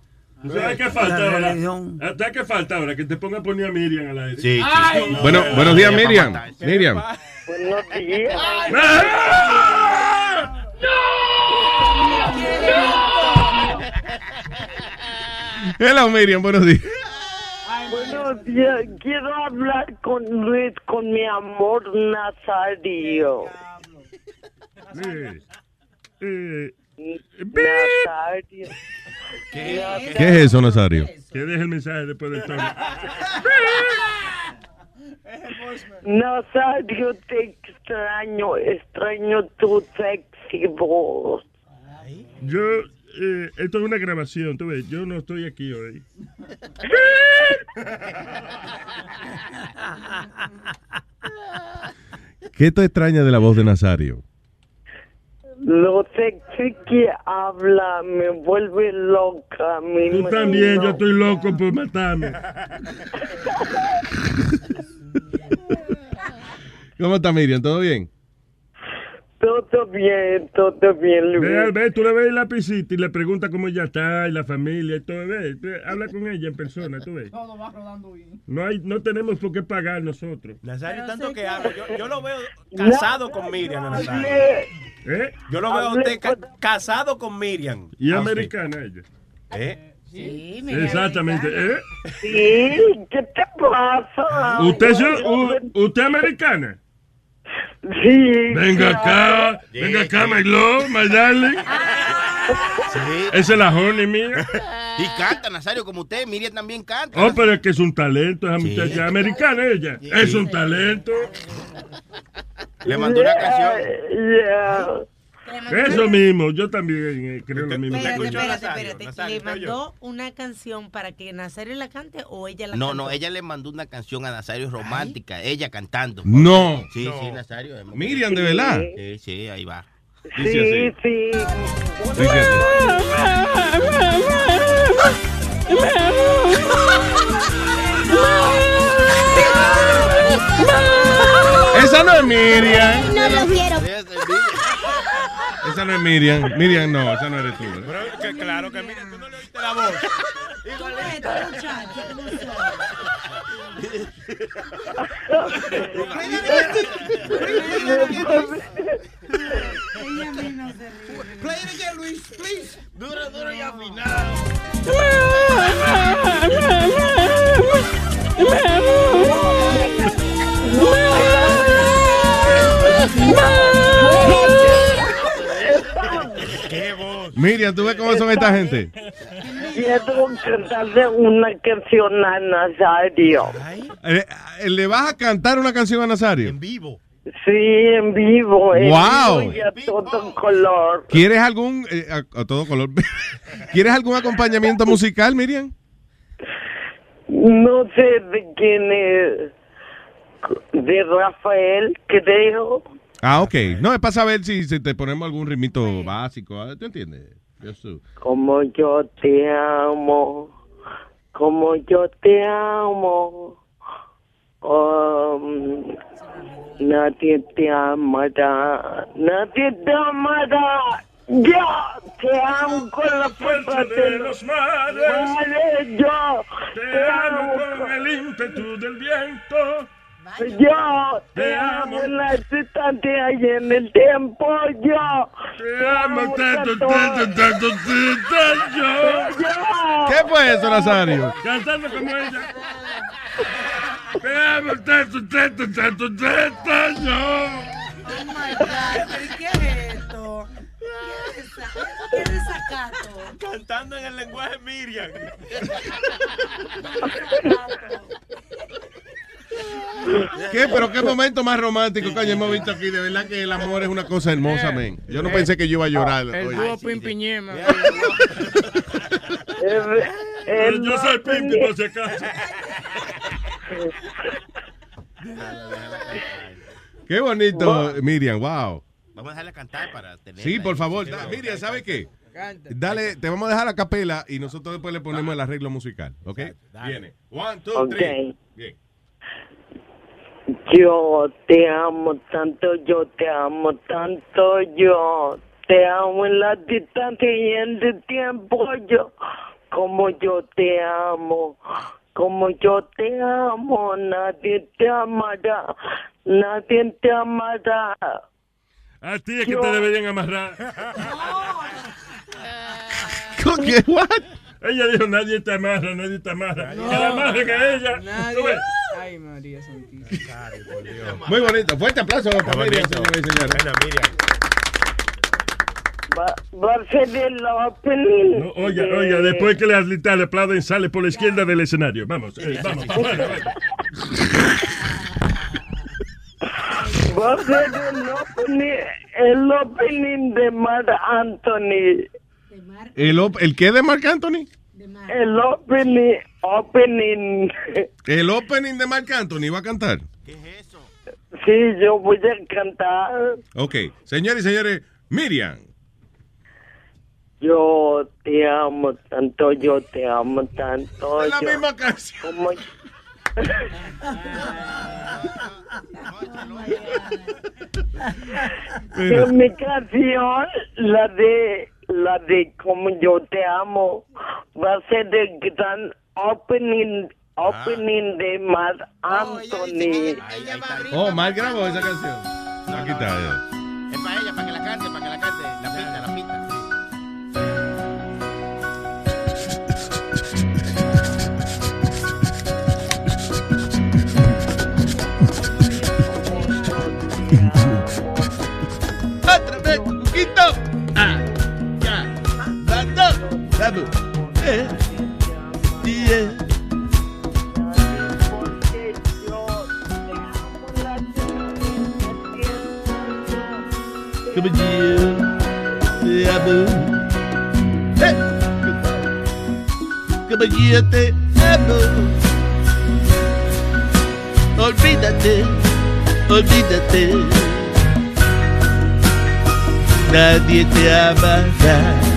¿Sabes qué falta ahora? religión. ¿Sabes qué falta ahora? Que te ponga a poner a Miriam al aire. Sí, Ay. Bueno, buenos días, Miriam. Miriam. Buenos días. Hello, Miriam, buenos días. Buenos días. Quiero hablar con Luis, con mi amor Nazario. Eh, eh, Nazario. ¿Qué es eso, Nazario? que deje el mensaje después del tono. Nazario, te extraño. Extraño tu sexy voz. Yo, eh, esto es una grabación, tú ves, yo no estoy aquí hoy. ¿Qué te extraña de la voz de Nazario? Lo sexy que habla me vuelve loca. Me Tú también, imagino. yo estoy loco por matarme. ¿Cómo está Miriam? ¿Todo bien? Todo bien, todo bien, Luis. Ve, ve, tú le ves el lapicito y le preguntas cómo ella está y la familia y todo. Ve, ve, habla con ella en persona, tú ves. Todo va rodando bien. No, hay, no tenemos por qué pagar nosotros. Nazario, tanto que habla. Yo, yo lo veo casado con Miriam, Nazario. ¿Eh? Yo lo veo a usted ca- casado con Miriam. Y A usted. americana ella. ¿Eh? Sí, Exactamente. ¿eh? Sí, ¿qué te pasa? ¿Usted, es, u- ¿Usted es americana? Sí. Venga acá, venga acá, my love, my darling. Esa es la honey mía. Y canta, Nazario, como usted. Miriam también canta. Oh, pero es que es un talento, esa muchacha americana ella. Es un talento. Le mandó una canción. Eso mismo, yo también eh, creo lo mismo. Espérate, espérate, espérate. ¿Le mandó una canción para que Nazario la cante o ella la No, cantó? no, ella le mandó una canción a Nazario romántica, ella cantando. No. Sí, No. sí, Nazario. Miriam, ¿de verdad? Sí, sí, ahí va. Dice así. Sí. Dice Esa no es Miriam. No lo quiero. Esa no es Miriam. Miriam, no, esa no eres tú. ¿eh? Pero que claro que Miriam, tú no le oíste la voz. Play it again, Luis, please. Duro, duro y afinado. Miriam, ¿tú ves cómo son esta gente? Quiero cantarle una canción a Nazario. Eh, eh, ¿Le vas a cantar una canción a Nazario? En vivo. Sí, en vivo. en Wow. vivo y a todo color. ¿Quieres algún, eh, a, a todo color, ¿quieres algún acompañamiento musical, Miriam? No sé de quién es. De Rafael, creo. Ah, ok. No, es para saber si, si te ponemos algún ritmito básico. ah, ¿Tú entiendes? Eso. Como yo te amo, como yo te amo. Um, nadie te amará, nadie te amará. Yo te amo con la fuerza de los mares. Yo Te amo con el ímpetu del viento. Yo te amo en la distancia y en el tiempo. Yo te amo tanto, tanto, tanto, tanto. Yo. ¿Qué fue eso, Nazario? Cantando como ella. Te amo tanto, tanto, tanto, tanto. Yo. Oh my God, ¿pero qué es esto? ¿Qué es esa- qué desacato? Cantando en el lenguaje Miriam. ¿Qué? Pero qué momento más romántico que hemos visto aquí. De verdad que el amor es una cosa hermosa, men. Yo no pensé que yo iba a llorar. El oye. dúo Pimpiñema. Yo soy Pimpi, por si acaso. Qué bonito, Miriam. Wow. Vamos a dejarla cantar para tener. Sí, por favor. da- Miriam, ¿sabe qué? Dale, te vamos a dejar a capela y nosotros después le ponemos el arreglo musical. ¿Ok? Viene. One, two, three. Bien. Yo te amo tanto, yo te amo tanto, yo te amo en la distancia y en el tiempo, yo como yo te amo, como yo te amo, nadie te amará, nadie te amará. A ti es que te deberían amarrar. ¿Con qué? What? Ella dijo, nadie te amarra, nadie te amarra. Que la amarren a ella. Nadie. Ay, María Santísima. Muy bonito. Fuerte aplauso para Miriam, señores y señores. Va, va a ser el opening. No, oiga, de- oiga, después que le alita, le aplauden, sale por la izquierda del escenario. Vamos, eh, vamos. Bueno. Va a ser el opening, el opening de Mar Anthony. ¿El, op- ¿El qué de Marc Anthony? El opening, opening. El opening de Marc Anthony va a cantar. Sí, yo voy a cantar. Ok. Señores y señores, Miriam. Yo te amo tanto, yo te amo tanto. Es la yo- misma canción. Como... Mi canción, la de la de como yo te amo, va a ser el gran opening opening de Mar Anthony. Oh, Marc grabó esa canción. Aquí está. ya. Es para ella, para que la cante, para que la cante. La pinta, la pinta. Otra vez, Cuquito. Ah, ya. Vamos, vamos. Eh, yeah. Come here, te amo. Eh. Come here, te amo. Olvídate, olvídate. Nadie te amará.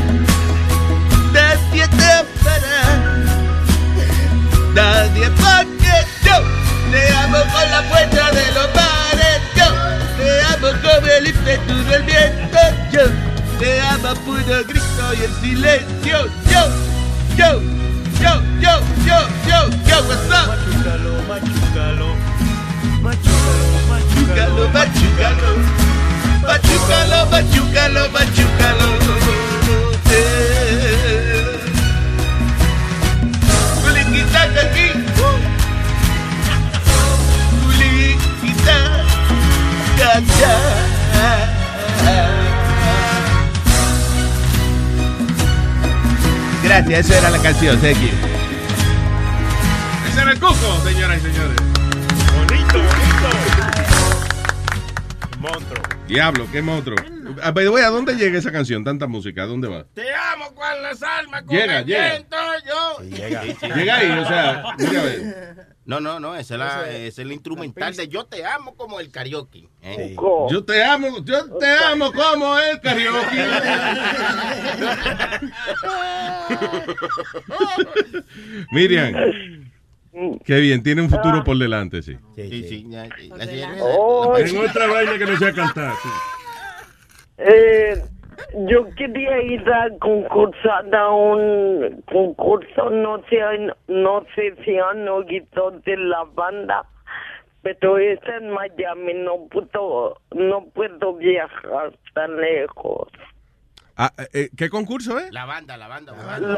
Nadie porque yo te amo con la fuerza de los mares. Yo te amo con el ímpetu del viento. Yo te amo puro grito y en silencio. Yo, yo, yo, yo, yo, yo, yo, what's up? Machucalo, machucalo, machucalo, machucalo, machucalo, machucalo. Eh. Gracias, esa era la canción, thank you. Ese era el cuco, señoras y señores. Bonito, bonito. Monstruo. Diablo, qué monstruo. Ah, by the way, ¿a dónde llega esa canción? Tanta música, ¿a dónde va? Te con las almas, con Llega, el llega. viento, yo. llega. Llega ahí, o sea, mira a ver. No, no, no, esa es, la, es el instrumental de Yo te amo como el karaoke. ¿eh? Yo te amo, yo te amo como el karaoke. Miriam, qué bien, tiene un futuro por delante, sí. Sí, sí. Oh, En otra vaina que no sea cantar. sí. Eh, yo quería ir a concursar a un concurso, no sé, no sé si han oído de la banda, pero es en Miami, no puedo, no puedo viajar tan lejos. Ah, eh, ¿Qué concurso es? La banda, la banda.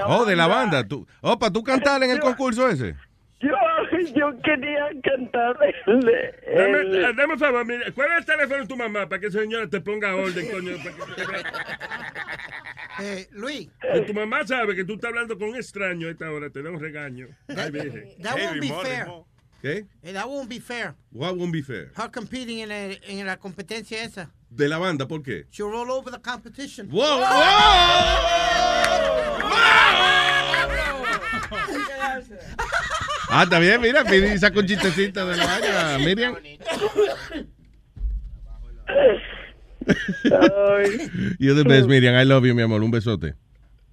Oh, de la banda. Tú, oh, para tú cantar en el concurso ese. Yo, yo quería cantar el, Dame, el- eh, dame un favor, mira, ¿cuál es el teléfono de tu mamá para que esa señora te ponga orden, coño? Para que Eh, Luis. Que tu mamá sabe que tú estás hablando con un extraño a esta hora, te da un regaño. Ay, virgen. That won't be fair. ¿Qué? Eh, That won't be fair. What won't be fair? Her competing en, el- en la competencia esa. De la banda, ¿por qué? She'll roll over the competition. Wow, Ah, está bien, mira, Pidi saca un chistecito de la vaina, Miriam. You're the best, Miriam. I love you, mi amor. Un besote.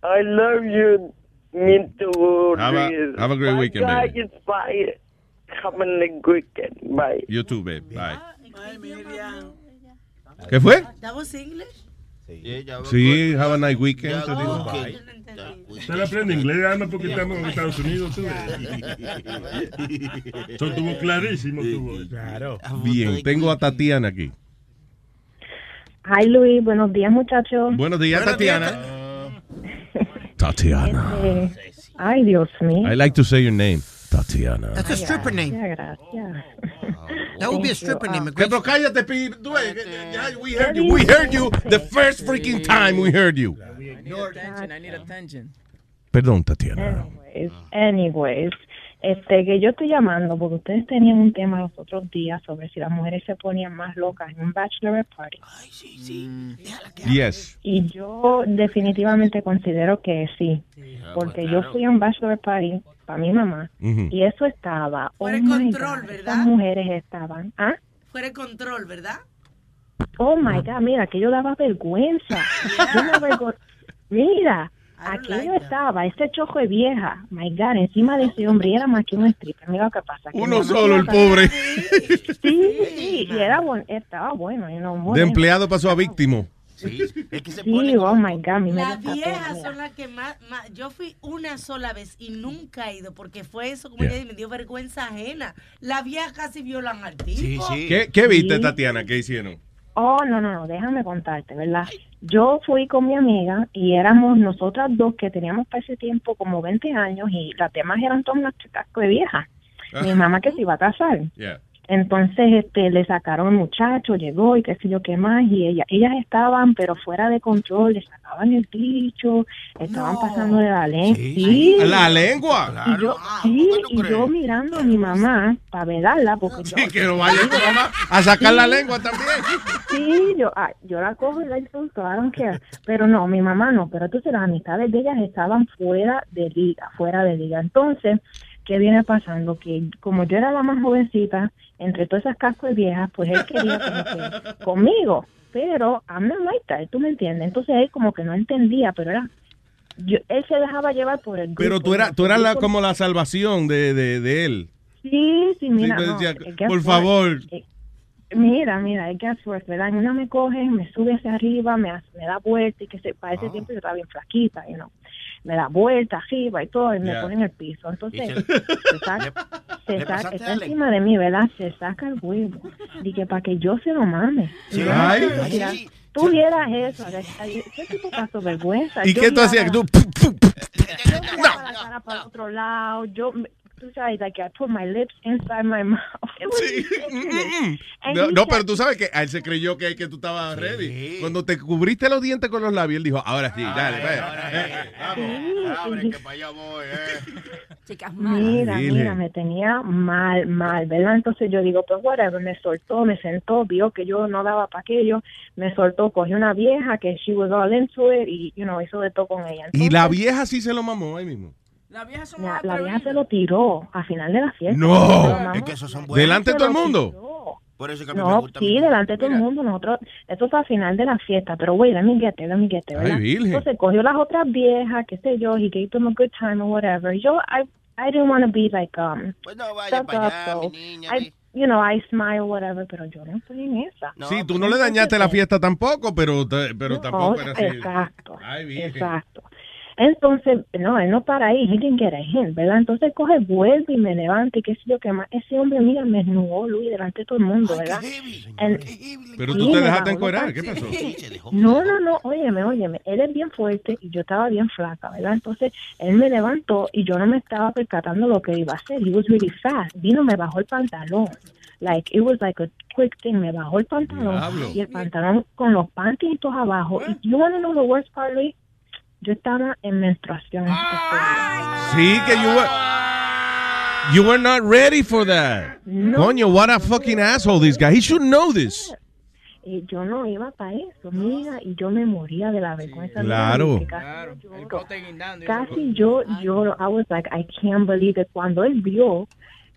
I love you, me too. Have a- have a great Bye, weekend, guys. baby. Bye. Have a nice weekend. Bye. You too, babe. Bye. ¿Qué fue? ¿That was English? Sí, have a nice weekend. digo. Usted aprende inglés, además porque estamos en Estados Unidos, tú. Eso estuvo clarísimo, tuvo. Claro. Bien, tengo a Tatiana aquí. Hi Luis, buenos días muchachos. Buenos días, Tatiana. Tatiana. Eh, ay Dios mío. I like to say your name. Tatiana. That's a stripper name. Gracias, gracias. That would be a stripper name. pero cállate, We heard you. We heard you the first freaking time we heard you. I need attention, I need attention. Perdón, Tatiana. Anyways, anyways, este, que yo estoy llamando porque ustedes tenían un tema los otros días sobre si las mujeres se ponían más locas en un bachelorette party. Yes. Y yo definitivamente considero que sí, porque yo fui a un bachelorette party para mi mamá Mm. Ujú. y eso estaba, oh Fuera de my control, God, ¿verdad? esas mujeres estaban, ¿ah? Fuera de control, ¿verdad? Oh my God, mira, que yo daba vergüenza. Yo me avergo- Mira, aquello estaba, ese chojo de vieja, my God, encima de ese hombre, y era más que un stripper. Mira lo que pasa. que Uno solo, el pobre. Sí, sí, y era buen- estaba bueno. you know, De bueno. empleado pasó a víctima. Sí, es que se Sí, pone oh my God, mi Las viejas son las que más, más- Yo fui una sola vez y nunca he ido porque fue eso, como Yeah. ella me dio vergüenza ajena. Las viejas casi violan al tipo. ¿Qué, qué viste, Sí. Tatiana? ¿Qué hicieron? Oh, no, no, no, déjame contarte, ¿verdad? Yo fui con mi amiga y éramos nosotras dos que teníamos para ese tiempo como 20 años y las demás eran todas unas chicas de viejas. Mi mamá que se iba a casar. Yeah. Entonces, este, le sacaron muchacho, llegó y qué sé yo qué más, y ella, ellas estaban, pero fuera de control, le sacaban el bicho, estaban pasando de la lengua. Sí. La lengua. Y yo, sí, y yo mirando a mi mamá para velarla, porque yo, Sí, que no vaya tu mamá a sacar la lengua también. Sí, yo, ah, yo la cojo y la insulto. Pero no, mi mamá no, pero entonces las amistades de ellas estaban fuera de liga, fuera de liga. Entonces, ¿qué viene pasando? Que como yo era la más jovencita, entre todas esas cascos viejas, pues él quería como que conmigo, pero I'm not like that, ¿tú me entiendes? Entonces él como que no entendía, pero era, yo, él se dejaba llevar por el Pero grupo, tú eras, tú eras la, como la salvación de, de, de él. Sí, sí, mira, pues no, decía, eh, guess por favor. Eh, Mira, mira, el gas work, ¿verdad? Una me coge, me sube hacia arriba, me, hace- me da vuelta y que se, para ese tiempo yo estaba bien flaquita, you know. Me da vuelta arriba y todo y me Ya. pone en el piso. Entonces, se- saca, se está encima de mí, ¿verdad? Se saca el huevo. Dije, para que yo se lo mame. Sí. Ay. no, Ay, mira, sí. Tú vieras eso, ay, ay, ¿qué tipo pasó vergüenza? ¿Y Yo qué tú hacías? Tú, yo miraba la cara para otro lado, yo, me- tú sabes, like I put my lips inside my mouth. It was ridiculous. And No, pero tú sabes que a él se creyó que, que tú estabas ready. Cuando te cubriste los dientes con los labios, él dijo, ahora sí, dale, ve. Sí, que para allá voy, eh. Chicas Mira, Dile. mira, me tenía mal, mal, ¿verdad? Entonces yo digo, pues whatever, me soltó, me sentó, vio que yo no daba para aquello, me soltó, cogió una vieja que she was all into it y, you know, hizo de todo con ella. Y la vieja sí se lo mamó ahí mismo. La, la vieja se lo tiró al final de la fiesta. No. Se. Es que esos son buenos. ¿Delante de todo el Se mundo? Por eso que a mí me No, gusta. sí, delante de todo el mundo. Nosotros, esto fue al final de la fiesta, pero güey, let me get there, let me get there, Ay, ¿verdad? virgen. Entonces cogió las otras viejas, qué sé yo, he gave them a good time or whatever. Yo, I, I didn't want to be like, um, Pues no vaya stuck para up, allá, so mi niña. I, you know, I smile, whatever, pero yo no estoy en esa. sí, tú no le dañaste la fiesta tampoco, pero, te- pero tampoco era así. Exacto, Ay, exacto. Entonces, no, él no para ahí, he didn't get a hint, ¿verdad? Entonces coge, vuelve y me levanta y qué sé yo qué más. Ese hombre, mira, me desnudó, Luis, delante de todo el mundo, ¿verdad? And- Pero tú te dejaste encuerar, ¿qué pasó? No, no, no, óyeme, óyeme, él es bien fuerte y yo estaba bien flaca, ¿verdad? Entonces, él me levantó y yo no me estaba percatando lo que iba a hacer. He was really fast. Vino, me bajó el pantalón. Like, it was like a quick thing. Me bajó el pantalón Diablo. y el pantalón con los pantitos abajo. Y you wanna know the worst part, Luis? Yo estaba en menstruación. Sí, que you were, you were not ready for that. Coño, what a fucking asshole this guy. He should know this. Y yo no iba para eso, mira, y yo me moría de la vergüenza. Claro. Mira, casi lloro. Casi yo lloro. I was like, I can't believe it. Cuando él vio,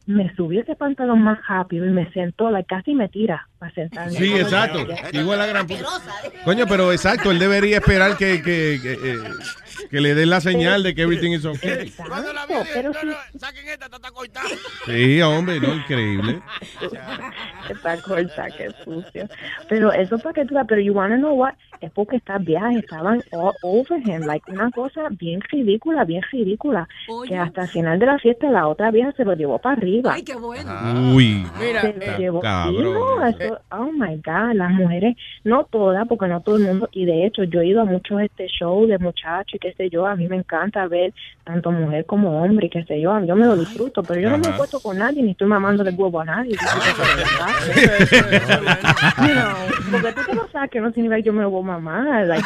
me subió ese pantalón más rápido y me sentó, like, casi me tira para sentarme. Sí, exacto. Igual la gran. Coño, pero exacto, él debería esperar que, que, que, eh, que le den la señal de que everything is okay. Exacto, pero sí. Sí, hombre, no, increíble. Está corta, qué sucio. Pero eso para que tú la, pero you wanna know what? Es porque estas viejas estaban all over him, like una cosa bien ridícula, bien ridícula. Que hasta el final de la fiesta la otra vieja se lo llevó para arriba. Ay, qué bueno. Uy, Mira, se lo eh, llevó. cabrón. No, eso- oh my God, las mujeres, no todas, porque no todo el mundo, y de hecho yo he ido a muchos este show de muchachos y qué sé yo, a mí me encanta ver tanto mujer como hombre y qué sé yo, yo me lo disfruto, pero yo no me puesto con nadie ni estoy mamando de huevo a nadie. Porque tú te lo que no significa que yo me lo voy a mamar. like,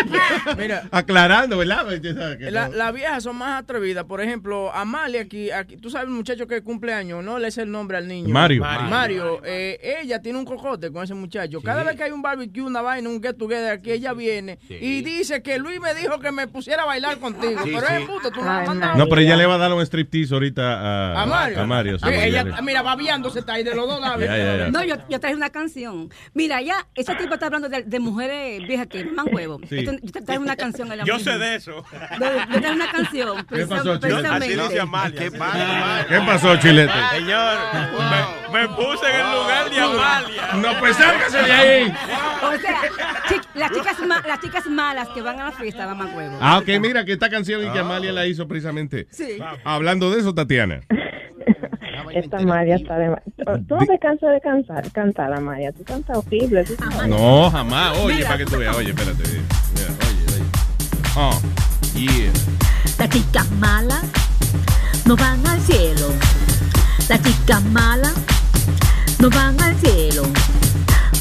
Mira, Aclarando, ¿verdad? Pues, ya sabes que La- no. Las viejas son más atrevidas. Por ejemplo, Amalia aquí, aquí, tú sabes el muchacho que cumple años, no le es el nombre al niño. Mario. Mario. Mario. eh, ella tiene un cocote con ese muchacho. Cada vez que hay un barbecue, una vaina, un get together aquí, ella viene y dice que Luis me dijo que me pusiera a bailar contigo. Sí, pero sí. es puto, tú no has mandado. No, pero ella le va a dar un striptease ahorita a, A Mario. A Mario, sí, Sí, ella, mira, babiándose está ahí de los dos. No, yo, yo traje una canción. Mira, ya, ese tipo está hablando de, de mujeres viejas que maman huevo. Sí. Esto- yo te una canción. ahora Yo mismo. sé de eso. Yo traje una canción. ¿Qué pasó, precisam- Chile? precisamente. Así dice Amalia. ¿Qué ¿Qué pasó, Chilete? Señor, me, me puse en el lugar de Amalia. No, pues sálgase de ahí. O sea, chi- las, chicas ma- las chicas malas que van a la fiesta maman huevo. Ah, ok, mira que esta canción y que Amalia la hizo precisamente. Sí. Hablando de eso, Tatiana. Esta María está de... Tú no te cansas de cantar, cantar, Amalia. Tú cantas horrible. tú. No, jamás. Oye, para que tú veas. Oye, espérate. Mira, oye, oye. Oh, yeah. Las chicas malas no van al cielo. Las chicas malas no van al cielo.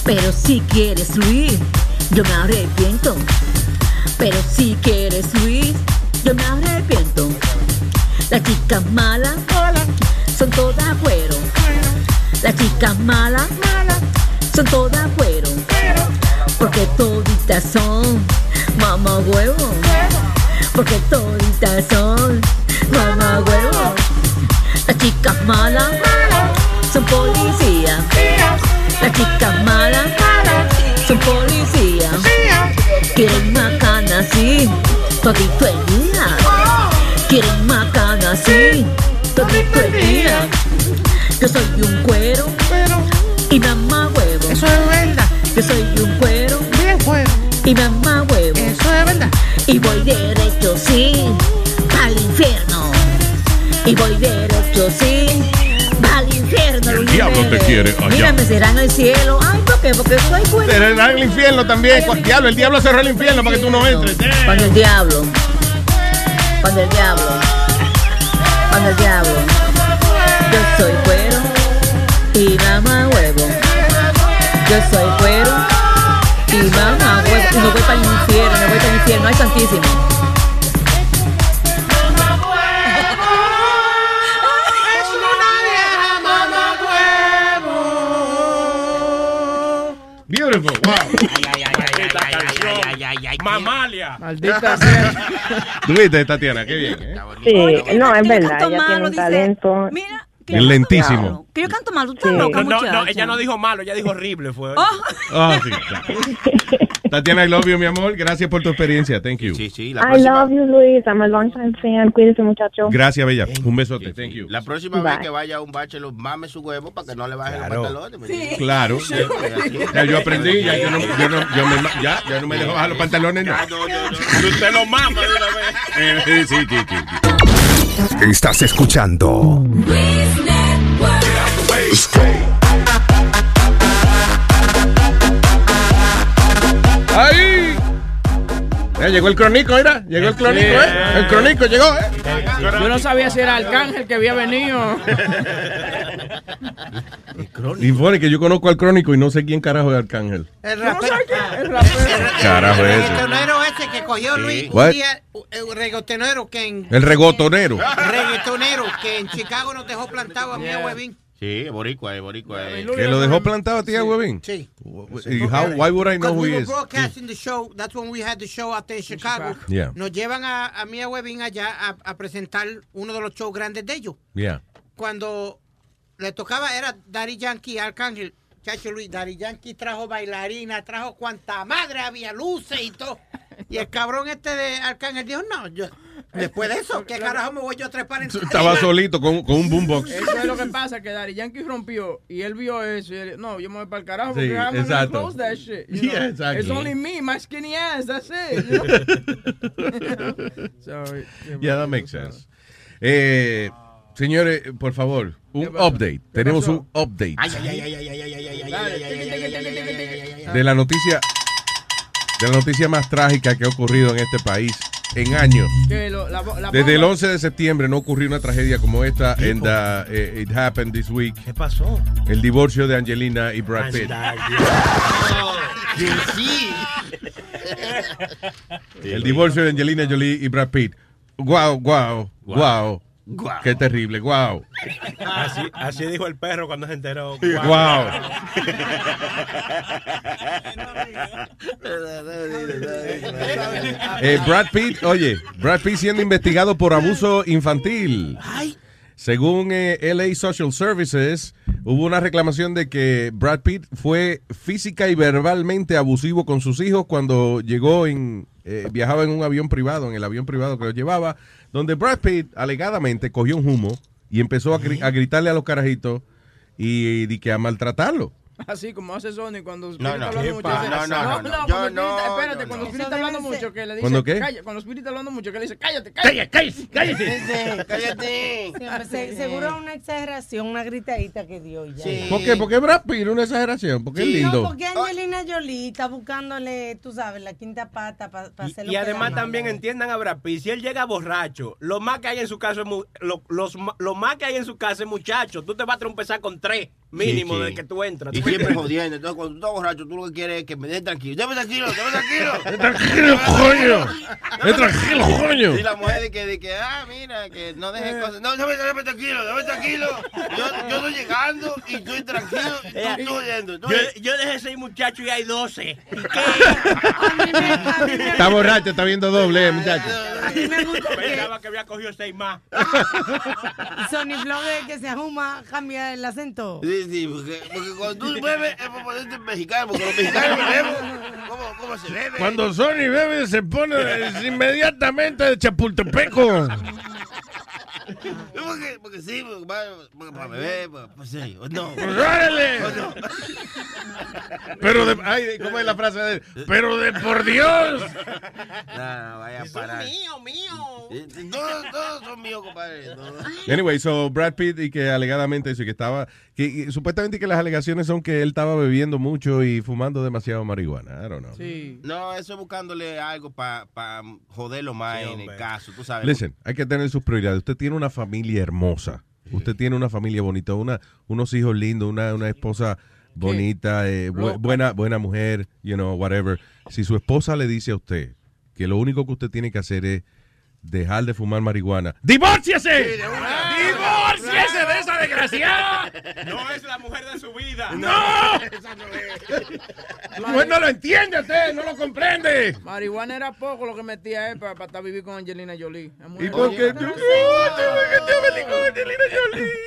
Pero si quieres Luis, yo me arrepiento. Pero si quieres Luis, yo me arrepiento. Las chicas malas son todas fueron. Las chicas malas son todas fueron. Porque toditas son mamá huevo. Porque toditas son mamá huevo. Las chicas malas son policías. Las chicas malas son policías. Quieren macana así, todito el día. Quieren macana así, Yo soy un cuero y mamá huevo. Eso es verdad. Yo soy un cuero bien cuero y mamá huevo. Eso es verdad. Y voy derecho, sí, al infierno. Y voy derecho, sí, al infierno. El diablo te quiere allá. Mírame, será en el cielo. Ay, ¿por qué? Porque soy buena. Te dan el infierno también. Cu- Diablo, el diablo cerró el infierno para que tú no entres. Cuando el diablo. Cuando el diablo. Cuando el diablo. Yo soy cuero y mamá huevo. Yo soy cuero y mamá huevo. Y me voy para el infierno, me voy para el infierno. Ay, santísimo. Beautiful. Wow. Mamalia. Maldita sea. ¿Tú viste, Tatiana? Qué bien. ¿eh? Sí, no, es verdad, ella tiene un dice, talento. Mira, Es lentísimo. que yo canto mal. Tú estás Sí. loca, No, no, muchacha. ella no dijo malo, ella dijo horrible. Fue. Oh. Ah, sí, claro. Tatiana, I love you, mi amor. Gracias por tu experiencia. Thank you. Sí, sí. I love you, Luis. I'm a long time fan. Cuídese, muchacho. Gracias, Bella. Un besote. Thank you. La próxima Bye. vez que vaya a un bachelor, mame su huevo para que no le bajen Claro. los pantalones. ¿me Sí. Claro. Ya yo aprendí, ya yo no, yo no, yo me, ya, ya no me dejo bajar los pantalones. No. Usted lo mama de una vez. Eh, sí, sí, sí, sí. Estás escuchando ¡Ahí! Ya llegó el crónico, mira. Llegó el crónico, ¿eh? El crónico llegó, ¿eh? Yo no sabía si era Arcángel que había venido. Y fue que yo conozco al crónico y no sé quién carajo es Arcángel. El ¿Tú no rapero. El rapero. Carajo El ese. reggaetonero ese que cogió Luis un día, el reggaetonero que en El regotonero. reggaetonero que en Chicago nos dejó plantado a a Huevín. Sí, boricua, es boricua. es. Que lo dejó plantado a ti, a Huevín. Sí. Y how, why would I know who we he were is? broadcasting the show. That's when we had the show out there in Chicago. Yeah. Nos llevan a, a mí a Huevín allá a, a presentar uno de los shows grandes de ellos. Yeah. Cuando le tocaba era Daddy Yankee, Arcángel. Chacho Luis, Daddy Yankee trajo bailarina, trajo cuanta madre había, luces y todo. Y el cabrón este de Arcángel dijo, no, yo, después de eso, ¿qué carajo me voy yo a trepar en Estaba solito con, con un boombox. Eso es lo que pasa, que Daddy Yankee rompió y él vio eso y él, no, yo me voy para el carajo Sí, porque I'm gonna exacto. close that shit. you Yeah, know. exactly. It's only me, my skinny ass, that's it. you know. So, Yeah, that makes sense. Eh, Señores, por favor, un update. Tenemos un update. De la noticia de la noticia más trágica que ha ocurrido en este país en años. Desde el 11 de septiembre no ocurrió una tragedia como esta. And uh, it, happened this week. ¿Qué pasó? El divorcio de Angelina y Brad Pitt. El divorcio de Angelina Jolie y Brad Pitt. Guau, guau, guau wow. Qué terrible, wow. Así, así dijo el perro cuando se enteró. Wow. Eh, Brad Pitt, oye, Brad Pitt siendo investigado por abuso infantil. Según eh, LA Social Services, hubo una reclamación de que Brad Pitt fue física y verbalmente abusivo con sus hijos cuando llegó en, eh, viajaba en un avión privado, en el avión privado que lo llevaba, donde Brad Pitt alegadamente cogió un humo y empezó a, gri- a gritarle a los carajitos y, di que a maltratarlo. Así como hace Sony cuando Spirit No, está hablando ¿Qué mucho. dice, No, no, no, no. Yo no, Espérate, cuando. Spirit está hablando mucho, que le dice. ¿Cuándo qué? Calla, cuando Spirit está hablando mucho, que le dice, cállate, Cállate, cállate. cállate. Cállate. Sí, se- seguro una exageración, una gritadita que dio ya. ¿Por qué? Porque Brad Pitt una exageración, porque es lindo. No, porque Angelina Jolie está buscándole, tú sabes, la quinta pata para hacerlo. Y además también entiendan a Brad Pitt, si él llega borracho, lo más que hay en su casa es mu- lo, los lo más que hay en su casa es muchacho. Tú te vas a trompezar con tres mínimo Sí, sí. desde que tú entras. Y siempre jodiendo. Entonces, cuando tú estás borracho, tú lo que quieres es que me dejen tranquilo. Déjame tranquilo, déjame tranquilo. tranquilo, coño. Es tranquilo, coño. Y la mujer de que, de que, ah, mira, que no dejes cosas. No, déjame, déjame tranquilo, déjame tranquilo. Yo, yo estoy llegando y estoy tranquilo. y Tú estás oyendo. Yo, yo dejé seis muchachos y hay doce. Está borracho, está viendo doble, eh, muchacho. Pensaba que había cogido seis más. Sony Flow de que se ajuma, cambia el acento. Sí, sí, porque, porque cuando tú bebes es para ponerte mexicano, porque los mexicanos bebemos. ¿Cómo, cómo se bebe? Cuando Sony bebe se pone inmediatamente de Chapultepeco. Porque, porque sí, porque para, porque para beber, pues, pues sí, o no. Pues órale. O no. Pero de, ay, ¿cómo es la frase de él? Pero de por Dios. No, no, vaya a parar. mío, mío. Todos, todos son míos, compadre. todos. Anyway, so Brad Pitt y que alegadamente y que estaba, que y supuestamente que las alegaciones son que él estaba bebiendo mucho y fumando demasiado marihuana. I don't know. No, eso es buscándole algo para joderlo más en el caso, tú sabes. Listen, hay que tener sus prioridades. Usted tiene una familia hermosa. Usted tiene una familia bonita, una, unos hijos lindos, una, una esposa bonita, eh, bu- buena, buena mujer, you know, whatever. Si su esposa le dice a usted que lo único que usted tiene que hacer es dejar de fumar marihuana, ¡divórciese! ¡Divórciese desgraciada! No es la mujer de su vida. ¡No! Esa no es. La mujer no lo entiende usted, no lo comprende. Marihuana era poco lo que metía él para, para vivir con Angelina Jolie. ¿Y por qué?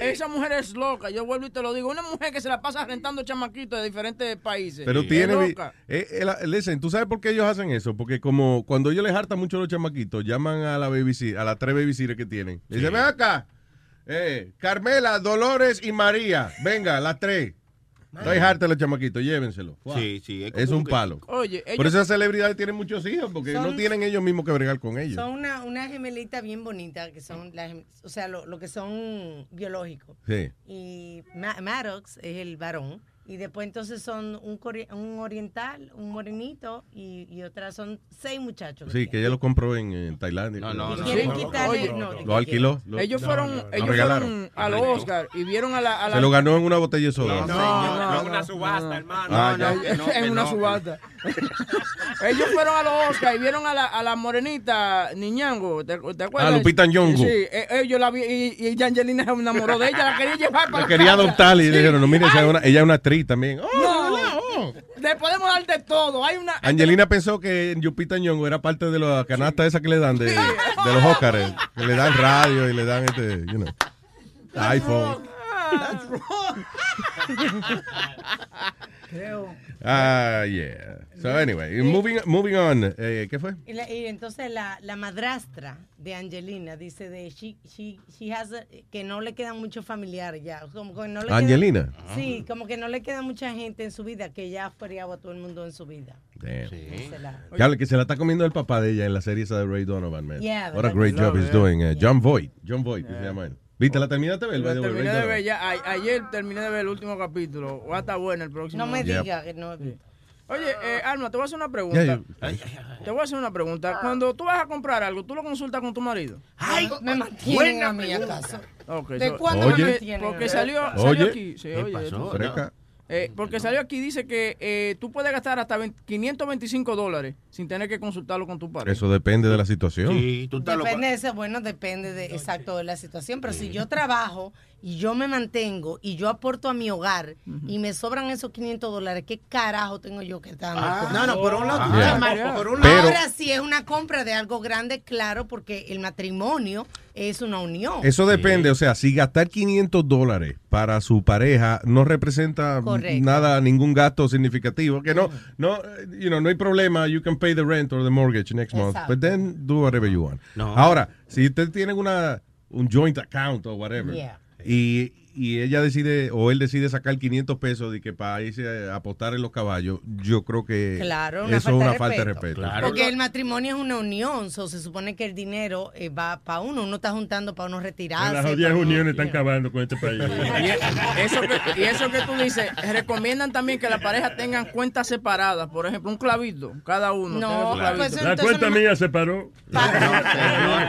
Esa mujer es loca. Yo vuelvo y te lo digo. Una mujer que se la pasa rentando chamaquitos de diferentes países. Pero Es tiene. eh, eh, listen, ¿tú sabes por qué ellos hacen eso? Porque como cuando ellos les hartan mucho a los chamaquitos, llaman a la babysitter, a las tres babysitters que tienen. Le Dicen, ven acá. Eh, Carmela, Dolores y María. Venga, las tres. Estoy harta de los chamaquitos, llévenselo. Sí, sí. Es, un que- palo. Oye, Por eso esas celebridades tienen muchos hijos, porque Son- no tienen ellos mismos que bregar con ellos. Son una, una gemelita bien bonita, que son, las gem- o sea, lo, lo que son biológicos. Sí. Y Ma- Maddox es el varón. Y después entonces son un, un oriental, un morenito y, y otras son seis muchachos. Sí, que ella lo compró en, en Tailandia. No, no, no. quieren no, quitarle- no, no, no, Lo alquiló. lo- ellos fueron, lo ellos fueron a los Oscar y vieron a la. A la Se lo ganó en una botella de soda. No, no, no, una subasta, hermano. Ah, No, ya. no, en una subasta. Ellos fueron a los Oscar y vieron a la, a la morenita Niñango, ¿te, te acuerdas? Ah, Lupita Nyong'o. Sí, eh, ellos la vi y, y Angelina se enamoró de ella, la quería llevar para La quería casa. adoptar y dijeron, no, mire, ella es una, ella también. Oh, No, le podemos dar de todo. Hay una. Angelina pensó que Yupita Ñongo era parte de la canasta esa que le dan de, de los Óscares, que le dan radio y le dan este, you know, iPhone. Creo. Ah, yeah. So anyway, moving, moving on. Eh, ¿Qué fue? Y, la- y entonces la, la madrastra de Angelina dice de she, she, she has a- que no le quedan muchos familiares ya. Como que no le Angelina. sí, como que no le queda mucha gente en su vida, que ya ha feriado a todo el mundo en su vida. Damn. Dice la- Ya, que se la está comiendo el papá de ella en la serie esa de Ray Donovan, man. Yeah, What a ¿verdad great job sí? he's doing. Uh, John Voight. John Voight, que se llama él. ¿Viste? ¿La terminaste de ver? way, terminé de ver ya. a- ayer terminé de ver el último capítulo. Va a estar bueno el próximo. No me Yep. diga que no. Oye, eh, Alma, te voy a hacer una pregunta. Yeah, Te voy a hacer una pregunta. Cuando tú vas a comprar algo, ¿tú lo consultas con tu marido? Ay, me mantienen a mí acaso. Ok, ¿De so- cuándo Oye. me mantienen? Porque salió, Oye. salió aquí. Sí, ¿Qué oye, pasó? Eh, porque salió aquí, dice que eh, tú puedes gastar hasta 20 525 dólares sin tener que consultarlo con tu pareja. Eso depende de la situación. Sí, tú estás loco. Depende de eso, bueno, depende de exacto de la situación, pero si yo trabajo y yo me mantengo y yo aporto a mi hogar y me sobran esos 500 dólares, ¿qué carajo tengo yo que estar? Ah, no, no, por un lado, Yeah. por un Pero-. Ahora sí es una compra de algo grande, claro, porque el matrimonio es una unión. Eso depende, o sea, si gastar 500 dólares para su pareja no representa Correcto. nada, ningún gasto significativo, que no, no, you know, no hay problema, you can pay the rent or the mortgage next month, but then do whatever you want. No. Ahora, si usted tiene una, un joint account o whatever, Yeah. Y, y ella decide, o él decide sacar 500 pesos de que para irse a apostar en los caballos, yo creo que Claro, eso es una de falta de respeto. Claro. Porque el matrimonio es una unión, so, se supone que el dinero eh, va para uno, uno está juntando para uno retirarse. Las jodidas uniones están acabando con este país. Y eso, que, y eso que tú dices, recomiendan también que las parejas tengan cuentas separadas. Por ejemplo, un clavito, cada uno. No, pues, La cuenta no- mía se paró.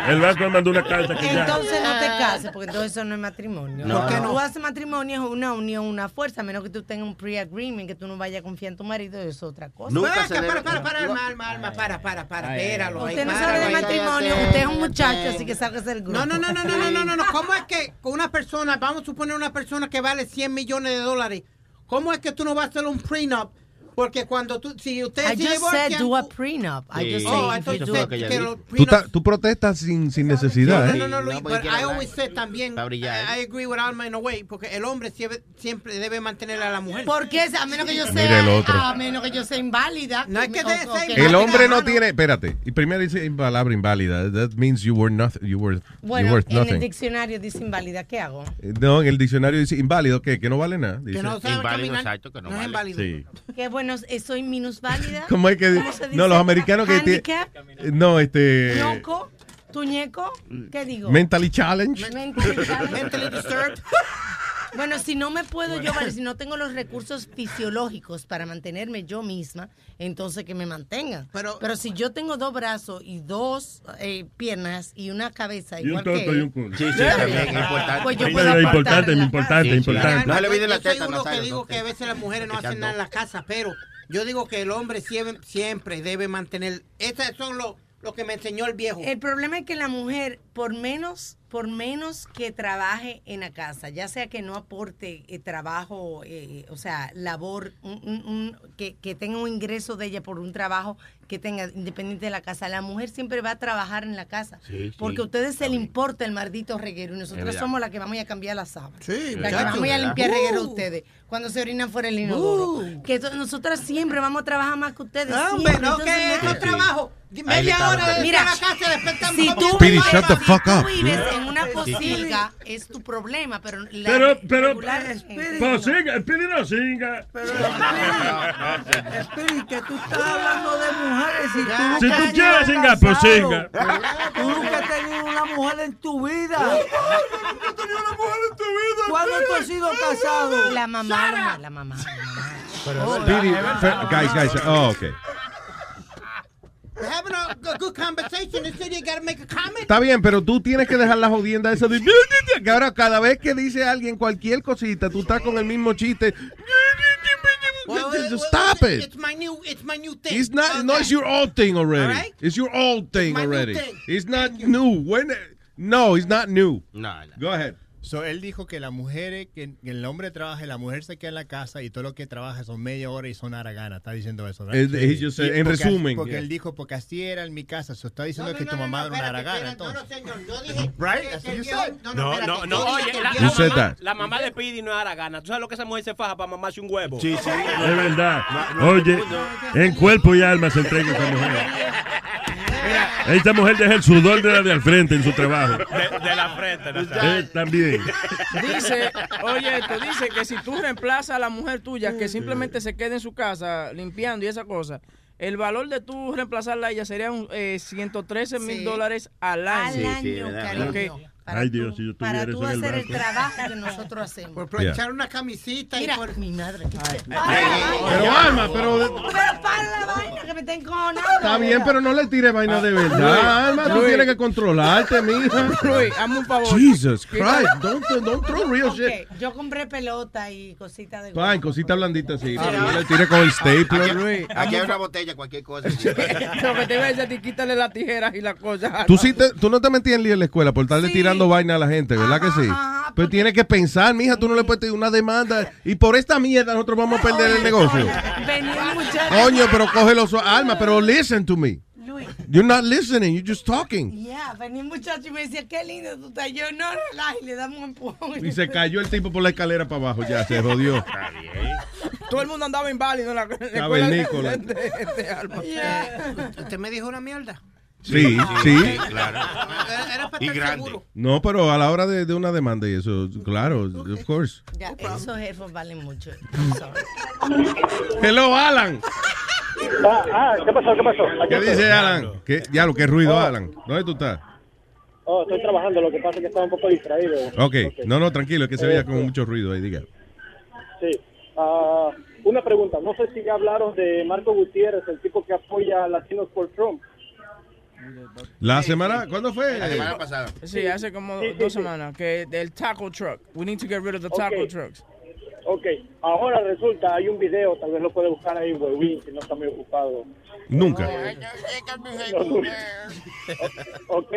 El banco me mandó una carta que ya. Entonces no te cases, porque entonces eso no es matrimonio. No. Porque No tú haces matrimonio es una unión, una fuerza, a menos que tú tengas un pre-agreement, que tú no vayas a confiar en tu marido, eso es otra cosa. Nunca para, para, para, para, alma, alma, para, para, para, espéralo. Usted no de matrimonio, usted es un muchacho, así que salga del grupo. No, no, no, no, no, no, no, no, ¿cómo es que con una persona, vamos a suponer una persona que vale 100 millones de dólares, ¿cómo es que tú no vas a hacer un prenup? Porque cuando tú, si usted I just said do a prenup. I just Oh, said que lo Tú, ta- tú protestas sin, sin necesidad. No, ¿eh? no, no, Luis, porque but quiere I always say también. I agree with Alma in a way, porque el hombre siempre, siempre debe mantener a la mujer. Porque a menos que yo sea, Mira el otro. a menos que yo sea inválida. No es que sea que El hombre no tiene, espérate, y primero dice palabra inválida. That means you were nothing. You were, you Bueno, worth en el nothing. diccionario dice inválida, ¿qué hago? Eh, No, en el diccionario dice inválido, ¿qué? Que no vale nada. Dice. Que no sabe Inválido, caminar. exacto, que no no es vale. inválido. Sí. Qué bueno, eh, soy minusválida. ¿Cómo es que ¿Cómo se No, dice? los americanos que tienen. Handicap, No, este. ñoco, tuñeco, ¿qué digo? Mentally challenged. Mentally challenged. Mentally disturbed. Bueno, si no me puedo yo, vale, si no tengo los recursos fisiológicos para mantenerme yo misma, entonces que me mantengan. Pero, si yo tengo dos brazos y dos eh, piernas y una cabeza Y un igual que toto y un culo. Sí, sí, también, bien. importante. Pues yo Sí, puedo es importante, importante, casa. importante. No le olvide la yo soy teta, uno que digo no que a veces las mujeres no hacen nada en cantó. la casa, pero yo digo que el hombre siempre, siempre debe mantener. Esos son los lo que me enseñó el viejo. El problema es que la mujer, por menos, por menos que trabaje en la casa, ya sea que no aporte eh, trabajo, eh, o sea, labor, un- un- un- que, que tenga un ingreso de ella por un trabajo que tenga independiente de la casa, la mujer siempre va a trabajar en la casa. Sí, sí. Porque a ustedes se le importa el maldito reguero y nosotros somos las que vamos a cambiar la sábana. Sí, La que vamos a limpiar Uh. reguero ustedes cuando se orinan fuera el inodoro. Que to- nosotras siempre vamos a trabajar más que ustedes. Ah, hombre, siempre. no, Entonces, que no- es trabajo. Media hora de Mira, la casa si tú, vives, shut the si fuck tú up. vives en una posilga, es tu problema, pero la Pero, pero, el pidi no singa. Espera, que tú estás hablando de mujeres y tú Si nunca tú quieres sido singar, pues singa. Tú nunca has tenido una mujer en tu vida. ¿Cuándo tú has sido casado? La mamá, la mamá, la guys, guys. Oh, okay. We're having a good, good conversation. Instead, you gotta make a comment. Está bien, pero tú tienes que dejar la jodienda esa de... Que ahora cada vez que dice alguien cualquier cosita, tú estás con el mismo chiste. Well, well, Just well, stop it's- it. It's my new, it's my new thing. It's not. No, it's your old thing already. All right? It's your old thing my new already. thing. It's not new. When? No, it's not new. No, no. Go ahead. So, él dijo que las mujeres, que, que el hombre trabaja y la mujer se queda en la casa y todo lo que trabaja son media hora y son haragana. Está diciendo eso, ¿verdad? En porque- resumen, Porque yeah. él dijo, porque así era en mi casa. So, está diciendo No, que no, tu no, mamá no, era una entonces. No, no, señor, yo dije. Right? That's what you said. No, No, no, oye, la, la mamá, that. la mamá de Pidi no era gana. ¿Tú sabes lo que esa mujer se faja para mamarse un huevo? Sí, sí. Es verdad. Oye, en cuerpo y alma se entrega esa mujer. Esta mujer deja el sudor de la de al frente en su trabajo. De, de la frente. Nazario. Eh, también. Dice, oye, esto dice que si tú reemplazas a la mujer tuya que simplemente se quede en su casa limpiando y esa cosa, el valor de tú reemplazarla a ella sería un, eh, 113 mil Sí. dólares al año. Al año, verdad, cariño. Ok. Para Ay, tú- Dios, si yo Para tú el hacer el trabajo que nosotros hacemos. Por planchar una camisita Mira, y por... mi madre. Pero Alma, pero Pero para la vaina que me está encojonando. está bien, pero no le tire vaina de verdad. Alma, tú tienes que controlarte, mija. Luis, hazme un favor. Jesus Christ, don't, don't throw real shit. Yo compré pelota y cositas de Fine, cosita blandita así. No le tire con el stapler. Luis, Aquí hay un una botella, cualquier cosa. Lo que te voy a decir, quítale las tijeras y las cosas. Tú, sí te- tú no te metías en lío en la escuela por estarle Sí. Vaina a la gente, ¿verdad que sí? ajá, Pero tienes que pensar, mija, tú no le puedes pedir una demanda y por esta mierda nosotros vamos a perder el negocio. Venía un muchacho. Coño, pero cógelo su alma, pero listen to me. Luis. You're not listening, you're just talking. Yeah, venía un muchacho y me decía, qué lindo tú estás. Yo, no, relaja, y le damos un empujón. Y se cayó el tipo por la escalera para abajo, ya se jodió. Todo el mundo andaba inválido en la, en la escuela de, Cavernícola. de- de- de Alma. Yeah. Usted me dijo una mierda. Sí, sí. Claro. Era, era para Y estar grande. seguro. No, pero a la hora de, de una demanda y eso, claro, of course. Ya, esos jefes valen mucho. Hello, Alan. Ah, ah, ¿qué pasó? ¿Qué pasó? Aquí ¿Qué estoy. dice Alan? ¿Qué, ya lo que ruido, Alan. ¿Dónde tú estás? Oh, estoy trabajando, lo que pasa es que estaba un poco distraído. Ok, no, no, tranquilo, es que se veía como mucho ruido ahí, diga. Sí. Ah, una pregunta, no sé si ya hablaron de Marco Gutiérrez, el tipo que apoya a Latinos por Trump. La semana, ¿cuándo fue? La semana pasada. Sí, hace como Sí, sí, dos semanas que del taco truck. We need to get rid of the taco Ok. trucks. Ok, ahora resulta, hay un video, tal vez lo puede buscar ahí, Webin, si no está muy ocupado. Nunca. Ok.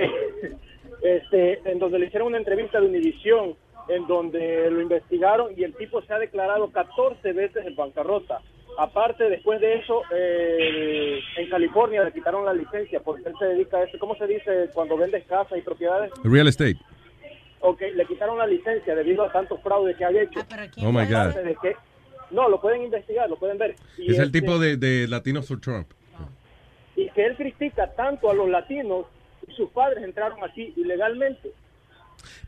Este, en donde le hicieron una entrevista de Univisión, en donde lo investigaron y el tipo se ha declarado 14 veces en bancarrota. Aparte, después de eso, eh, en California le quitaron la licencia porque él se dedica a eso. ¿Cómo se dice cuando vendes casas y propiedades? Real estate. Ok, le quitaron la licencia debido a tantos fraudes que ha hecho. Oh, my God. Aparte de que- no, lo pueden investigar, lo pueden ver. Y Es el este, tipo de, de Latinos for Trump. Y que él critica tanto a los latinos y sus padres entraron aquí ilegalmente.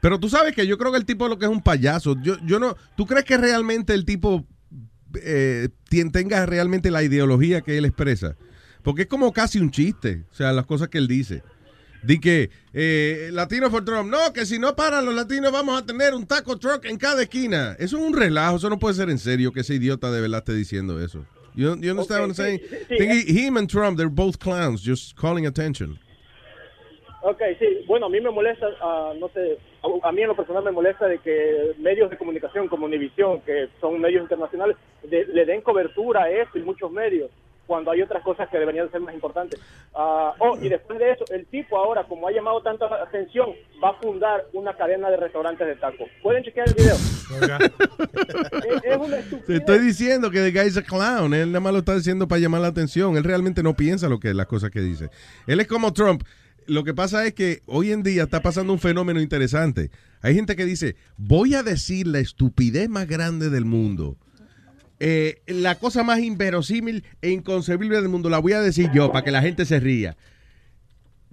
Pero tú sabes que yo creo que el tipo lo que es un payaso. Yo, yo no. ¿Tú crees que realmente el tipo eh, tenga realmente la ideología que él expresa? Porque es como casi un chiste. O sea, las cosas que él dice. Di que eh, Latino for Trump. No, que si no paran los latinos vamos a tener un taco truck en cada esquina. Eso es un relajo. Eso no puede ser en serio que ese idiota de verdad esté diciendo eso. You, you understand what I'm saying? sí, eh. he- him and Trump, they're both clowns, just calling attention. Ok, sí, bueno, a mí me molesta, ah, no sé, a, a mí en lo personal me molesta de que medios de comunicación como Univisión, que son medios internacionales, de- le den cobertura a esto y muchos medios, cuando hay otras cosas que deberían ser más importantes. Ah, oh, y después de eso, el tipo ahora, como ha llamado tanta atención, va a fundar una cadena de restaurantes de tacos. Pueden chequear el video. es, es una estupidez. Te estoy diciendo que the guy's a clown. Él nada más lo está diciendo para llamar la atención. Él realmente no piensa lo que las cosas que dice. Él es como Trump. Lo que pasa es que hoy en día está pasando un fenómeno interesante. Hay gente que dice, voy a decir la estupidez más grande del mundo. Eh, la cosa más inverosímil e inconcebible del mundo la voy a decir yo para que la gente se ría.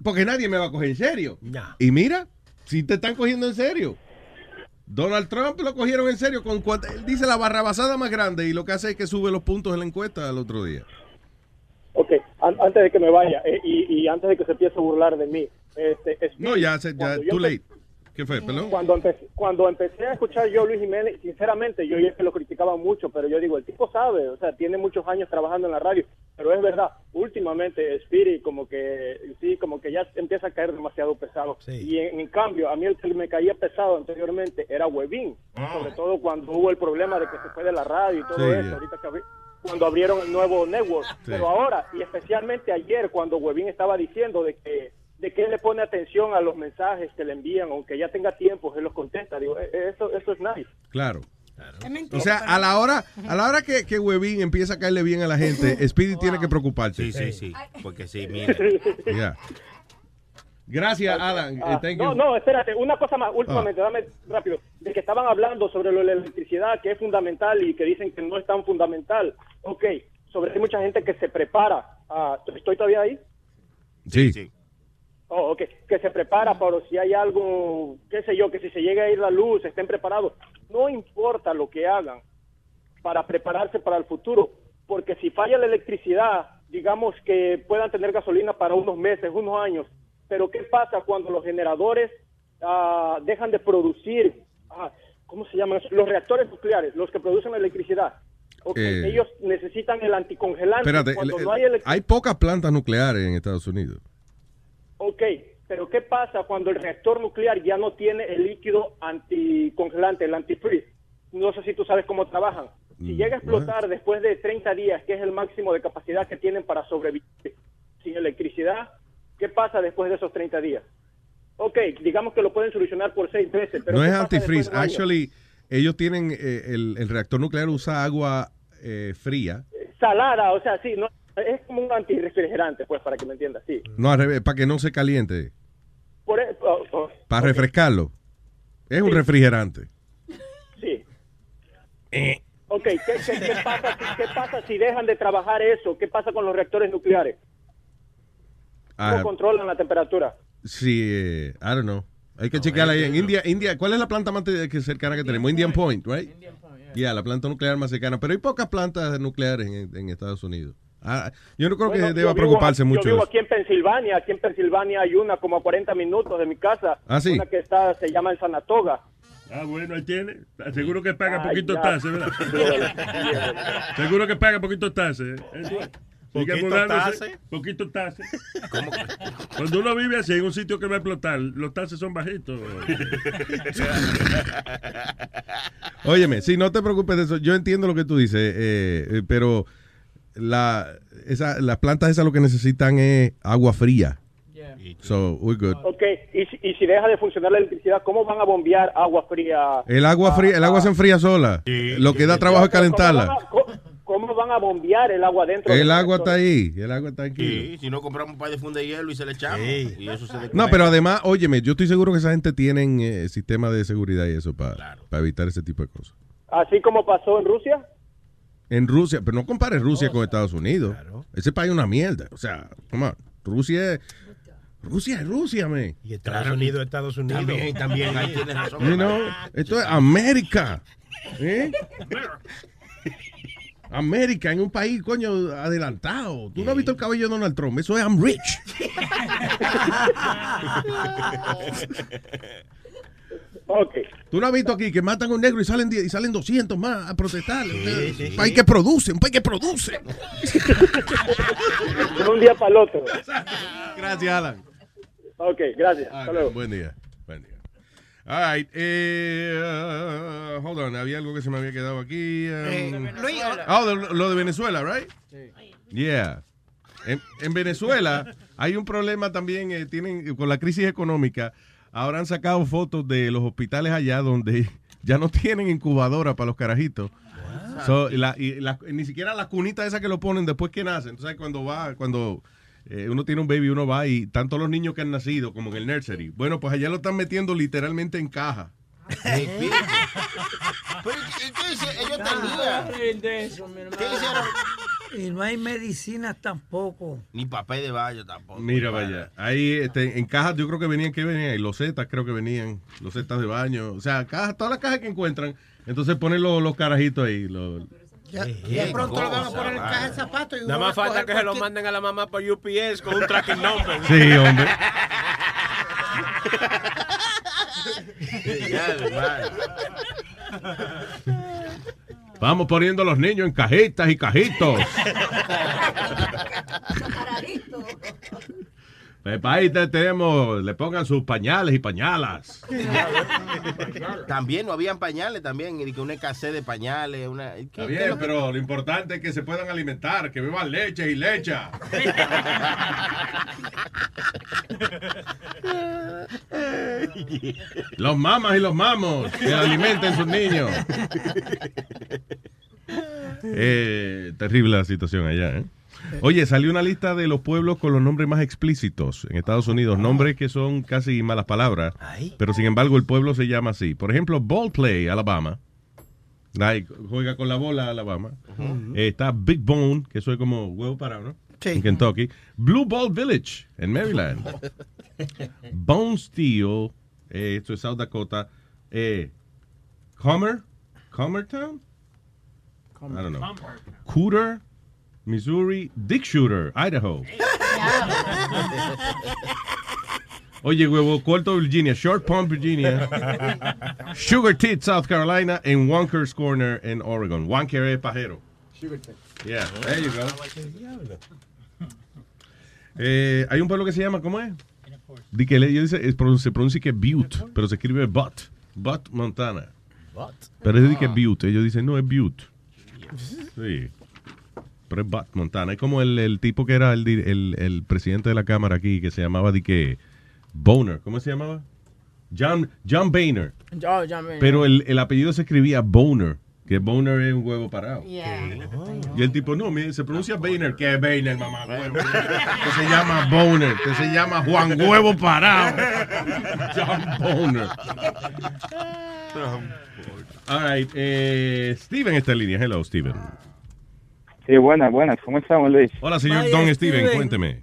Porque nadie me va a coger en serio. Y mira, si te están cogiendo en serio. Donald Trump lo cogieron en serio con él dice la barrabasada más grande y lo que hace es que sube los puntos en la encuesta al otro día. Ok, an- antes de que me vaya eh, y, y antes de que se empiece a burlar de mí. Este, No, ya, se- ya, too late. ¿Qué fue, perdón? Cuando empecé, cuando empecé a escuchar yo a Luis Jiménez, sinceramente, yo ya que lo criticaba mucho, pero yo digo, el tipo sabe, o sea, tiene muchos años trabajando en la radio, pero es verdad, últimamente Spirit como que, sí, como que ya empieza a caer demasiado pesado. Y en, en cambio, a mí el que me caía pesado anteriormente era Webin, sobre todo cuando hubo el problema de que se fue de la radio y todo Sí, eso, ahorita que cuando abrieron el nuevo network. Pero ahora, y especialmente ayer, cuando Webin estaba diciendo de que de que él le pone atención a los mensajes que le envían, aunque ya tenga tiempo, él los contesta. Digo, eh, eh, eso, eso es nice. Claro. O sea, a la hora, a la hora que, que Webin empieza a caerle bien a la gente, Speedy tiene que preocuparse. Sí, sí, sí. Porque sí, mira. Ya. Gracias, Alan. Ah, thank no, you. no, espérate, una cosa más, últimamente, dame rápido, de que estaban hablando sobre lo de la electricidad, que es fundamental y que dicen que no es tan fundamental. Ok, sobre hay mucha gente que se prepara. Ah, ¿Estoy todavía ahí? Sí. Oh, ok, que se prepara por si hay algo, qué sé yo, que si se llega a ir la luz, estén preparados. No importa lo que hagan para prepararse para el futuro, porque si falla la electricidad, digamos que puedan tener gasolina para unos meses, unos años, pero ¿qué pasa cuando los generadores ah, dejan de producir, ah, ¿cómo se llaman? Los reactores nucleares, los que producen la electricidad. Ok, Eh. ellos necesitan el anticongelante. Espérate, cuando el- no hay hay pocas plantas nucleares en Estados Unidos. Ok, pero ¿qué pasa cuando el reactor nuclear ya no tiene el líquido anticongelante, el antifreeze? No sé si tú sabes cómo trabajan. Si Mm, llega a explotar después de 30 días, que es el máximo de capacidad que tienen para sobrevivir sin electricidad, ¿qué pasa después de esos 30 días? Ok, digamos que lo pueden solucionar por seis meses, pero no ¿qué es antifreeze. de? Actually, ellos tienen, eh, el, el reactor nuclear usa agua eh, fría. Salada, o sea, sí, no, es como un antirrefrigerante, pues, para que me entiendas, sí. No, al revés, para que no se caliente. Por, e- oh, oh, Para refrescarlo. Es un refrigerante. Sí. Ok, ¿qué, qué- qué pasa, si- qué pasa si dejan de trabajar eso? ¿Qué pasa con los reactores nucleares? ¿Cómo Ah, controlan la temperatura? sí, eh, I don't know. Hay que checar ahí en India. India, ¿cuál es la planta más que cercana que tenemos? Indian Point, right? Ya, la planta nuclear más cercana. Pero hay pocas plantas nucleares en, en Estados Unidos. Ah, yo no creo Bueno, que deba vivo- preocuparse mucho. Yo vivo aquí en Pensilvania. Aquí en Pensilvania hay una como a 40 minutos de mi casa. Ah, sí. Una que está, se llama en Sanatoga. Ah, bueno, ahí tiene. Seguro que paga Ay, poquito taxes, ¿verdad? Seguro que paga poquito taxes. ¿eh? Sigue ¿Poquito taxe? Poquito taxes. Cuando uno vive así en un sitio que va a explotar, los taxes son bajitos. Óyeme, sí, no te preocupes de eso. Yo entiendo lo que tú dices, eh, eh, pero la, esa, las plantas esas lo que necesitan es agua fría. So, we're good. Ok, y si, y si deja de funcionar la electricidad, ¿cómo van a bombear agua fría? El agua fría, el agua se enfría sola. lo que da trabajo es calentarla. ¿Cómo van a- ¿cómo van a bombear el agua dentro? El agua está ahí, el agua está aquí. Sí, si no compramos un par de fundas de hielo y se le echamos. Y eso se No, pero además, óyeme, yo estoy seguro que esa gente tienen eh, sistema de seguridad y eso para evitar ese tipo de cosas. Así como pasó en Rusia. En Rusia, pero no compares Rusia con Estados Unidos. Ese país es una mierda. O sea, come on, Rusia es... Rusia es Rusia, me. Y Estados Unidos, Estados Unidos. También, también, ahí tienes razón. You know, esto es América. ¿Eh? América en un país, coño, adelantado. Tú no has visto el cabello de Donald Trump. Eso es I'm rich. Ok. Tú no has visto aquí que matan a un negro y salen, y salen 200 más a protestar. un país que produce, un país que produce. De un día para el otro. Gracias, Alan. Ok, gracias. Hasta luego. Buen día. All right. Eh, uh, hold on. Había algo que se me había quedado aquí. um, Luis, Oh, de- lo de Venezuela, right? Yeah. En, en Venezuela hay un problema también, eh, tienen con la crisis económica. Ahora han sacado fotos de los hospitales allá donde ya no tienen incubadora para los carajitos. So, y la- y la- ni siquiera las cunitas esas que lo ponen después que nacen. Entonces cuando va, cuando eh, uno tiene un baby, uno va y tanto los niños que han nacido como en el nursery. Bueno, pues allá lo están metiendo literalmente en caja. ellos Y no hay medicinas tampoco. Ni papel de baño tampoco. Mira, vaya. Ahí este, en cajas yo creo que venían, que venían? Y losetas creo que venían, losetas de baño. O sea, cajas, todas las cajas que encuentran. Entonces ponen los, los carajitos ahí. los- Ya, ya pronto lo van a poner en caja de zapatos. Nada más falta que se lo manden a la mamá por UPS con un tracking number. Sí, hombre. Vamos poniendo a los niños en cajitas y cajitos. País te- tenemos, le pongan sus pañales y pañalas. También no habían pañales también, y que una escasez de pañales, una... ¿qué- Está bien, lo que- pero lo importante es que se puedan alimentar, que beban leche y lecha. Los mamas y los mamos que alimenten sus niños. Eh, terrible la situación allá, ¿eh? Oye, salió una lista de los pueblos con los nombres más explícitos en Estados Unidos, nombres que son casi malas palabras, pero sin embargo el pueblo se llama así. Por ejemplo, Ballplay, Alabama. Like, juega con la bola Alabama. Eh, está Big Bone, que eso es como huevo parado, ¿no? En Kentucky. Blue Ball Village, en Maryland. Bone Steel, eh, esto es South Dakota. Eh, Comer, Comertown? I don't know. Cooter, Missouri. Dick Shooter, Idaho. Oye, huevo corto, Virginia. Short Pump, Virginia. Sugar Teeth, South Carolina. En Wonkers Corner, en Oregon. Wonker es pajero. Yeah, there you go. Eh, hay un pueblo que se llama, ¿cómo es? Di que le dice, se pronuncia que Butte, pero se escribe Butte. Butte, Montana. Pero es de que Butte. Ellos dicen, no, es Butte. Sí. Pero es Butte, Montana. Es como el, el tipo que era el, el, el presidente de la Cámara aquí, que se llamaba, di que, Boner. ¿Cómo se llamaba? John, John Boehner. Oh, ya me- Pero el, el apellido se escribía Boner, que Boner es un huevo parado. Yeah. Y el tipo, no, mire, se pronuncia Boehner. ¿Qué es Boehner, mamá? Huevo. Que se llama Boner, que se llama Juan Huevo Parado. John Boner. All right, eh, Steven está en línea. Hello, Steven. Sí, buenas, buenas. ¿Cómo estamos, Luis? Hola, señor Don Steven, cuénteme.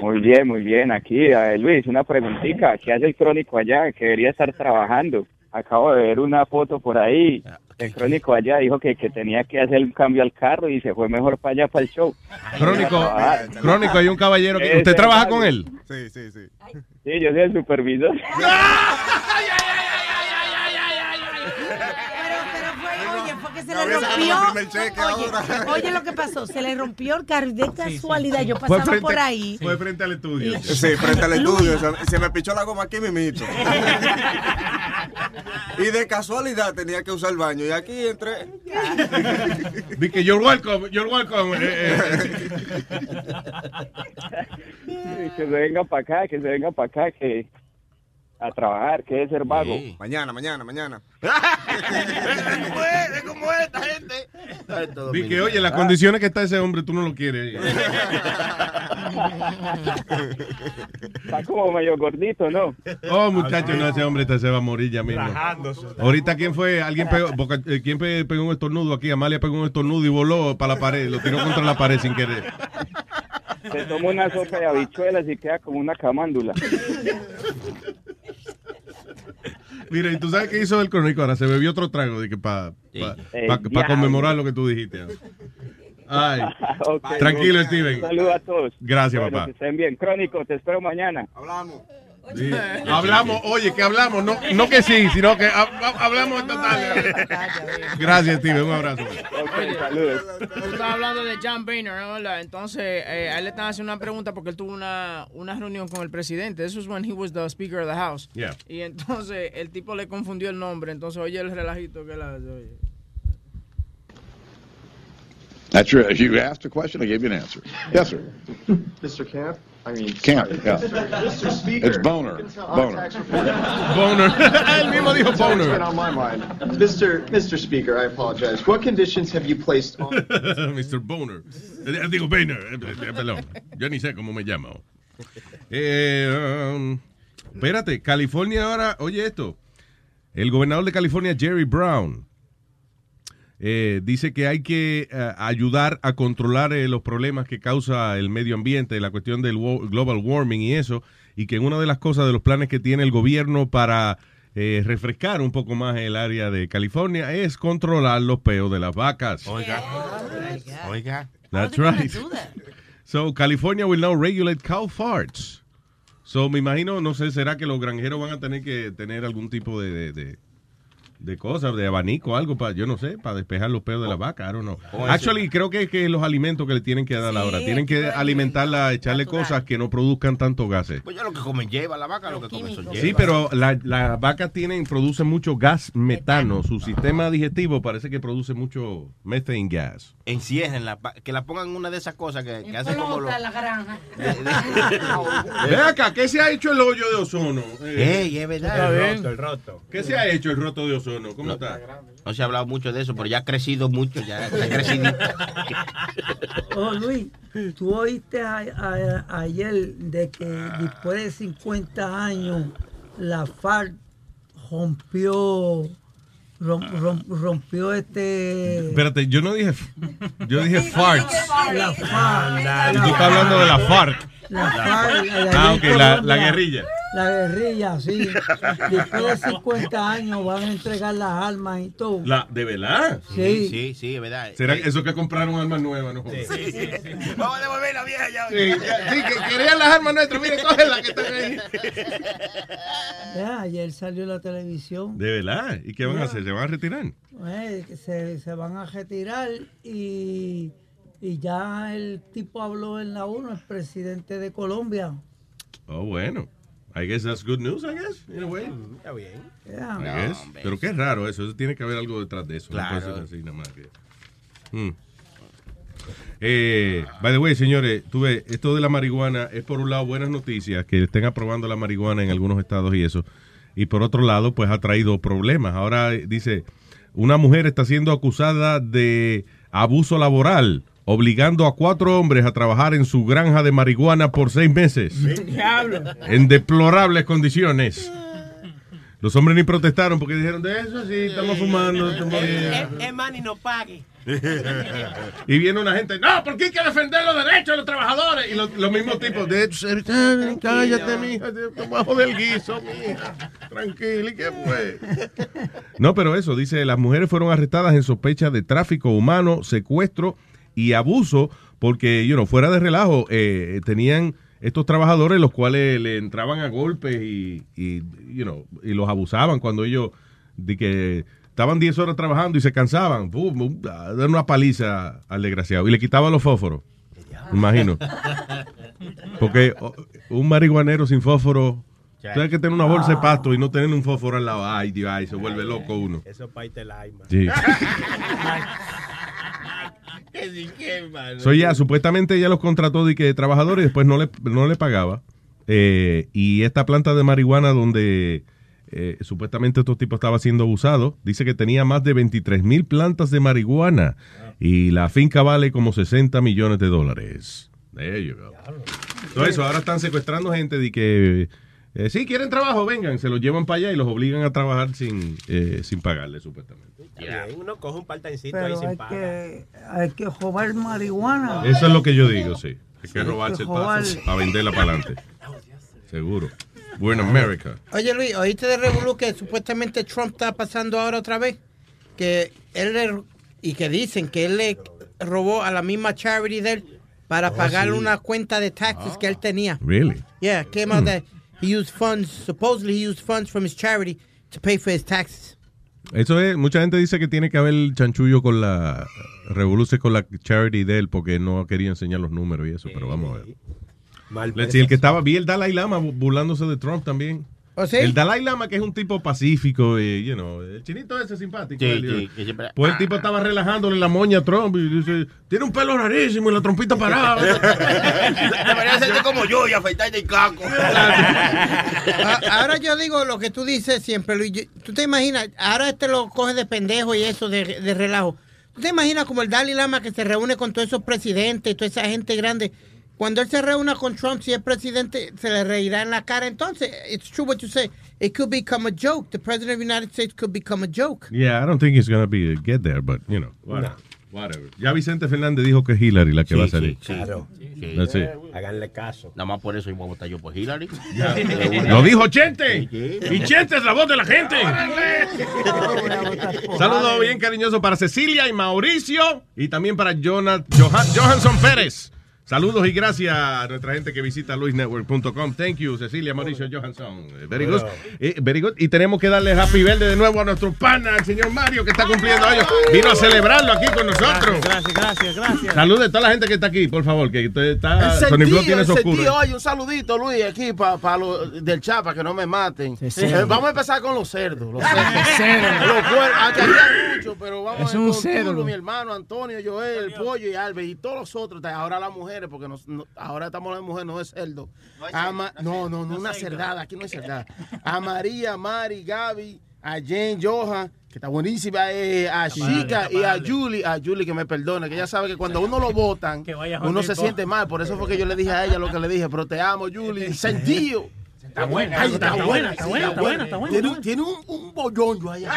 Muy bien, muy bien. Aquí, eh, Luis, una preguntita. ¿Qué hace el crónico allá? Que debería estar trabajando. Acabo de ver una foto por ahí. El crónico allá dijo que, que tenía que hacer un cambio al carro y se fue mejor para allá, para el show. Crónico, Crónico, hay un caballero que... ¿Usted trabaja con él? Sí, sí, sí. Sí, yo soy el supervisor. Oye, fue que se le rompió. oye, oye lo que pasó, se le rompió el carro y de casualidad yo pasaba frente- por ahí. Fue frente al estudio. Sí, frente al estudio. Se, se me pichó la goma aquí mimito. y de casualidad tenía que usar el baño. Y aquí entré. Di que you're welcome, you're welcome. eh, eh. que se venga para acá, que se venga para acá, que a trabajar, que es ser vago. Mañana, mañana, mañana. ¿Cómo es? ¿Cómo es esta gente? Di que, oye, las condiciones que está ese hombre, tú no lo quieres. Está como medio gordito, ¿no? Oh, muchacho, no, ese hombre este se va a morir ya mismo. Rajándose. Ahorita, ¿quién fue? Alguien pegó, Boca- eh, ¿quién pe- pegó un estornudo aquí? Amalia pegó un estornudo y voló para la pared, lo tiró contra la pared sin querer. Se toma una sopa de habichuelas y queda como una camándula. Mira, ¿y tú sabes qué hizo el crónico ahora? Se bebió otro trago de que para Eh, pa, conmemorar lo que tú dijiste. Ay, tranquilo, Steven. Saludos a todos. Gracias, Bueno, papá. Que estén bien. Crónico, te espero mañana. Hablamos. Sí. Hablamos, oye, que hablamos, no, no que sí, sino que hab- hab- hablamos esta tarde. Gracias, Steven, un abrazo. saludos. Tú estabas hablando de John Boehner, ¿no? ¿verdad? Entonces, eh, a él le están haciendo una pregunta porque él tuvo una, una reunión con el presidente. Eso es when he was the Speaker of the House. Yeah. Y entonces el tipo le confundió el nombre. Entonces, oye el relajito que él hace. Oye. That's your, you asked a question, I gave you an answer. Yes, sir. Mr. Camp? I mean, Camp, sorry. yeah. Mr. Speaker. It's Boner, you can tell our Boner. Boner. Él mismo dijo That's what's Boner. been on my mind. Mr. Mr. Speaker, I apologize. What conditions have you placed on Mr. Boner. Eh, Digo, Boehner. eh, eh, Perdón. Yo ni sé cómo me llamo. Eh, um, espérate, California ahora, oye esto. El gobernador de California, Jerry Brown, eh, dice que hay que eh, ayudar a controlar eh, los problemas que causa el medio ambiente, la cuestión del wo- global warming y eso, y que una de las cosas de los planes que tiene el gobierno para eh, refrescar un poco más el área de California es controlar los peos de las vacas. Oiga. Oiga. That's right. So California will now regulate cow farts. So me imagino, no sé, será que los granjeros van a tener que tener algún tipo de, de, de- de cosas, de abanico, algo para, yo no sé, para despejar los peos de la vaca, I don't know. Actually, creo que es que los alimentos que le tienen que dar ahora, tienen que alimentarla, echarle cosas que no produzcan tanto gases. Pues ya lo que comen lleva la vaca, lo que comen son lleva. Sí, pero las la vacas tienen, producen mucho gas metano. Su sistema digestivo parece que produce mucho methane gas. Enciérrenla, pa- que la pongan en una de esas cosas que, que hacen como los... la granja. Ve acá, ¿qué se ha hecho el hoyo de ozono? Ey, es verdad. El roto, el roto. ¿Qué se ha hecho el roto de ozono? ¿Cómo está? No se ha hablado mucho de eso, pero ya ha crecido mucho, ya ha crecido. Oh, Luis, tú oíste a- a- ayer de que después de 50 años la FARC rompió rom- rom- rompió este Espérate, yo no dije. Yo dije farts. la FARC Y tú estás hablando de la FARC. la FARC Ah, ok, la, guerrilla. La guerrilla, sí. Después de 50 años van a entregar las armas y todo. La, ¿De verdad? Sí. Sí, sí, es verdad. ¿Será que eso que compraron armas nuevas? No? Vamos a devolver la vieja ya. Sí, ya- sí, que querían las armas nuestras. Mire, cógenlas que están ahí. Ya, ayer salió la televisión. ¿De verdad? ¿Y qué van a hacer? ¿Se van a retirar? Eh, se, se van a retirar y, y ya el tipo habló en la ONU, el presidente de Colombia. Oh, bueno. I guess that's good news, I guess, in a way. Está bien. Yeah. I guess. Pero qué raro eso. Eso tiene que haber algo detrás de eso. Claro. ser así nada más que... Hmm. Eh, by the way, señores, tuve esto de la marihuana es por un lado buenas noticias que estén aprobando la marihuana en algunos estados y eso, y por otro lado, pues ha traído problemas. Ahora dice una mujer está siendo acusada de abuso laboral, obligando a cuatro hombres a trabajar en su granja de marihuana por seis meses Diablo. en deplorables condiciones. Los hombres ni protestaron porque dijeron de eso sí, estamos fumando. estamos bien". Es más, ni no pague. Y viene una gente, no, porque hay que defender los derechos de los trabajadores. Y los, los mismos tipos, de hecho, cállate, mija, bajo del guiso, mija. Tranquila, ¿y qué fue? No, pero eso, dice, las mujeres fueron arrestadas en sospecha de tráfico humano, secuestro y abuso, porque, you know, fuera de relajo, eh, tenían estos trabajadores los cuales le entraban a golpes y, y, you know, y los abusaban cuando ellos, de que estaban 10 horas trabajando y se cansaban, pum, dar una paliza al desgraciado y le quitaban los fósforos, imagino. Porque un marihuanero sin fósforo, tú hay que tener una bolsa de pasto y no tener un fósforo al lado. Ay, Dios, ay, se vuelve loco uno. Eso es país del alma. Sí. So ya, supuestamente ella los contrató de que trabajadores y después no le, no le pagaba. Eh, y esta planta de marihuana donde eh, supuestamente estos tipos estaba siendo abusado. Dice que tenía más de 23 mil plantas de marihuana y la finca vale como 60 millones de dólares. There you go. Todo eso, ahora están secuestrando gente de que eh, si quieren trabajo, vengan, se los llevan para allá y los obligan a trabajar sin, eh, sin pagarle, supuestamente. Uno coge un part-timecito ahí sin hay paga. que, hay que robar marihuana. Eso es lo que yo digo, sí. Hay que robarse que el paso para venderla para adelante. Seguro. We're in America. Oye Luis, ¿oíste de Revolu que supuestamente Trump está pasando ahora otra vez? Que él le- y que dicen que él le robó a la misma charity de él para Oh, pagar sí. una cuenta de taxes que él tenía. Really? Yeah, came out Hmm. that he used funds, supposedly he used funds from his charity to pay for his taxes. Eso es, mucha gente dice que tiene que haber chanchullo con la revolución con la charity de él porque no quería enseñar los números y eso, pero vamos a ver. Mal el que estaba, vi el Dalai Lama bu- burlándose de Trump también. ¿Oh, sí? El Dalai Lama, que es un tipo pacífico, y, you know, el chinito ese simpático. Sí, el- sí, que siempre- Pues el tipo estaba relajándole la moña a Trump y dice, tiene un pelo rarísimo y la trompita parada. Debería ser como yo y afeitarte el caco. Ah, ahora yo digo lo que tú dices siempre, Luis. Tú te imaginas, ahora este lo coge de pendejo y eso de, de relajo. ¿Tú te imaginas como el Dalai Lama que se reúne con todos esos presidentes y toda esa gente grande? Cuando él se reúna con Trump, si es presidente, se le reirá en la cara. Entonces, it's true what you say. It could become a joke. The president of the United States could become a joke. yeah, I don't think it's gonna be get there, but, you know, whatever. whatever. Ya Vicente Fernández dijo que es Hillary la que va a salir. Claro. That's it. Háganle caso. Nada más por eso iba a votar yo por Hillary. Lo dijo Chente. Y Chente es la voz de la gente. Saludos bien cariñoso para Cecilia y Mauricio y también para Jonah- Johan- Johansson Pérez. Saludos y gracias a nuestra gente que visita luisnetwork.com. Thank you, Cecilia, Mauricio, Johansson. Very good. Eh, very good. Y tenemos que darle happy birthday de nuevo a nuestro pana, el señor Mario, que está cumpliendo años. Vino a celebrarlo aquí con nosotros. Gracias, graces, gracias. Salude a toda la gente que está aquí, por favor, que usted está... El Sony sentido, tiene oscuro. sentido, Oye, un saludito, Luis, aquí para los del Chapa, que no me maten. sí. Eh, vamos a empezar con los cerdos. Los cerdos. cerdo. Los aunque había pero vamos Es a ver un con. Tulo, mi hermano, Antonio, Joel, el Pollo y Albert y todos los otros. Ahora las mujeres, porque nos- no- ahora estamos las mujeres, no es cerdo. No, no, no, una cerdada, aquí no hay cerdada. A María, Mari, Gaby, a Jane, Johan, que está buenísima, eh, a Chica y a Julie, a Julie que me perdone, que ella sabe que cuando uno lo votan, uno se siente mal. Por eso fue que yo le dije a ella lo que le dije, pero te amo, Julie. Sentido. Está buena, Ay, está buena, está buena, está buena, está buena. Tiene, un- tiene un, allá.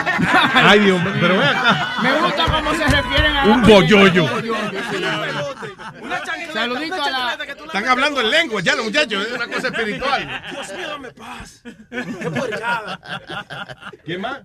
Ay, Dios mío, pero ve acá. Me gusta cómo se refieren a Un bollollo. Saludito a la. Están hablando en lengua ya los muchachos, es una cosa espiritual. Dios mío, dame paz. Qué puercada. ¿Quién más?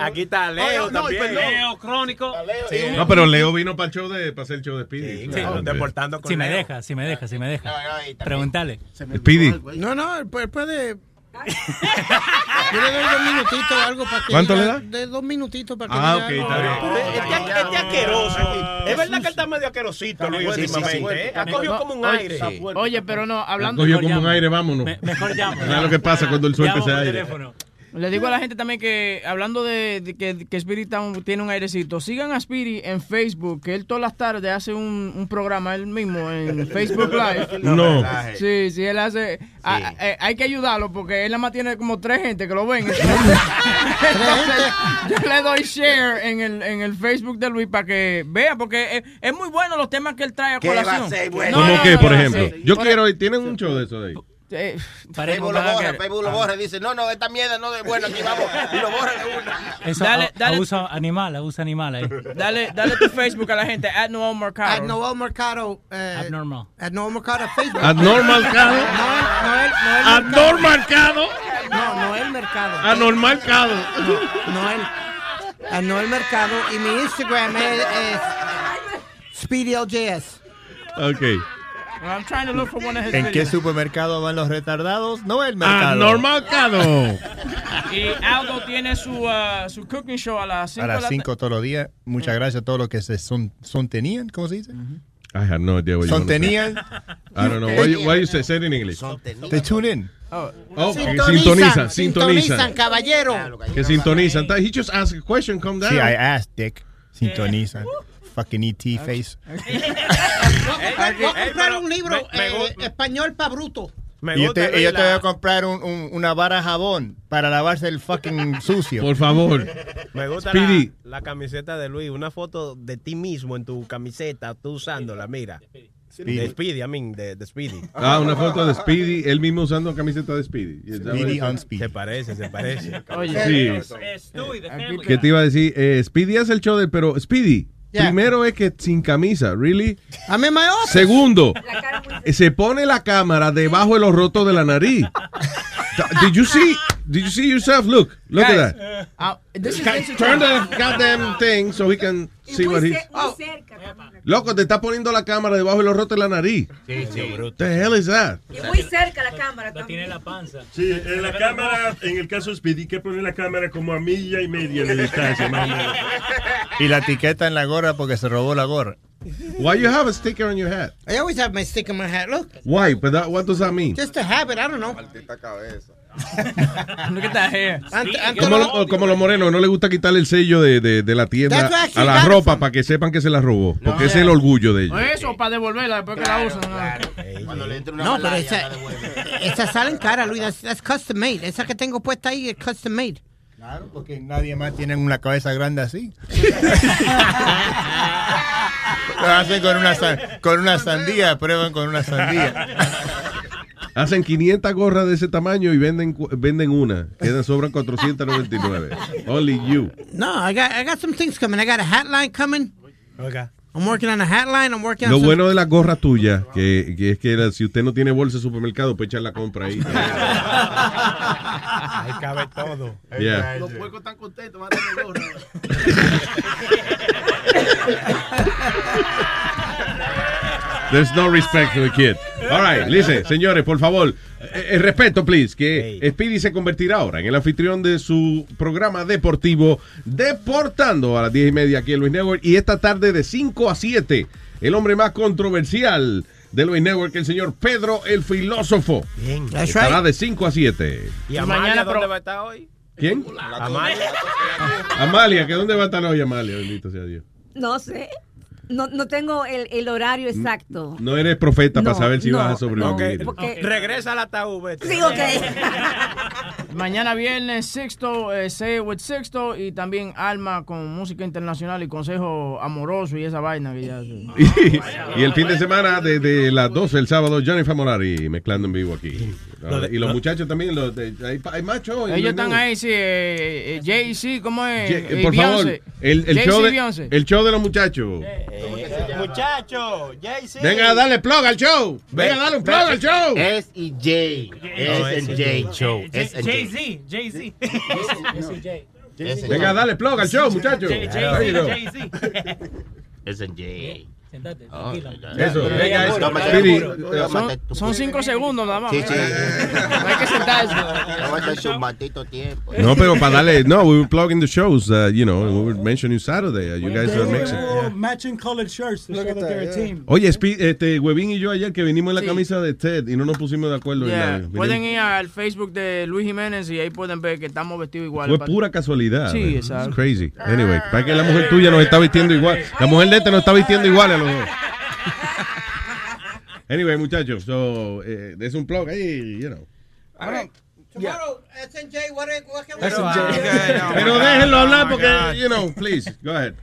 Aquí está Leo Oye, no, también. perdón. Leo, crónico. Sí. No, pero Leo vino para el show de, para hacer el show de Speedy. Sí, Claro, deportando con Si me Leo. deja, si me deja, si me deja. Pregúntale. Speedy. No, no, puede... doy dos minutitos o algo para que... ¿Cuánto le da? De dos minutitos para que Ah, ok, está bien. Este, asqueroso. Es verdad que él está medio asquerosito, Luis, últimamente. ¿eh? Ha cogido como un aire. Oye, pero no, La hablando. cogió Mejor como un aire, vámonos. Me- mejor llamo. ¿Sabes lo que pasa cuando el ese por aire? Le digo a la gente también que, hablando de, de que, que Spirit tiene un airecito, sigan a Spirit en Facebook, que él todas las tardes hace un, un programa él mismo en Facebook Live. No. Sí, sí, él hace. a- eh, hay que ayudarlo porque él nada más tiene como tres gente que lo ven. Entonces, yo le doy share en el, en el Facebook de Luis para que vea, porque es, es muy bueno los temas que él trae a ¿Qué va a colación. ser bueno? No, ¿Cómo no, que, no, por no, ejemplo? sí. Yo Por- quiero, ¿tienen un show de eso de ahí? Eh, Facebook lo borra, Facebook lo borra. Dice, no, no, esta mierda no es buena, aquí vamos. Y lo borra de una. Eso, Dale, a- dale. abuso animal, abuso animal ahí. Dale, dale tu Facebook a la gente, at Noel Mercado. At Noel Mercado. eh, Abnormal. At Noel Mercado Facebook. Abnormal Cado. Noel, Noel, Noel Abnormal Cado. No, Noel Mercado. Anormal. No, Noel. A Noel Mercado. Y mi Instagram es, es SpeedyLJS. Ok. I'm trying to look for one of his ¿En qué supermercado van los retardados? No el mercado. Anormal Cado. Y Aldo tiene su, uh, su cooking show a las 5 A las 5 todos los días. Muchas gracias a todos los que se son, son tenían, ¿cómo se dice? I have no idea what you Son wanna say. tenían. I don't know. Why you, why you say, say it in English? They tune in. Oh, que sintonizan, sintonizan. caballero. Que sintonizan. He just asked a question, calm down. Sí, I asked, Dick. Sintonizan. Fucking ET face. Voy a comprar un libro eh, español para bruto. Me y yo gusta, te, y yo Luis, te voy la- a comprar un- un- una vara de jabón para lavarse el fucking sucio. Por favor. Me gusta Speedy. la, la camiseta de Luis. Una foto de ti mismo en tu camiseta, tú usándola, mira. Speedy. De Speedy, I mean, de, de Speedy. Ah, una foto de Speedy, él mismo usando camiseta de Speedy. What it is? Se parece, se parece. Sí. ¿Qué te iba a decir? Eh, Speedy hace el show de, pero Speedy, Yeah. primero es que sin camisa, ¿really? I'm in my office. Segundo, se pone la cámara debajo de los rotos de la nariz. Did you see? Did you see yourself? Look, look Guys, at that. uh, this is Ca- interesting. Turn the goddamn thing so we can see what he's. Loco, te está poniendo la cámara debajo de los rotos de la nariz. Sí, sí, What the hell is that? Y muy cerca la cámara también. Tiene la panza. Sí, en la cámara, en el caso de Speedy, que poner la cámara como a milla y media de distancia, más o menos. Y la etiqueta en la gorra porque se robó la gorra. Why you have a sticker on your hat? I always have my stick in my hat. Look, Why? But that, what does that mean? just a habit. I don't know. Look at that hair. Ante- ante Como, lo- lo- como los morenos, no le gusta quitarle el sello de, de, de la tienda a la ropa para que sepan que se la robó. Porque ese es el orgullo de ellos. eso, para devolverla después que la usan. Cuando le entra una No, pero malaya, esa, la devuelve. esa sale en cara, Luis. That's, that's custom made. Esa que tengo puesta ahí es custom made. Claro, porque nadie más tiene una cabeza grande así. Lo hacen con una, con una sandía, prueban con una sandía. Hacen 500 gorras de ese tamaño y venden venden una. Quedan sobran 499. Only you. No, I got I got some things coming. I got a hat line coming. Oiga. I'm working on a hat line. I'm working on Lo some- bueno de las gorras tuyas, que, que es que la- si usted no tiene bolsa de supermercado, puede echar la compra ahí. Ahí cabe todo. Yeah. Los puercos están contentos, van a tener gorra. There's no respect to the kid. All right, listen, señores, por favor, eh, eh, respeto, please, que Speedy se convertirá ahora en el anfitrión de su programa deportivo Deportando a las 10 y media aquí en Luis Network y esta tarde de 5 a 7, el hombre más controversial de Luis Network, el señor Pedro el Filósofo. Bien. Estará de 5 a 7. ¿Y Amalia mañana dónde va a estar hoy? ¿Quién? Amalia. Amalia, ¿que dónde va a estar hoy Amalia? Bendito sea Dios. No sé. No, no tengo el, el horario exacto. No eres profeta para saber si no, vas a sobrevivir. no, porque- Regresa al ataúd. Sí, ok. Mañana viernes, Sixto, eh, Say It with Sixto y también Alma con música internacional y consejo amoroso y esa vaina que ya... Y, y el fin de semana, desde las 12 el sábado, Johnny Famolari mezclando en vivo aquí. Lo de- y los lo- muchachos también, los de- hay, hay macho. hoy, Ellos ¿no? están ahí, sí, eh, eh, Jay-Z, ¿cómo es? Eh, por favor, el, show de, el show de los muchachos. Muchacho, Jay-Z. Venga a darle plug al show. Venga a darle un plug al show. S y J. S and J show. Jay-Z, Jay-Z. Venga darle plug al show, muchachos. Jay-Z, There you Sentate, Oh. Eso, venga, eso. no, eh, Son, son cinco segundos nada más. Sí, sí. No hay que sentarse. No va a ser su maldito tiempo. No, pero para darle, no, we were plugging the shows, uh, you know, we were mentioning Saturday. Uh, you guys are mixing. matching colored shirts to show that they're a team. Oye, este, Huevín y yo ayer que vinimos en la camisa de Ted y no nos pusimos de acuerdo en Yeah, la. Pueden ir al Facebook de Luis Jiménez y ahí pueden ver que estamos vestidos igual. Fue pura casualidad. Sí, exacto. It's crazy. Anyway, para que la mujer tuya nos está vistiendo igual. La mujer de este nos está vistiendo igual los dos. Anyway, muchachos, so, eh, there's un plug ahí, you know. All right. Tomorrow, SNJ, what, what can we Pero, do? ah, Pero déjenlo hablar porque, you know, please, go ahead.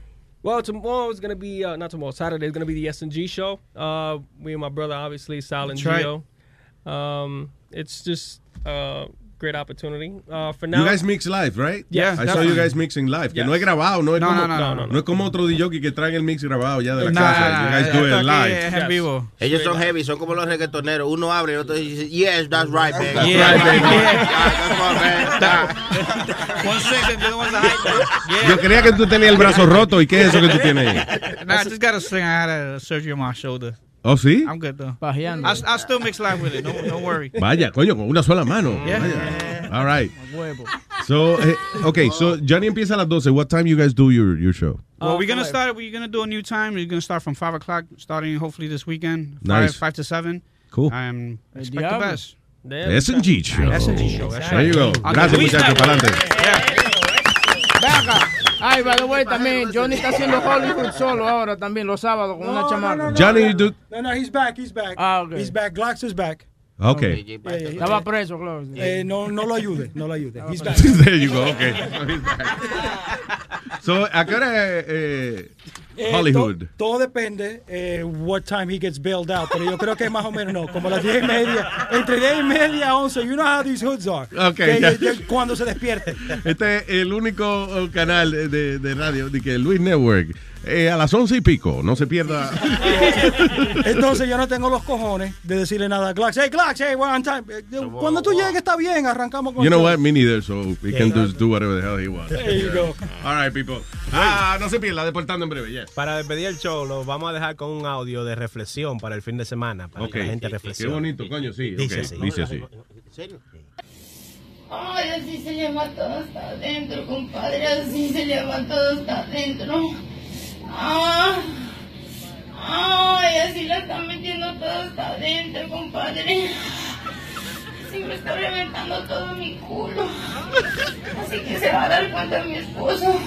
Well, tomorrow is going to be, uh, not tomorrow, Saturday is going to be the S&G show. Uh, me and my brother, obviously, Sal and That's right. Gio. Um, it's just a great opportunity. Uh, for now, You guys mix live, right? Yeah, I saw you guys mixing live. Que Yes. no es grabado, no es No, como, no, no, no, no. es como otro DJ que traen el mix grabado ya de la No, casa. no, you no, guys do it live. es en vivo. Ellos son heavy, son como los reggaetoneros. Uno abre y el otro dice, yes, that's right, baby. That's Yeah, right, baby. yeah. That's. One second, the one's. Yo creía que tú tenías el brazo roto. ¿Y qué es eso que tú tienes ahí? Nah, I just got a sling. I had a surgery on my shoulder. ¿Oh, sí? I'm good though. Pajeando. I, I still mix live with it. No, no worry. Vaya, coño, con una sola mano. Yeah. Vaya. All right. Huevo. So, eh, okay, so Johnny empieza a las 12. What time you guys do your, your show? Well, we're gonna start. We're gonna do a new time. We're gonna start from five o'clock, starting hopefully this weekend. Nice. Five, five to seven. Cool. Um, expect the best. S&G show. S&G show, There you go. Gracias, muchachos. Para adelante. Ay, by the way, también Johnny está haciendo Hollywood solo ahora también los sábados con una chamaca. Johnny, you do- No, no, he's back. He's back. Ah, okay. He's back. Glocks is back. Ok. Estaba preso, claro. Eh, no, no lo ayude, no lo ayude. He's back. There you go, okay. So, ¿a qué hora eh, Eh, Hollywood? to- todo depende eh, what time he gets bailed out, pero yo creo que más o menos no, como las 10 y media, entre 10 y media a 11, you know how these hoods are. Ok, Que- cuando se despierte. Este es el único eh, canal de, de radio de que Luis Network. Eh, a las once y pico, no se pierda. Entonces yo no tengo los cojones de decirle nada a Glocks. Hey, Glocks, hey, we're on time. Eh, Cuando tú llegues está bien, arrancamos con You know what? Me neither, so he can do, do whatever the hell he wants. There you go. All right, people. Ah, no se pierda, deportando en breve, yes. Para despedir el show, lo vamos a dejar con un audio de reflexión para el fin de semana, para que la gente Qué reflexione. bonito, coño, sí. Dice ok, así. Dice así. Ay, así se llama todo hasta adentro, compadre, así se llama todo hasta adentro. Ah, ay, así la están metiendo todo hasta adentro, compadre. Sí, me está reventando todo mi culo. Así que se va a dar cuenta mi esposo.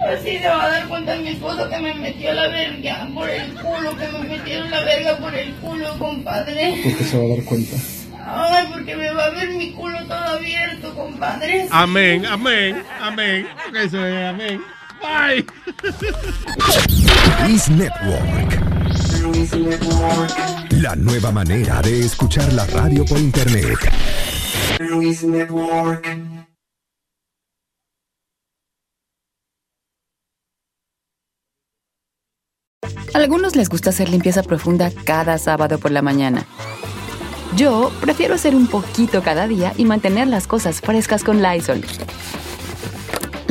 Así se va a dar cuenta mi esposo que me metió la verga por el culo, que me metieron la verga por el culo, compadre. ¿Por qué se va a dar cuenta? Ay, porque me va a ver mi culo todo abierto, compadre. Amén, amén, amén. Ok, se ve, amén. Bye. Luis Network. La nueva manera de escuchar la radio por internet. Luis Network. A algunos les gusta hacer limpieza profunda cada sábado por la mañana. Yo prefiero hacer un poquito cada día y mantener las cosas frescas con Lysol.